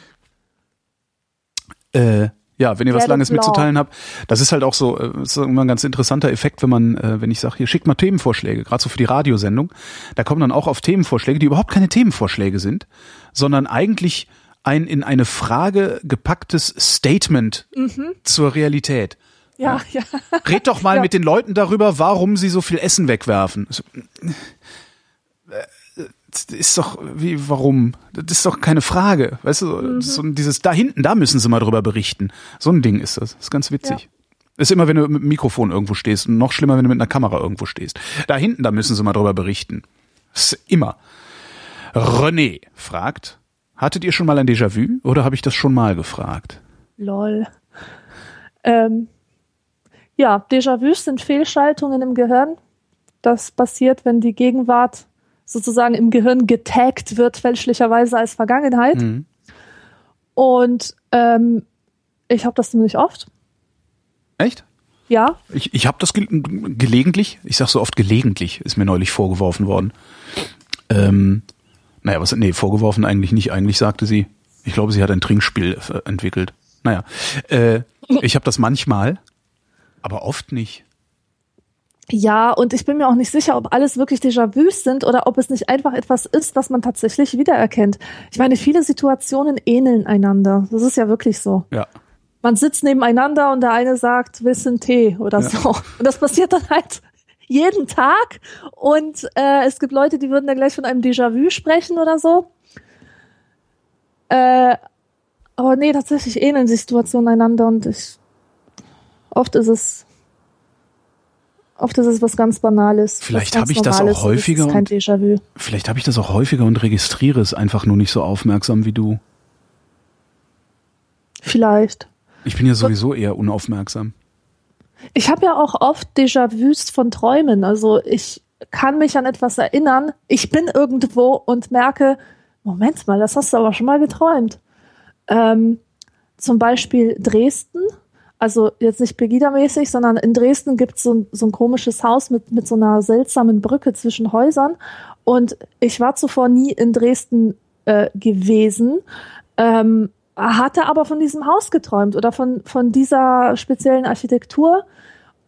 Äh, ja, wenn ihr was Langes mitzuteilen habt, das ist halt auch so, äh, ist immer ein ganz interessanter Effekt, wenn man, äh, wenn ich sage, hier schickt mal Themenvorschläge, gerade so für die Radiosendung, da kommen dann auch auf Themenvorschläge, die überhaupt keine Themenvorschläge sind, sondern eigentlich ein in eine Frage gepacktes Statement zur Realität. Ja, ja. Red doch mal Ja. mit den Leuten darüber, warum sie so viel Essen wegwerfen. So, äh, das ist doch, wie, warum? Das ist doch keine Frage. Weißt du, so dieses da hinten, da müssen sie mal drüber berichten. So ein Ding ist das. Das ist ganz witzig. Ist immer, wenn du mit dem Mikrofon irgendwo stehst. Und noch schlimmer, wenn du mit einer Kamera irgendwo stehst. Da hinten, da müssen sie mal drüber berichten. Das ist immer. René fragt, hattet ihr schon mal ein Déjà-vu oder habe ich das schon mal gefragt? Lol. Ähm, ja, Déjà-vus sind Fehlschaltungen im Gehirn. Das passiert, wenn die Gegenwart sozusagen im Gehirn getaggt wird, fälschlicherweise als Vergangenheit. Mhm. Und ähm, ich habe das ziemlich oft. Echt? Ja, Ich, ich habe das ge gelegentlich, ich sag so oft gelegentlich, ist mir neulich vorgeworfen worden. Ähm, naja, was, nee, vorgeworfen eigentlich nicht. Eigentlich sagte sie, ich glaube, sie hat ein Trinkspiel äh, entwickelt. Naja, äh, ich habe das manchmal, aber oft nicht. Ja, und ich bin mir auch nicht sicher, ob alles wirklich Déjà-vus sind oder ob es nicht einfach etwas ist, was man tatsächlich wiedererkennt. Ich meine, viele Situationen ähneln einander. Das ist ja wirklich so. Ja. Man sitzt nebeneinander und der eine sagt, willst du einen Tee oder Ja. so. Und das passiert dann halt jeden Tag. Und äh, es gibt Leute, die würden dann gleich von einem Déjà-vu sprechen oder so. Äh, aber nee, tatsächlich ähneln sich Situationen einander und ich oft ist es oft ist es was ganz Banales. Vielleicht was hab ganz ich das auch häufiger Ist kein Déjà-vu. Vielleicht habe ich das auch häufiger und registriere es einfach nur nicht so aufmerksam wie du. Vielleicht. Ich bin ja sowieso eher unaufmerksam. Ich habe ja auch oft Déjà-vus von Träumen. Also ich kann mich an etwas erinnern. Ich bin irgendwo und merke, Moment mal, das hast du aber schon mal geträumt. Ähm, zum Beispiel Dresden. Also jetzt nicht Pegida-mäßig, sondern in Dresden gibt so es so ein komisches Haus mit, mit so einer seltsamen Brücke zwischen Häusern. Und ich war zuvor nie in Dresden äh, gewesen, ähm, hatte aber von diesem Haus geträumt oder von, von dieser speziellen Architektur.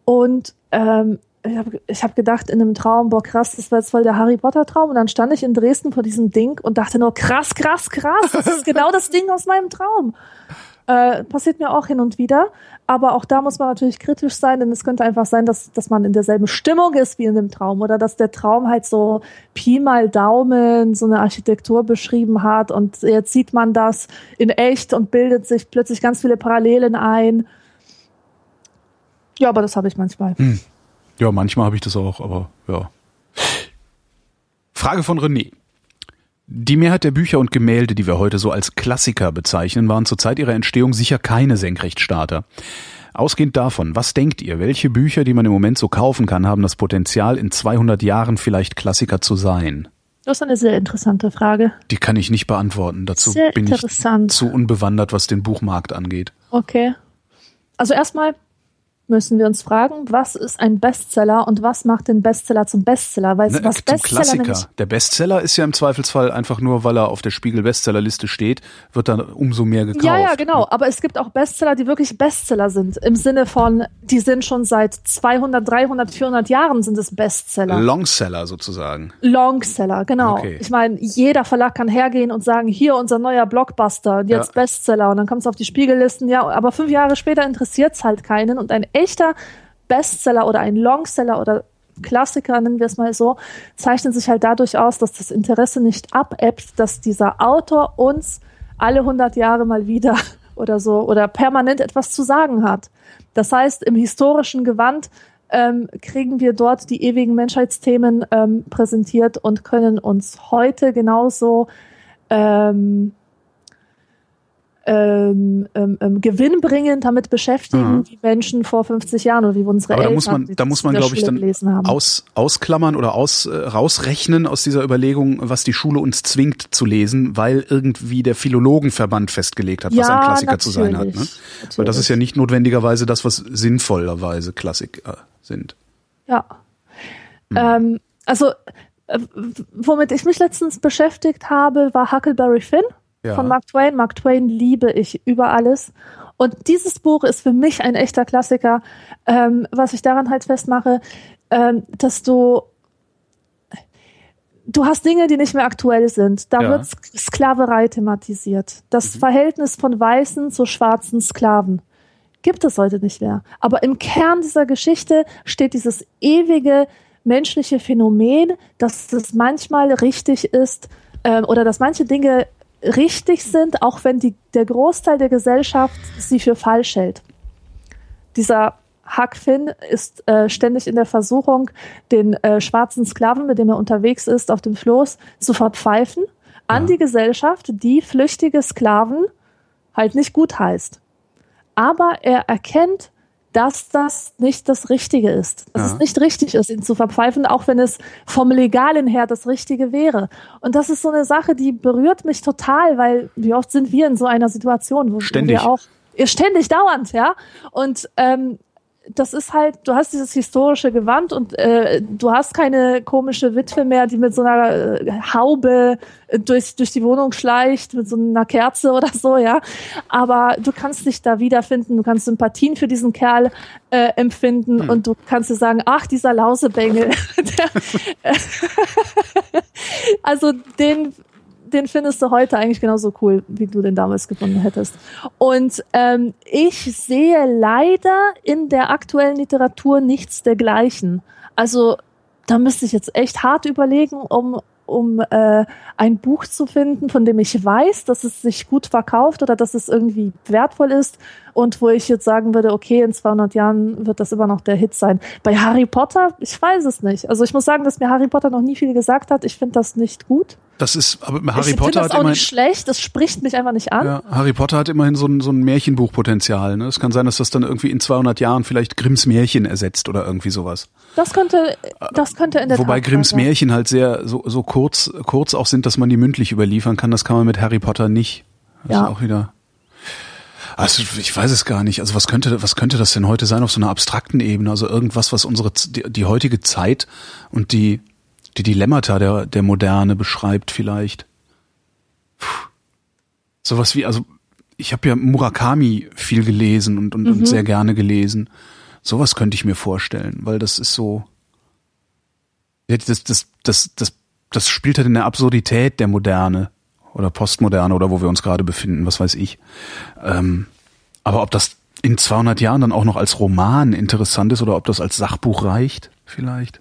Und ähm, ich habe ich hab gedacht in einem Traum, boah krass, das war jetzt voll der Harry Potter Traum. Und dann stand ich in Dresden vor diesem Ding und dachte nur, krass, krass, krass, das ist genau das Ding aus meinem Traum. Äh, passiert mir auch hin und wieder. Aber auch da muss man natürlich kritisch sein, denn es könnte einfach sein, dass, dass man in derselben Stimmung ist wie in dem Traum oder dass der Traum halt so Pi mal Daumen so eine Architektur beschrieben hat und jetzt sieht man das in echt und bildet sich plötzlich ganz viele Parallelen ein. Ja, aber das habe ich manchmal. Hm. Ja, manchmal habe ich das auch, aber ja. Frage von René. Die Mehrheit der Bücher und Gemälde, die wir heute so als Klassiker bezeichnen, waren zur Zeit ihrer Entstehung sicher keine Senkrechtstarter. Ausgehend davon, was denkt ihr, welche Bücher, die man im Moment so kaufen kann, haben das Potenzial, in 200 Jahren vielleicht Klassiker zu sein? Das ist eine sehr interessante Frage. Die kann ich nicht beantworten. Dazu bin ich zu unbewandert, was den Buchmarkt angeht. Okay. Also erstmal, müssen wir uns fragen, was ist ein Bestseller und was macht den Bestseller zum Bestseller? Du, ne, was Bestseller Klassiker. Der Bestseller ist ja im Zweifelsfall einfach nur, weil er auf der Spiegel Bestsellerliste steht, wird dann umso mehr gekauft. Ja, ja, genau. Aber es gibt auch Bestseller, die wirklich Bestseller sind. Im Sinne von, die sind schon seit 200, 300, 400 Jahren sind es Bestseller. Longseller sozusagen. Longseller, genau. Okay. Ich meine, jeder Verlag kann hergehen und sagen, hier unser neuer Blockbuster, jetzt ja. Bestseller. Und dann kommt es auf die Spiegellisten. Ja, aber fünf Jahre später interessiert es halt keinen und ein echter Bestseller oder ein Longseller oder Klassiker, nennen wir es mal so, zeichnen sich halt dadurch aus, dass das Interesse nicht abebbt, dass dieser Autor uns alle 100 Jahre mal wieder [LAUGHS] oder so oder permanent etwas zu sagen hat. Das heißt, im historischen Gewand ähm, kriegen wir dort die ewigen Menschheitsthemen ähm, präsentiert und können uns heute genauso ähm, ähm, ähm, ähm, gewinnbringend damit beschäftigen, mhm. wie Menschen vor 50 Jahren oder wie unsere Aber Eltern. Da muss man, da muss man, glaube ich, dann aus, ausklammern oder aus, äh, rausrechnen aus dieser Überlegung, was die Schule uns zwingt zu lesen, weil irgendwie der Philologenverband festgelegt hat, ja, was ein Klassiker zu sein hat. Ne? Weil das ist ja nicht notwendigerweise das, was sinnvollerweise Klassiker sind. Ja. Mhm. Ähm, also, äh, womit ich mich letztens beschäftigt habe, war Huckleberry Finn ja. von Mark Twain. Mark Twain liebe ich über alles. Und dieses Buch ist für mich ein echter Klassiker, ähm, was ich daran halt festmache, ähm, dass du du hast Dinge, die nicht mehr aktuell sind. Da ja. wird Sklaverei thematisiert. Das mhm. Verhältnis von weißen zu schwarzen Sklaven gibt es heute nicht mehr. Aber im Kern dieser Geschichte steht dieses ewige menschliche Phänomen, dass es manchmal richtig ist ähm, oder dass manche Dinge richtig sind, auch wenn die, der Großteil der Gesellschaft sie für falsch hält. Dieser Huck Finn ist äh, ständig in der Versuchung, den äh, schwarzen Sklaven, mit dem er unterwegs ist, auf dem Floß zu verpfeifen an ja. die Gesellschaft, die flüchtige Sklaven halt nicht gut heißt. Aber er erkennt, dass das nicht das Richtige ist. Dass ja. es nicht richtig ist, ihn zu verpfeifen, auch wenn es vom Legalen her das Richtige wäre. Und das ist so eine Sache, die berührt mich total, weil wie oft sind wir in so einer Situation, wo, ständig. wir auch ständig dauernd, ja. Und ähm, das ist halt, du hast dieses historische Gewand und äh, du hast keine komische Witwe mehr, die mit so einer äh, Haube äh, durch, durch die Wohnung schleicht, mit so einer Kerze oder so, ja. Aber du kannst dich da wiederfinden, du kannst Sympathien für diesen Kerl äh, empfinden hm. und du kannst dir sagen, ach, dieser Lausebengel. [LAUGHS] Der, [LAUGHS] also den den findest du heute eigentlich genauso cool, wie du den damals gefunden hättest. Und ähm, ich sehe leider in der aktuellen Literatur nichts dergleichen. Also da müsste ich jetzt echt hart überlegen, um um äh, ein Buch zu finden, von dem ich weiß, dass es sich gut verkauft oder dass es irgendwie wertvoll ist und wo ich jetzt sagen würde, okay, in 200 Jahren wird das immer noch der Hit sein. Bei Harry Potter, ich weiß es nicht. Also ich muss sagen, dass mir Harry Potter noch nie viel gesagt hat. Ich finde das nicht gut. Das ist, aber Harry ich Potter das hat auch immerhin, nicht schlecht, das spricht mich einfach nicht an. Ja, Harry Potter hat immerhin so ein, so ein Märchenbuchpotenzial. Ne? Es kann sein, dass das dann irgendwie in 200 Jahren vielleicht Grimms Märchen ersetzt oder irgendwie sowas. Das könnte, das könnte in der Wobei Tat Grimms Märchen halt sehr so, so kurz, kurz auch sind, dass man die mündlich überliefern kann. Das kann man mit Harry Potter nicht. Das ja. ist auch wieder. Also ich weiß es gar nicht. Also was könnte, was könnte das denn heute sein auf so einer abstrakten Ebene? Also irgendwas, was unsere die, die heutige Zeit und die die Dilemmata der der Moderne beschreibt vielleicht. Puh. Sowas wie also ich habe ja Murakami viel gelesen und und, mhm. und sehr gerne gelesen. Sowas könnte ich mir vorstellen, weil das ist so das das das das das spielt halt in der Absurdität der Moderne oder Postmoderne oder wo wir uns gerade befinden, was weiß ich. Ähm, Aber ob das in 200 Jahren dann auch noch als Roman interessant ist oder ob das als Sachbuch reicht, vielleicht.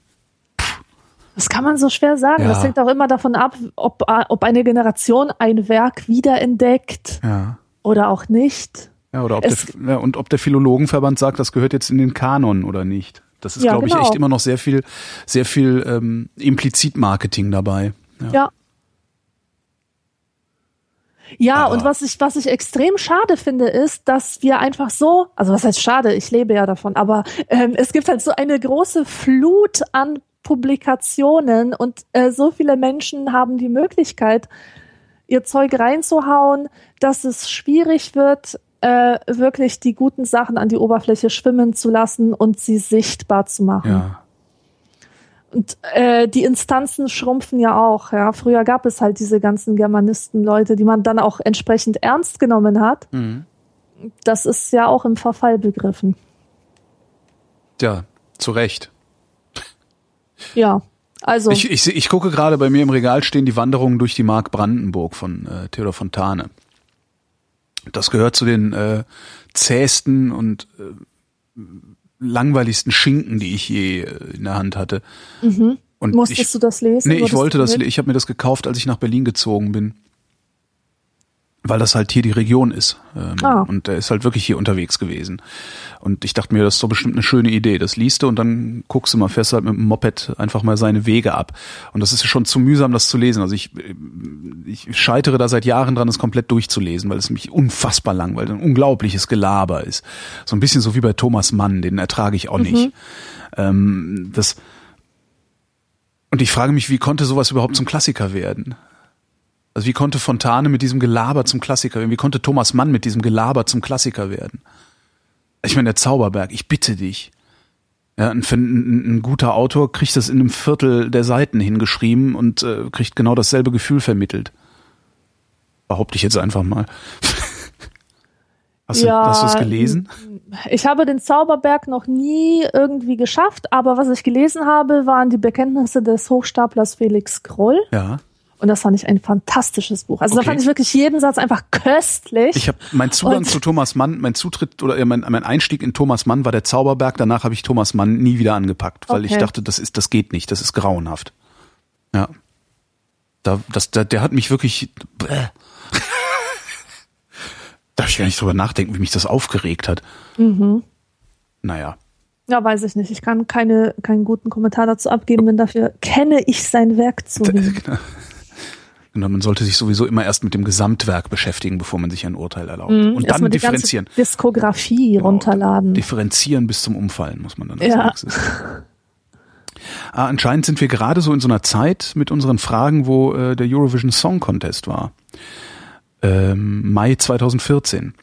Das kann man so schwer sagen. Ja. Das hängt auch immer davon ab, ob, ob eine Generation ein Werk wiederentdeckt Ja. oder auch nicht. Ja, oder ob Es- der, ja, und ob der Philologenverband sagt, das gehört jetzt in den Kanon oder nicht. Das ist, Ja, glaube ich, genau. echt immer noch sehr viel, sehr viel ähm, Implizit-Marketing dabei. Ja. Ja. Ja, Aber- und was ich, was ich extrem schade finde, ist, dass wir einfach so, also was heißt schade, ich lebe ja davon, aber ähm, es gibt halt so eine große Flut an Publikationen und äh, so viele Menschen haben die Möglichkeit, ihr Zeug reinzuhauen, dass es schwierig wird, äh, wirklich die guten Sachen an die Oberfläche schwimmen zu lassen und sie sichtbar zu machen. ja. Und äh, die Instanzen schrumpfen ja auch. Ja, früher gab es halt diese ganzen Germanisten-Leute, die man dann auch entsprechend ernst genommen hat. Mhm. Das ist ja auch im Verfall begriffen. Tja, zu Recht. Ja, also Ich, ich, ich gucke gerade bei mir im Regal stehen die Wanderungen durch die Mark Brandenburg von äh, Theodor Fontane. Das gehört zu den äh, zähesten und äh, langweiligsten Schinken, die ich je äh, in der Hand hatte. Und Mhm. musstest ich, du das lesen? Nee, ich wollte das, ich habe mir das gekauft, als ich nach Berlin gezogen bin. Weil das halt hier die Region ist. Ähm, Ah. Und er ist halt wirklich hier unterwegs gewesen. Und ich dachte mir, das ist doch bestimmt eine schöne Idee. Das liest du und dann guckst du mal, fährst halt mit dem Moped einfach mal seine Wege ab. Und das ist ja schon zu mühsam, das zu lesen. Also ich, ich scheitere da seit Jahren dran, es komplett durchzulesen, weil es mich unfassbar langweilt. Ein unglaubliches Gelaber ist. So ein bisschen so wie bei Thomas Mann, den ertrage ich auch nicht. Ähm, das, und ich frage mich, wie konnte sowas überhaupt zum Klassiker werden? Also wie konnte Fontane mit diesem Gelaber zum Klassiker werden? Wie konnte Thomas Mann mit diesem Gelaber zum Klassiker werden? Ich meine, der Zauberberg, ich bitte dich. Ja, ein, ein, ein guter Autor kriegt das in einem Viertel der Seiten hingeschrieben und äh, kriegt genau dasselbe Gefühl vermittelt. Behaupte ich jetzt einfach mal. [LAUGHS] Hast, Ja, du, hast du es gelesen? Ich habe den Zauberberg noch nie irgendwie geschafft, aber was ich gelesen habe, waren die Bekenntnisse des Hochstaplers Felix Kroll. Ja. Und das fand ich ein fantastisches Buch. Also Okay. da fand ich wirklich jeden Satz einfach köstlich. Ich habe mein Zugang Und- zu Thomas Mann, mein Zutritt oder mein, mein Einstieg in Thomas Mann war der Zauberberg. Danach habe ich Thomas Mann nie wieder angepackt, weil ich Okay. dachte, das ist, das geht nicht, das ist grauenhaft. Ja, da, das, da, der hat mich wirklich. Bäh. [LAUGHS] Darf ich gar nicht drüber nachdenken, wie mich das aufgeregt hat. Mhm. Naja, Ja, weiß ich nicht. Ich kann keine, keinen guten Kommentar dazu abgeben, denn dafür kenne ich sein Werk zu [LAUGHS] wenig. Genau, man sollte sich sowieso immer erst mit dem Gesamtwerk beschäftigen, bevor man sich ein Urteil erlaubt. Mhm. Und dann differenzieren. Diskografie Genau, runterladen. Differenzieren bis zum Umfallen, muss man dann als Ja. nächstes. Ah, anscheinend sind wir gerade so in so einer Zeit mit unseren Fragen, wo äh, der Eurovision Song Contest war. Ähm, Mai 2014.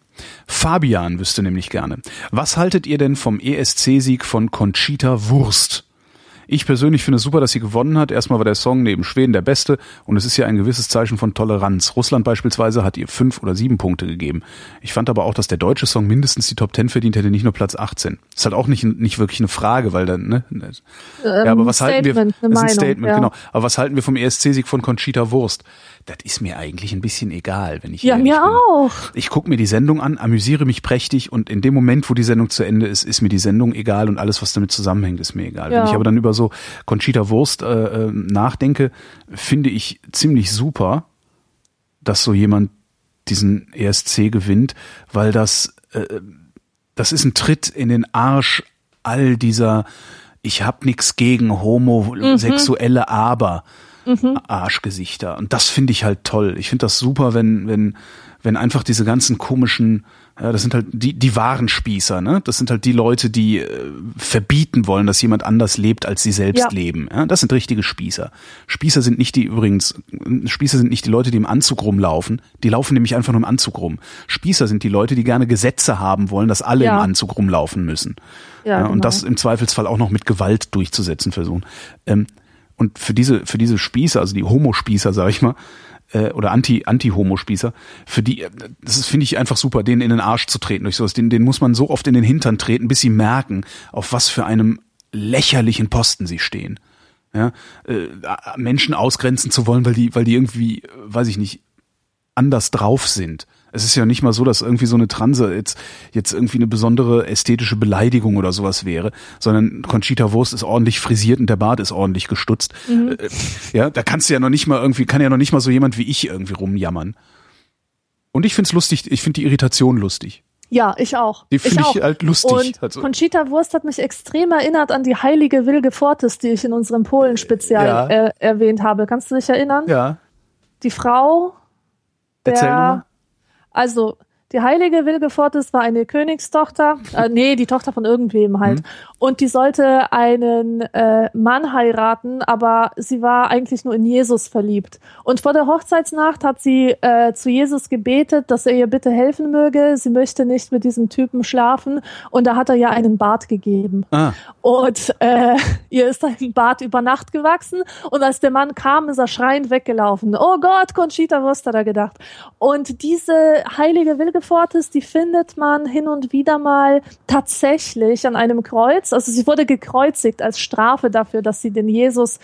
Fabian wüsste nämlich gerne. Was haltet ihr denn vom ESC-Sieg von Conchita Wurst? Ich persönlich finde es super, dass sie gewonnen hat. Erstmal war der Song neben Schweden der beste und es ist ja ein gewisses Zeichen von Toleranz. Russland beispielsweise hat ihr fünf oder sieben Punkte gegeben. Ich fand aber auch, dass der deutsche Song mindestens die Top 10 verdient hätte, nicht nur Platz 18. Ist halt auch nicht, nicht wirklich eine Frage, weil dann, ne? ja, aber was halten wir? Ähm, Statement, das ist ein Statement, ja. genau. Aber was halten wir vom ESC-Sieg von Conchita Wurst? Das ist mir eigentlich ein bisschen egal, wenn ich Ja, mir bin. auch. Ich gucke mir die Sendung an, amüsiere mich prächtig und in dem Moment, wo die Sendung zu Ende ist, ist mir die Sendung egal und alles, was damit zusammenhängt, ist mir egal. Ja. Wenn ich aber dann über so Conchita Wurst äh, äh, nachdenke, finde ich ziemlich super, dass so jemand diesen ESC gewinnt, weil das äh, das ist ein Tritt in den Arsch all dieser ich hab nix gegen homosexuelle aber Arschgesichter. Und das finde ich halt toll. Ich finde das super, wenn wenn wenn einfach diese ganzen komischen das sind halt die die wahren Spießer, ne? Das sind halt die Leute, die äh, verbieten wollen, dass jemand anders lebt, als sie selbst Ja. leben. Ja, das sind richtige Spießer. Spießer sind nicht die übrigens Spießer sind nicht die Leute, die im Anzug rumlaufen. Die laufen nämlich einfach nur im Anzug rum. Spießer sind die Leute, die gerne Gesetze haben wollen, dass alle Ja. im Anzug rumlaufen müssen. Ja, Ja, und genau. das im Zweifelsfall auch noch mit Gewalt durchzusetzen versuchen. Ähm, und für diese, für diese Spießer, also die Homospießer, sag ich mal, äh, oder Anti, Anti-Homospießer, für die, äh, das finde ich einfach super, denen in den Arsch zu treten durch sowas. Den, den muss man so oft in den Hintern treten, bis sie merken, auf was für einem lächerlichen Posten sie stehen. Ja, äh, Menschen ausgrenzen zu wollen, weil die, weil die irgendwie, äh, weiß ich nicht, anders drauf sind. Es ist ja nicht mal so, dass irgendwie so eine Transe jetzt, jetzt irgendwie eine besondere ästhetische Beleidigung oder sowas wäre, sondern Conchita Wurst ist ordentlich frisiert und der Bart ist ordentlich gestutzt. Mhm. Ja, da kannst du ja noch nicht mal irgendwie, kann ja noch nicht mal so jemand wie ich irgendwie rumjammern. Und ich find's lustig, ich find die Irritation lustig. Ja, ich auch. Die finde ich, ich halt lustig. Und also. Conchita Wurst hat mich extrem erinnert an die heilige Wilge Fortis, die ich in unserem Polen-Spezial ja. äh, erwähnt habe. Kannst du dich erinnern? Ja. Die Frau, der. Also, die heilige Wilgefortis war eine Königstochter, äh, nee, die Tochter von irgendwem halt. Mhm. Und die sollte einen äh, Mann heiraten, aber sie war eigentlich nur in Jesus verliebt. Und vor der Hochzeitsnacht hat sie äh, zu Jesus gebetet, dass er ihr bitte helfen möge. Sie möchte nicht mit diesem Typen schlafen. Und da hat er ja einen Bart gegeben. Ah. Und äh, [LAUGHS] ihr ist ein Bart über Nacht gewachsen. Und als der Mann kam, ist er schreiend weggelaufen. Oh Gott, Conchita Wurst hat er gedacht. Und diese heilige Wilgefortis, die findet man hin und wieder mal tatsächlich an einem Kreuz also sie wurde gekreuzigt als Strafe dafür, dass sie den Jesus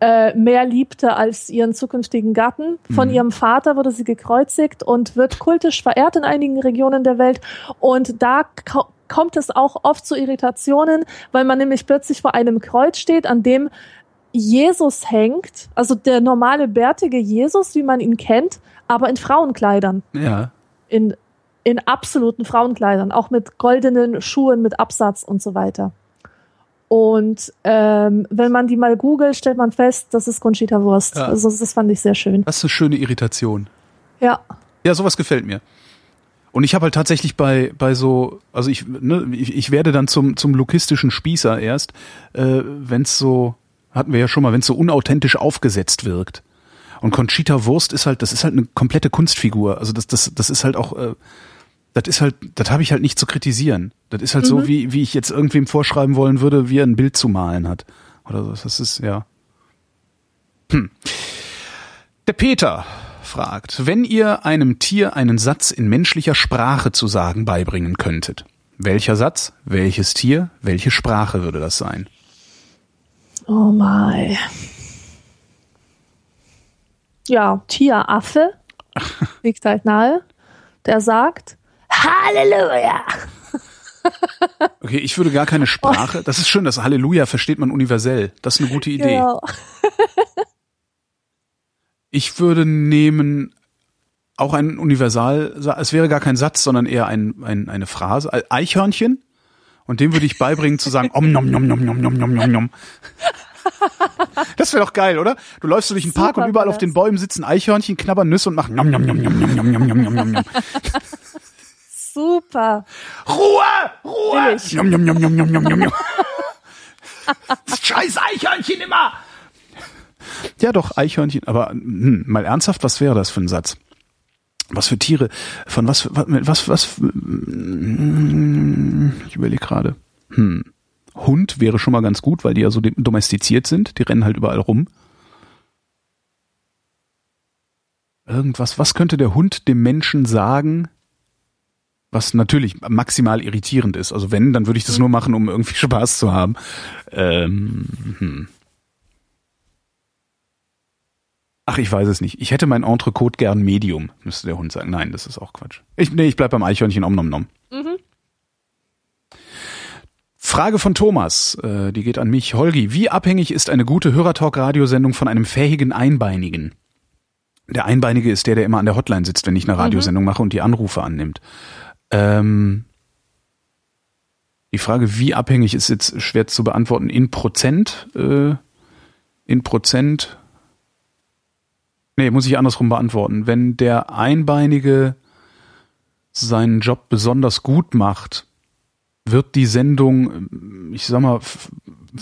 äh, mehr liebte als ihren zukünftigen Gatten. Von mhm. ihrem Vater wurde sie gekreuzigt und wird kultisch verehrt in einigen Regionen der Welt. Und da kommt es auch oft zu Irritationen, weil man nämlich plötzlich vor einem Kreuz steht, an dem Jesus hängt, also der normale bärtige Jesus, wie man ihn kennt, aber in Frauenkleidern. Ja. In, in absoluten Frauenkleidern, auch mit goldenen Schuhen, mit Absatz und so weiter. Und ähm, wenn man die mal googelt, stellt man fest, das ist Conchita Wurst. Ja. Also das fand ich sehr schön. Das ist eine schöne Irritation. Ja. Ja, sowas gefällt mir. Und ich habe halt tatsächlich bei bei so, also ich ne, ich, ich werde dann zum zum lukistischen Spießer erst, äh, wenn es so hatten wir ja schon mal, wenn es so unauthentisch aufgesetzt wirkt. Und Conchita Wurst ist halt, das ist halt eine komplette Kunstfigur. Also das das das ist halt auch äh, das ist halt, das habe ich halt nicht zu kritisieren. Das ist halt mhm. so, wie, wie ich jetzt irgendwem vorschreiben wollen würde, wie er ein Bild zu malen hat. Oder so. Das ist, ja. Hm. Der Peter fragt, wenn ihr einem Tier einen Satz in menschlicher Sprache zu sagen beibringen könntet, welcher Satz, welches Tier, welche Sprache würde das sein? Oh my. Ja, Tieraffe [LAUGHS] liegt halt nahe. Der sagt, Halleluja. Okay, ich würde gar keine Sprache. Das ist schön, das Halleluja versteht man universell. Das ist eine gute Idee. Genau. Ich würde nehmen auch ein Universal, es wäre gar kein Satz, sondern eher ein, ein, eine Phrase. Eichhörnchen. Und dem würde ich beibringen zu sagen, om nom nom nom nom nom nom nom nom. Das wäre doch geil, oder? Du läufst durch den Park Super und überall auf den Bäumen sitzen Eichhörnchen, knabbern Nüsse und machen nom nom nom nom nom nom nom nom nom nom. Super. Ruhe! Ruhe! Njom, njom, njom, njom, njom, njom, njom. Scheiß Eichhörnchen immer! Ja, doch, Eichhörnchen. Aber hm, mal ernsthaft, was wäre das für ein Satz? Was für Tiere? Von was? Was? Was? was hm, ich überlege gerade. Hm. Hund wäre schon mal ganz gut, weil die ja so domestiziert sind. Die rennen halt überall rum. Irgendwas. Was könnte der Hund dem Menschen sagen, was natürlich maximal irritierend ist. Also wenn, dann würde ich das nur machen, um irgendwie [LAUGHS] Spaß zu haben. Ähm, hm. Ach, ich weiß es nicht. Ich hätte mein Entrecote gern Medium, müsste der Hund sagen. Nein, das ist auch Quatsch. Ich, nee, ich bleib beim Eichhörnchen om nom nom. Mhm. Frage von Thomas, äh, die geht an mich. Holgi, wie abhängig ist eine gute Hörertalk-Radiosendung von einem fähigen Einbeinigen? Der Einbeinige ist der, der immer an der Hotline sitzt, wenn ich eine mhm. Radiosendung mache und die Anrufe annimmt. Ähm, die Frage, wie abhängig ist jetzt schwer zu beantworten. In Prozent, äh, in Prozent, nee, muss ich andersrum beantworten. Wenn der Einbeinige seinen Job besonders gut macht, wird die Sendung, ich sag mal,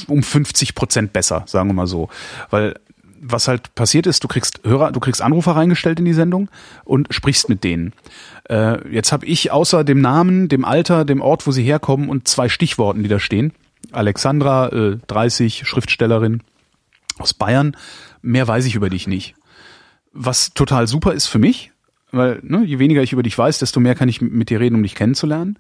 um 50 Prozent besser, sagen wir mal so. Weil was halt passiert ist, du kriegst Hörer, du kriegst Anrufer reingestellt in die Sendung und sprichst mit denen. Äh, jetzt habe ich außer dem Namen, dem Alter, dem Ort, wo sie herkommen und zwei Stichworten, die da stehen. Alexandra, äh, 30, Schriftstellerin aus Bayern. Mehr weiß ich über dich nicht. Was total super ist für mich, weil ne, je weniger ich über dich weiß, desto mehr kann ich mit dir reden, um dich kennenzulernen.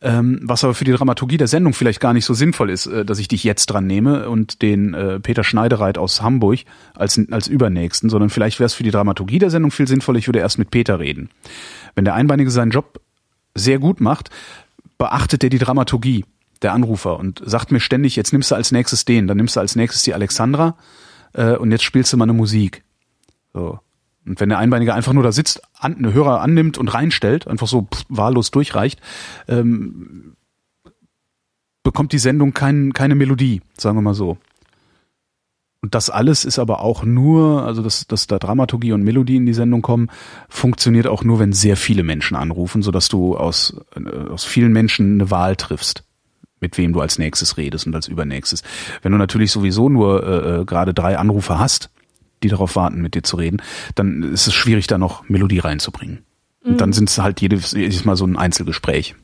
Ähm, was aber für die Dramaturgie der Sendung vielleicht gar nicht so sinnvoll ist, äh, dass ich dich jetzt dran nehme und den äh, Peter Schneidereit aus Hamburg als, als Übernächsten, sondern vielleicht wäre es für die Dramaturgie der Sendung viel sinnvoller, ich würde erst mit Peter reden. Wenn der Einbeinige seinen Job sehr gut macht, beachtet er die Dramaturgie der Anrufer und sagt mir ständig, jetzt nimmst du als nächstes den, dann nimmst du als nächstes die Alexandra äh, und jetzt spielst du mal eine Musik. So. Und wenn der Einbeinige einfach nur da sitzt, an, eine Hörer annimmt und reinstellt, einfach so pff, wahllos durchreicht, ähm, bekommt die Sendung kein, keine Melodie, sagen wir mal so. Und das alles ist aber auch nur, also dass, dass da Dramaturgie und Melodie in die Sendung kommen, funktioniert auch nur, wenn sehr viele Menschen anrufen, sodass du aus, äh, aus vielen Menschen eine Wahl triffst, mit wem du als nächstes redest und als übernächstes. Wenn du natürlich sowieso nur äh, äh gerade drei Anrufer hast, die darauf warten, mit dir zu reden, dann ist es schwierig, da noch Melodie reinzubringen. Mhm. Und dann sind es halt jedes, jedes Mal so ein Einzelgespräch.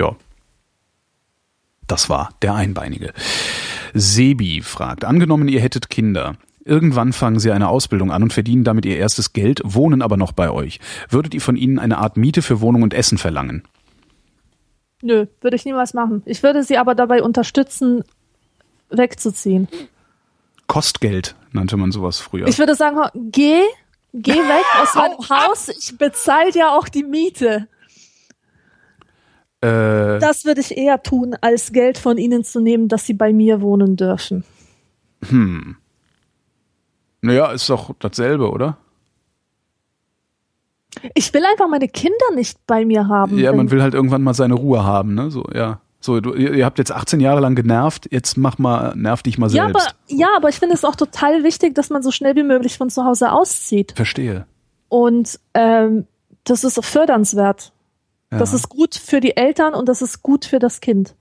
Ja. Das war der Einbeinige. Sebi fragt, angenommen, ihr hättet Kinder. Irgendwann fangen sie eine Ausbildung an und verdienen damit ihr erstes Geld, wohnen aber noch bei euch. Würdet ihr von ihnen eine Art Miete für Wohnung und Essen verlangen? Nö, würde ich niemals machen. Ich würde sie aber dabei unterstützen, wegzuziehen. Kostgeld nannte man sowas früher. Ich würde sagen, geh, geh [LAUGHS] weg aus meinem Haus, ich bezahle dir auch die Miete. Äh, das würde ich eher tun, als Geld von ihnen zu nehmen, dass sie bei mir wohnen dürfen. Hm. Naja, ist doch dasselbe, oder? Ich will einfach meine Kinder nicht bei mir haben. Ja, man will halt irgendwann mal seine Ruhe haben, ne? So, ja. So, du, ihr habt jetzt 18 Jahre lang genervt, jetzt mach mal, nerv dich mal selbst. Ja, aber, ja, aber ich finde es auch total wichtig, dass man so schnell wie möglich von zu Hause auszieht. Verstehe. Und ähm, das ist fördernswert. Ja. Das ist gut für die Eltern und das ist gut für das Kind.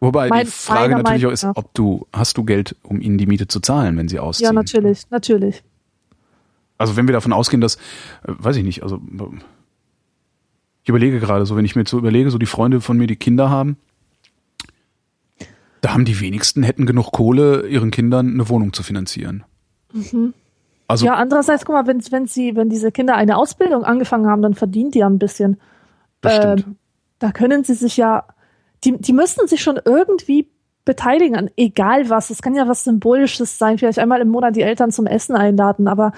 Wobei mein, die Frage natürlich auch ist, ob du, hast du Geld, um ihnen die Miete zu zahlen, wenn sie ausziehen? Ja, natürlich, natürlich. Also wenn wir davon ausgehen, dass, äh, weiß ich nicht, also ich überlege gerade so, wenn ich mir so überlege, so die Freunde von mir, die Kinder haben, da haben die wenigsten hätten genug Kohle, ihren Kindern eine Wohnung zu finanzieren. Mhm. Also, ja, andererseits, guck mal, wenn, wenn sie, wenn diese Kinder eine Ausbildung angefangen haben, dann verdienen die ja ein bisschen. Das stimmt. Ähm, da können sie sich ja, die, die müssten sich schon irgendwie beteiligen an egal was. Es kann ja was Symbolisches sein, vielleicht einmal im Monat die Eltern zum Essen einladen, aber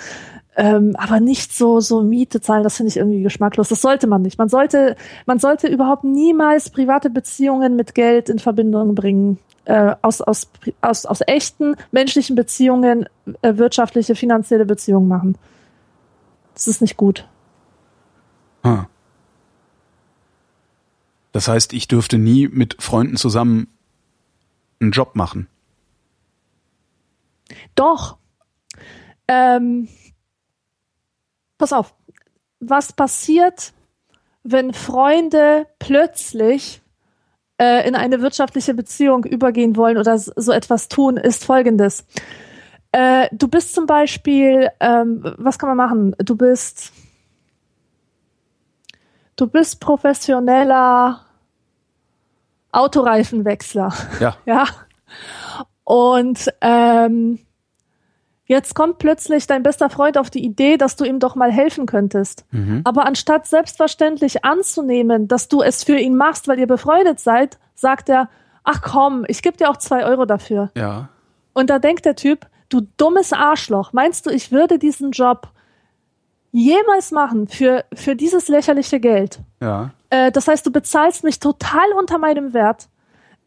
ähm, aber nicht so so Miete zahlen, das finde ich irgendwie geschmacklos. Das sollte man nicht. Man sollte man sollte überhaupt niemals private Beziehungen mit Geld in Verbindung bringen äh, aus, aus, aus, aus echten menschlichen Beziehungen äh, wirtschaftliche, finanzielle Beziehungen machen. Das ist nicht gut. Hm. Das heißt, ich dürfte nie mit Freunden zusammen einen Job machen. Doch. Ähm, pass auf. Was passiert, wenn Freunde plötzlich äh, in eine wirtschaftliche Beziehung übergehen wollen oder so etwas tun, ist folgendes. Äh, du bist zum Beispiel, ähm, was kann man machen? Du bist, du bist professioneller Autoreifenwechsler. Ja. [LAUGHS] ja. Und ähm, Jetzt kommt plötzlich dein bester Freund auf die Idee, dass du ihm doch mal helfen könntest. Mhm. Aber anstatt selbstverständlich anzunehmen, dass du es für ihn machst, weil ihr befreundet seid, sagt er, ach komm, ich gebe dir auch zwei Euro dafür. Ja. Und da denkt der Typ, du dummes Arschloch, meinst du, ich würde diesen Job jemals machen für, für dieses lächerliche Geld? Ja. Äh, das heißt, du bezahlst mich total unter meinem Wert.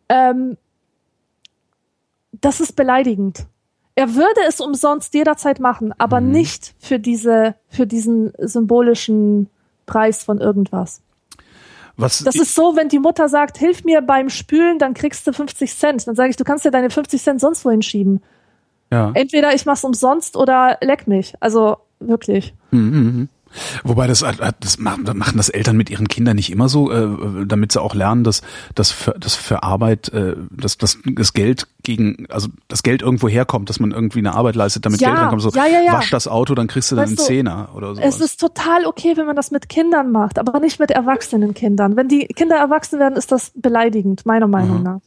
Ähm, das ist beleidigend er würde es umsonst jederzeit machen, aber mhm. nicht für diese, für diesen symbolischen Preis von irgendwas. Was das ist so, wenn die Mutter sagt, hilf mir beim Spülen, dann kriegst du 50 Cent. Dann sage ich, du kannst dir deine 50 Cent sonst wohin schieben. Ja. Entweder ich mach's umsonst oder leck mich. Also wirklich. Mhm. Wobei das, das machen das Eltern mit ihren Kindern nicht immer so, äh, damit sie auch lernen, dass, dass, für, dass für Arbeit, äh, dass, dass das Geld gegen, also das Geld irgendwo herkommt, dass man irgendwie eine Arbeit leistet, damit ja, Geld reinkommt. So, ja, ja, ja. wasch das Auto, dann kriegst du dann einen du, Zehner oder so. Es ist total okay, wenn man das mit Kindern macht, aber nicht mit erwachsenen Kindern. Wenn die Kinder erwachsen werden, ist das beleidigend, meiner Meinung mhm. nach.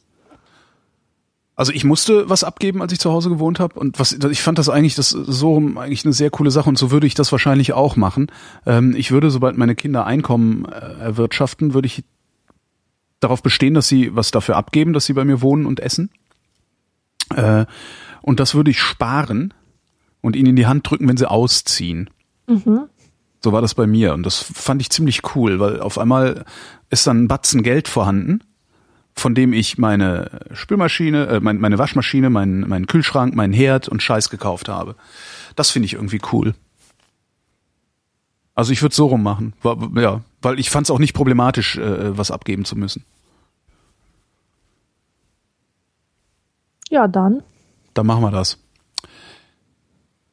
Also ich musste was abgeben, als ich zu Hause gewohnt habe und was ich fand das eigentlich das so eigentlich eine sehr coole Sache und so würde ich das wahrscheinlich auch machen. Ähm, ich würde, sobald meine Kinder Einkommen äh, erwirtschaften, würde ich darauf bestehen, dass sie was dafür abgeben, dass sie bei mir wohnen und essen. Äh, und das würde ich sparen und ihnen in die Hand drücken, wenn sie ausziehen. Mhm. So war das bei mir und das fand ich ziemlich cool, weil auf einmal ist dann ein Batzen Geld vorhanden von dem ich meine Spülmaschine, äh, meine, meine Waschmaschine, meinen, meinen Kühlschrank, meinen Herd und Scheiß gekauft habe. Das finde ich irgendwie cool. Also ich würde so rummachen, ja, weil ich fand es auch nicht problematisch, äh, was abgeben zu müssen. Ja, dann. Dann machen wir das.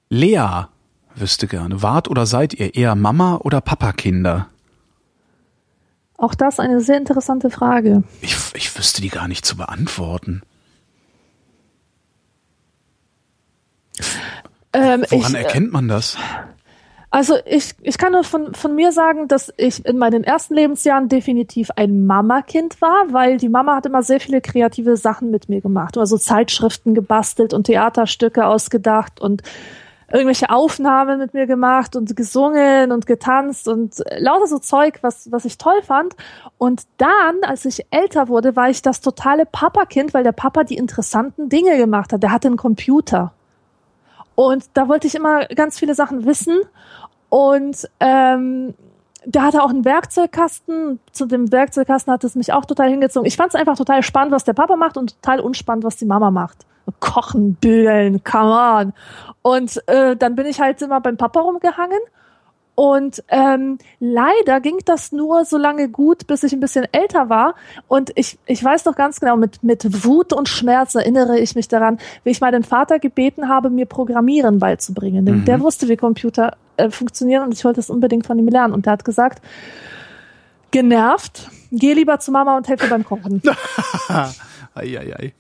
Lea wüsste gerne, wart oder seid ihr eher Mama oder Papakinder? Auch das eine sehr interessante Frage. Ich, ich wüsste die gar nicht zu beantworten. Ähm, Woran ich, äh, erkennt man das? Also ich, ich kann nur von, von mir sagen, dass ich in meinen ersten Lebensjahren definitiv ein Mama-Kind war, weil die Mama hat immer sehr viele kreative Sachen mit mir gemacht. Also Zeitschriften gebastelt und Theaterstücke ausgedacht und irgendwelche Aufnahmen mit mir gemacht und gesungen und getanzt und lauter so Zeug, was, was ich toll fand. Und dann, als ich älter wurde, war ich das totale Papa-Kind, weil der Papa die interessanten Dinge gemacht hat. Der hatte einen Computer. Und da wollte ich immer ganz viele Sachen wissen. Und ähm, der hatte auch einen Werkzeugkasten. Zu dem Werkzeugkasten hat es mich auch total hingezogen. Ich fand es einfach total spannend, was der Papa macht und total unspannend, was die Mama macht. Kochen, bügeln, come on. Und äh, dann bin ich halt immer beim Papa rumgehangen. Und ähm, leider ging das nur so lange gut, bis ich ein bisschen älter war. Und ich, ich weiß noch ganz genau, mit, mit Wut und Schmerz erinnere ich mich daran, wie ich meinen Vater gebeten habe, mir Programmieren beizubringen. Denn mhm. der wusste, wie Computer äh, funktionieren und ich wollte es unbedingt von ihm lernen. Und der hat gesagt, genervt, geh lieber zu Mama und helfe beim Kochen. [LAUGHS] ei, ei, ei.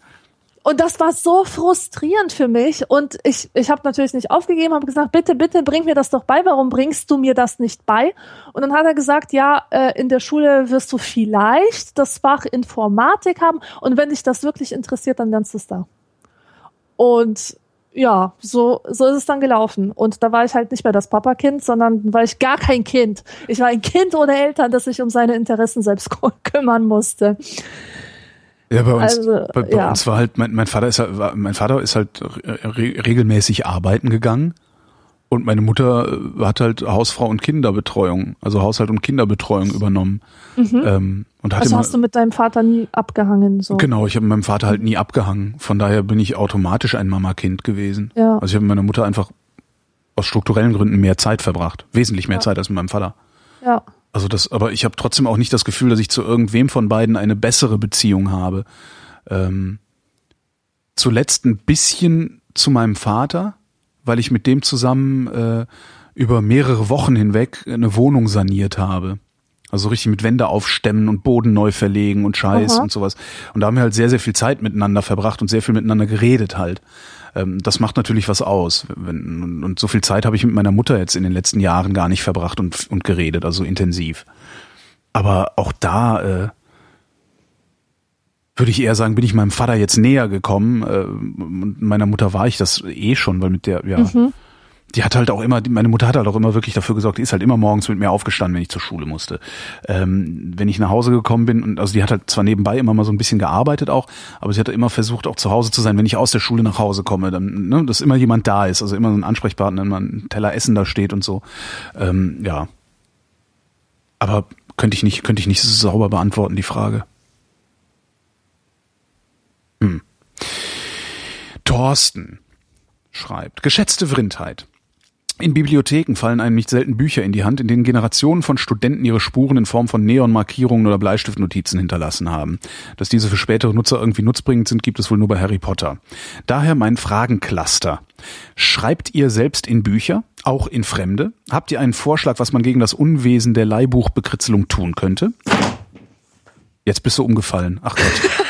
Und das war so frustrierend für mich. Und ich, ich habe natürlich nicht aufgegeben, habe gesagt, bitte, bitte, bring mir das doch bei. Warum bringst du mir das nicht bei? Und dann hat er gesagt, ja, äh, in der Schule wirst du vielleicht das Fach Informatik haben. Und wenn dich das wirklich interessiert, dann lernst du es da. Und ja, so, so ist es dann gelaufen. Und da war ich halt nicht mehr das Papakind, sondern war ich gar kein Kind. Ich war ein Kind ohne Eltern, das sich um seine Interessen selbst [LAUGHS] kümmern musste. Ja, bei uns, also, bei, bei ja. uns war halt, mein, mein Vater ist halt, war, mein Vater ist halt re regelmäßig arbeiten gegangen und meine Mutter äh, hat halt Hausfrau und Kinderbetreuung, also Haushalt und Kinderbetreuung übernommen. Mhm. Ähm, und also hast du mit deinem Vater nie abgehangen? So. Genau, ich habe mit meinem Vater halt nie abgehangen. Von daher bin ich automatisch ein Mama-Kind gewesen. Ja. Also ich habe mit meiner Mutter einfach aus strukturellen Gründen mehr Zeit verbracht. Wesentlich mehr ja. Zeit als mit meinem Vater. Ja. Also das, aber ich habe trotzdem auch nicht das Gefühl, dass ich zu irgendwem von beiden eine bessere Beziehung habe. Ähm, zuletzt ein bisschen zu meinem Vater, weil ich mit dem zusammen äh, über mehrere Wochen hinweg eine Wohnung saniert habe. Also richtig mit Wände aufstemmen und Boden neu verlegen und Scheiß Aha. und sowas. Und da haben wir halt sehr, sehr viel Zeit miteinander verbracht und sehr viel miteinander geredet halt das macht natürlich was aus. Und so viel Zeit habe ich mit meiner Mutter jetzt in den letzten Jahren gar nicht verbracht und, und geredet, also intensiv. Aber auch da äh, würde ich eher sagen, bin ich meinem Vater jetzt näher gekommen. Äh, und meiner Mutter war ich das eh schon, weil mit der, ja, mhm die hat halt auch immer, meine Mutter hat halt auch immer wirklich dafür gesorgt, die ist halt immer morgens mit mir aufgestanden, wenn ich zur Schule musste. Ähm, wenn ich nach Hause gekommen bin, und also die hat halt zwar nebenbei immer mal so ein bisschen gearbeitet auch, aber sie hat immer versucht, auch zu Hause zu sein, wenn ich aus der Schule nach Hause komme, dann, ne, dass immer jemand da ist, also immer so ein Ansprechpartner, immer ein Teller Essen da steht und so. Ähm, ja. Aber könnte ich nicht, könnte ich nicht sauber beantworten, die Frage. Hm. Thorsten schreibt, geschätzte Vrindheit. In Bibliotheken fallen einem nicht selten Bücher in die Hand, in denen Generationen von Studenten ihre Spuren in Form von Neonmarkierungen oder Bleistiftnotizen hinterlassen haben. Dass diese für spätere Nutzer irgendwie nutzbringend sind, gibt es wohl nur bei Harry Potter. Daher mein Fragencluster. Schreibt ihr selbst in Bücher, auch in Fremde? Habt ihr einen Vorschlag, was man gegen das Unwesen der Leihbuchbekritzelung tun könnte? Jetzt bist du umgefallen. Ach Gott.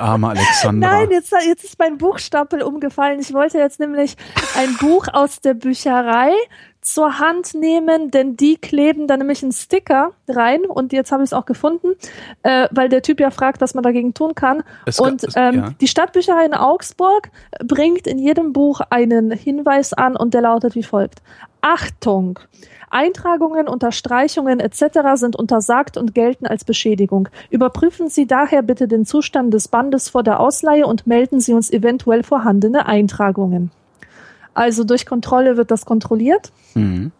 Die arme Alexandra. Nein, jetzt, jetzt ist mein Buchstapel umgefallen. Ich wollte jetzt nämlich ein Buch aus der Bücherei zur Hand nehmen, denn die kleben da nämlich einen Sticker rein und jetzt habe ich es auch gefunden, äh, weil der Typ ja fragt, was man dagegen tun kann. Es und es- ähm, ja. die Stadtbücherei in Augsburg bringt in jedem Buch einen Hinweis an und der lautet wie folgt. Achtung! Eintragungen, Unterstreichungen etc. sind untersagt und gelten als Beschädigung. Überprüfen Sie daher bitte den Zustand des Bandes vor der Ausleihe und melden Sie uns eventuell vorhandene Eintragungen. Also durch Kontrolle wird das kontrolliert. Mhm.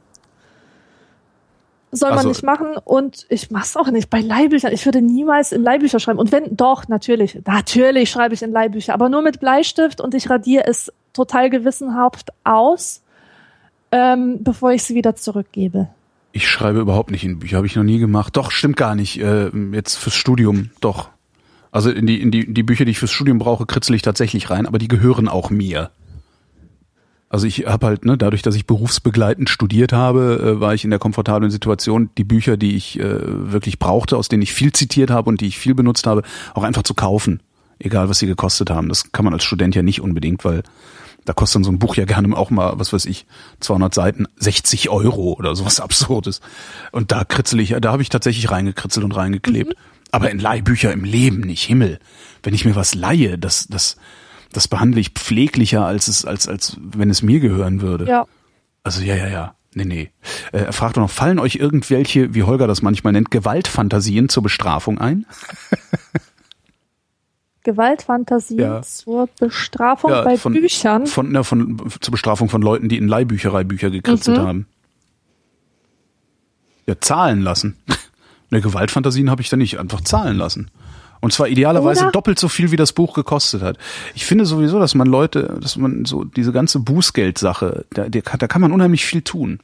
Soll man Also- nicht machen und ich mach's auch nicht bei Leihbüchern. Ich würde niemals in Leihbücher schreiben. Und wenn, doch, natürlich, natürlich schreibe ich in Leihbücher, aber nur mit Bleistift und ich radiere es total gewissenhaft aus, ähm, bevor ich sie wieder zurückgebe. Ich schreibe überhaupt nicht in Bücher, habe ich noch nie gemacht. Doch, stimmt gar nicht. Äh, jetzt fürs Studium, doch. Also in die, in die, die Bücher, die ich fürs Studium brauche, kritzel ich tatsächlich rein, aber die gehören auch mir. Also ich habe halt, ne, dadurch, dass ich berufsbegleitend studiert habe, äh, war ich in der komfortablen Situation, die Bücher, die ich äh, wirklich brauchte, aus denen ich viel zitiert habe und die ich viel benutzt habe, auch einfach zu kaufen. Egal, was sie gekostet haben. Das kann man als Student ja nicht unbedingt, weil da kostet dann so ein Buch ja gerne auch mal, was weiß ich, 200 Seiten, 60 Euro oder sowas Absurdes. Und da kritzel ich, da habe ich tatsächlich reingekritzelt und reingeklebt. Aber in Leihbücher im Leben nicht, Himmel. Wenn ich mir was leihe, das, das, das behandle ich pfleglicher, als es, als, als wenn es mir gehören würde. Ja. Also ja, ja, ja. Nee, nee. Äh, er fragt doch noch, fallen euch irgendwelche, wie Holger das manchmal nennt, Gewaltfantasien zur Bestrafung ein? [LAUGHS] Gewaltfantasien Ja. zur Bestrafung Ja, bei von- Büchern. Von, na, von, zur Bestrafung von Leuten, die in Leihbücherei Bücher gekritzelt Mhm. haben. Ja, zahlen lassen. [LAUGHS] Ne, Gewaltfantasien habe ich da nicht, einfach zahlen lassen. Und zwar idealerweise Oder- doppelt so viel, wie das Buch gekostet hat. Ich finde sowieso, dass man Leute, dass man so diese ganze Bußgeldsache, da, da kann man unheimlich viel tun.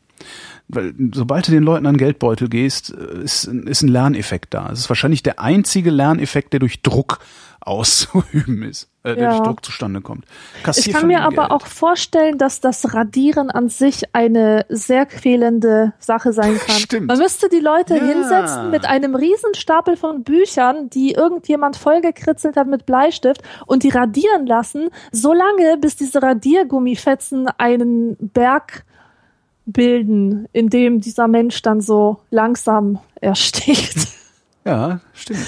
Weil sobald du den Leuten an den Geldbeutel gehst, äh, ist, ein- ist ein Lerneffekt da. Es ist wahrscheinlich der einzige Lerneffekt, der durch Druck [LAUGHS] auszuüben ist, äh, der Ja. durch Druck zustande kommt. Ich Kassier kann von mir aber Geld. auch vorstellen, dass das Radieren an sich eine sehr quälende Sache sein [LAUGHS] kann. Stimmt. Man müsste die Leute Ja. hinsetzen mit einem Riesenstapel von Büchern, die irgendjemand vollgekritzelt hat mit Bleistift und die radieren lassen, so lange, bis diese Radiergummifetzen einen Berg bilden, in dem dieser Mensch dann so langsam ersticht. [LAUGHS] Ja, stimmt.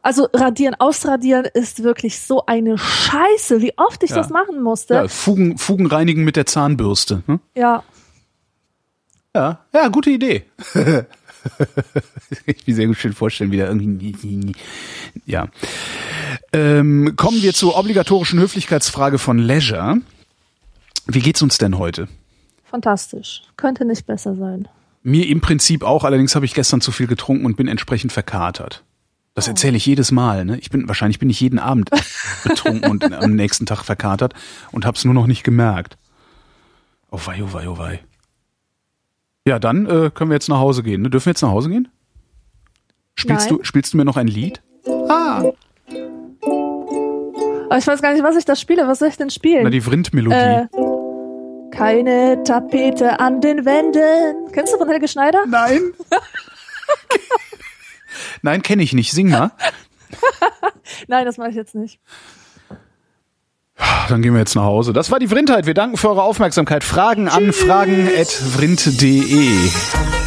Also radieren, ausradieren ist wirklich so eine Scheiße, wie oft ich Ja. das machen musste. Ja, Fugen, Fugen reinigen mit der Zahnbürste. Hm? ja. Ja, ja, gute Idee. [LAUGHS] ich mir sehr gut schön vorstellen, wie da irgendwie. [LAUGHS] Ja. Ähm, kommen wir zur obligatorischen Höflichkeitsfrage von Leisure. Wie geht's uns denn heute? Fantastisch. Könnte nicht besser sein. Mir im Prinzip auch, allerdings habe ich gestern zu viel getrunken und bin entsprechend verkatert. Das erzähle ich jedes Mal. Ne? Ich bin wahrscheinlich bin ich jeden Abend [LAUGHS] betrunken und am nächsten Tag verkatert und habe es nur noch nicht gemerkt. Oh wei, oh wei, oh wei. Ja, dann äh, können wir jetzt nach Hause gehen. Ne? Dürfen wir jetzt nach Hause gehen? Spielst Nein. du spielst du mir noch ein Lied? Ah, Aber ich weiß gar nicht, was ich da spiele. Was soll ich denn spielen? na die Vrind-Melodie. äh, keine Tapete an den Wänden. Kennst du von Helge Schneider? Nein. [LAUGHS] Nein, kenne ich nicht. Sing mal. [LAUGHS] Nein, das mache ich jetzt nicht. Dann gehen wir jetzt nach Hause. Das war die Vrindheit. Wir danken für eure Aufmerksamkeit. Fragen an fragen.vrind.de.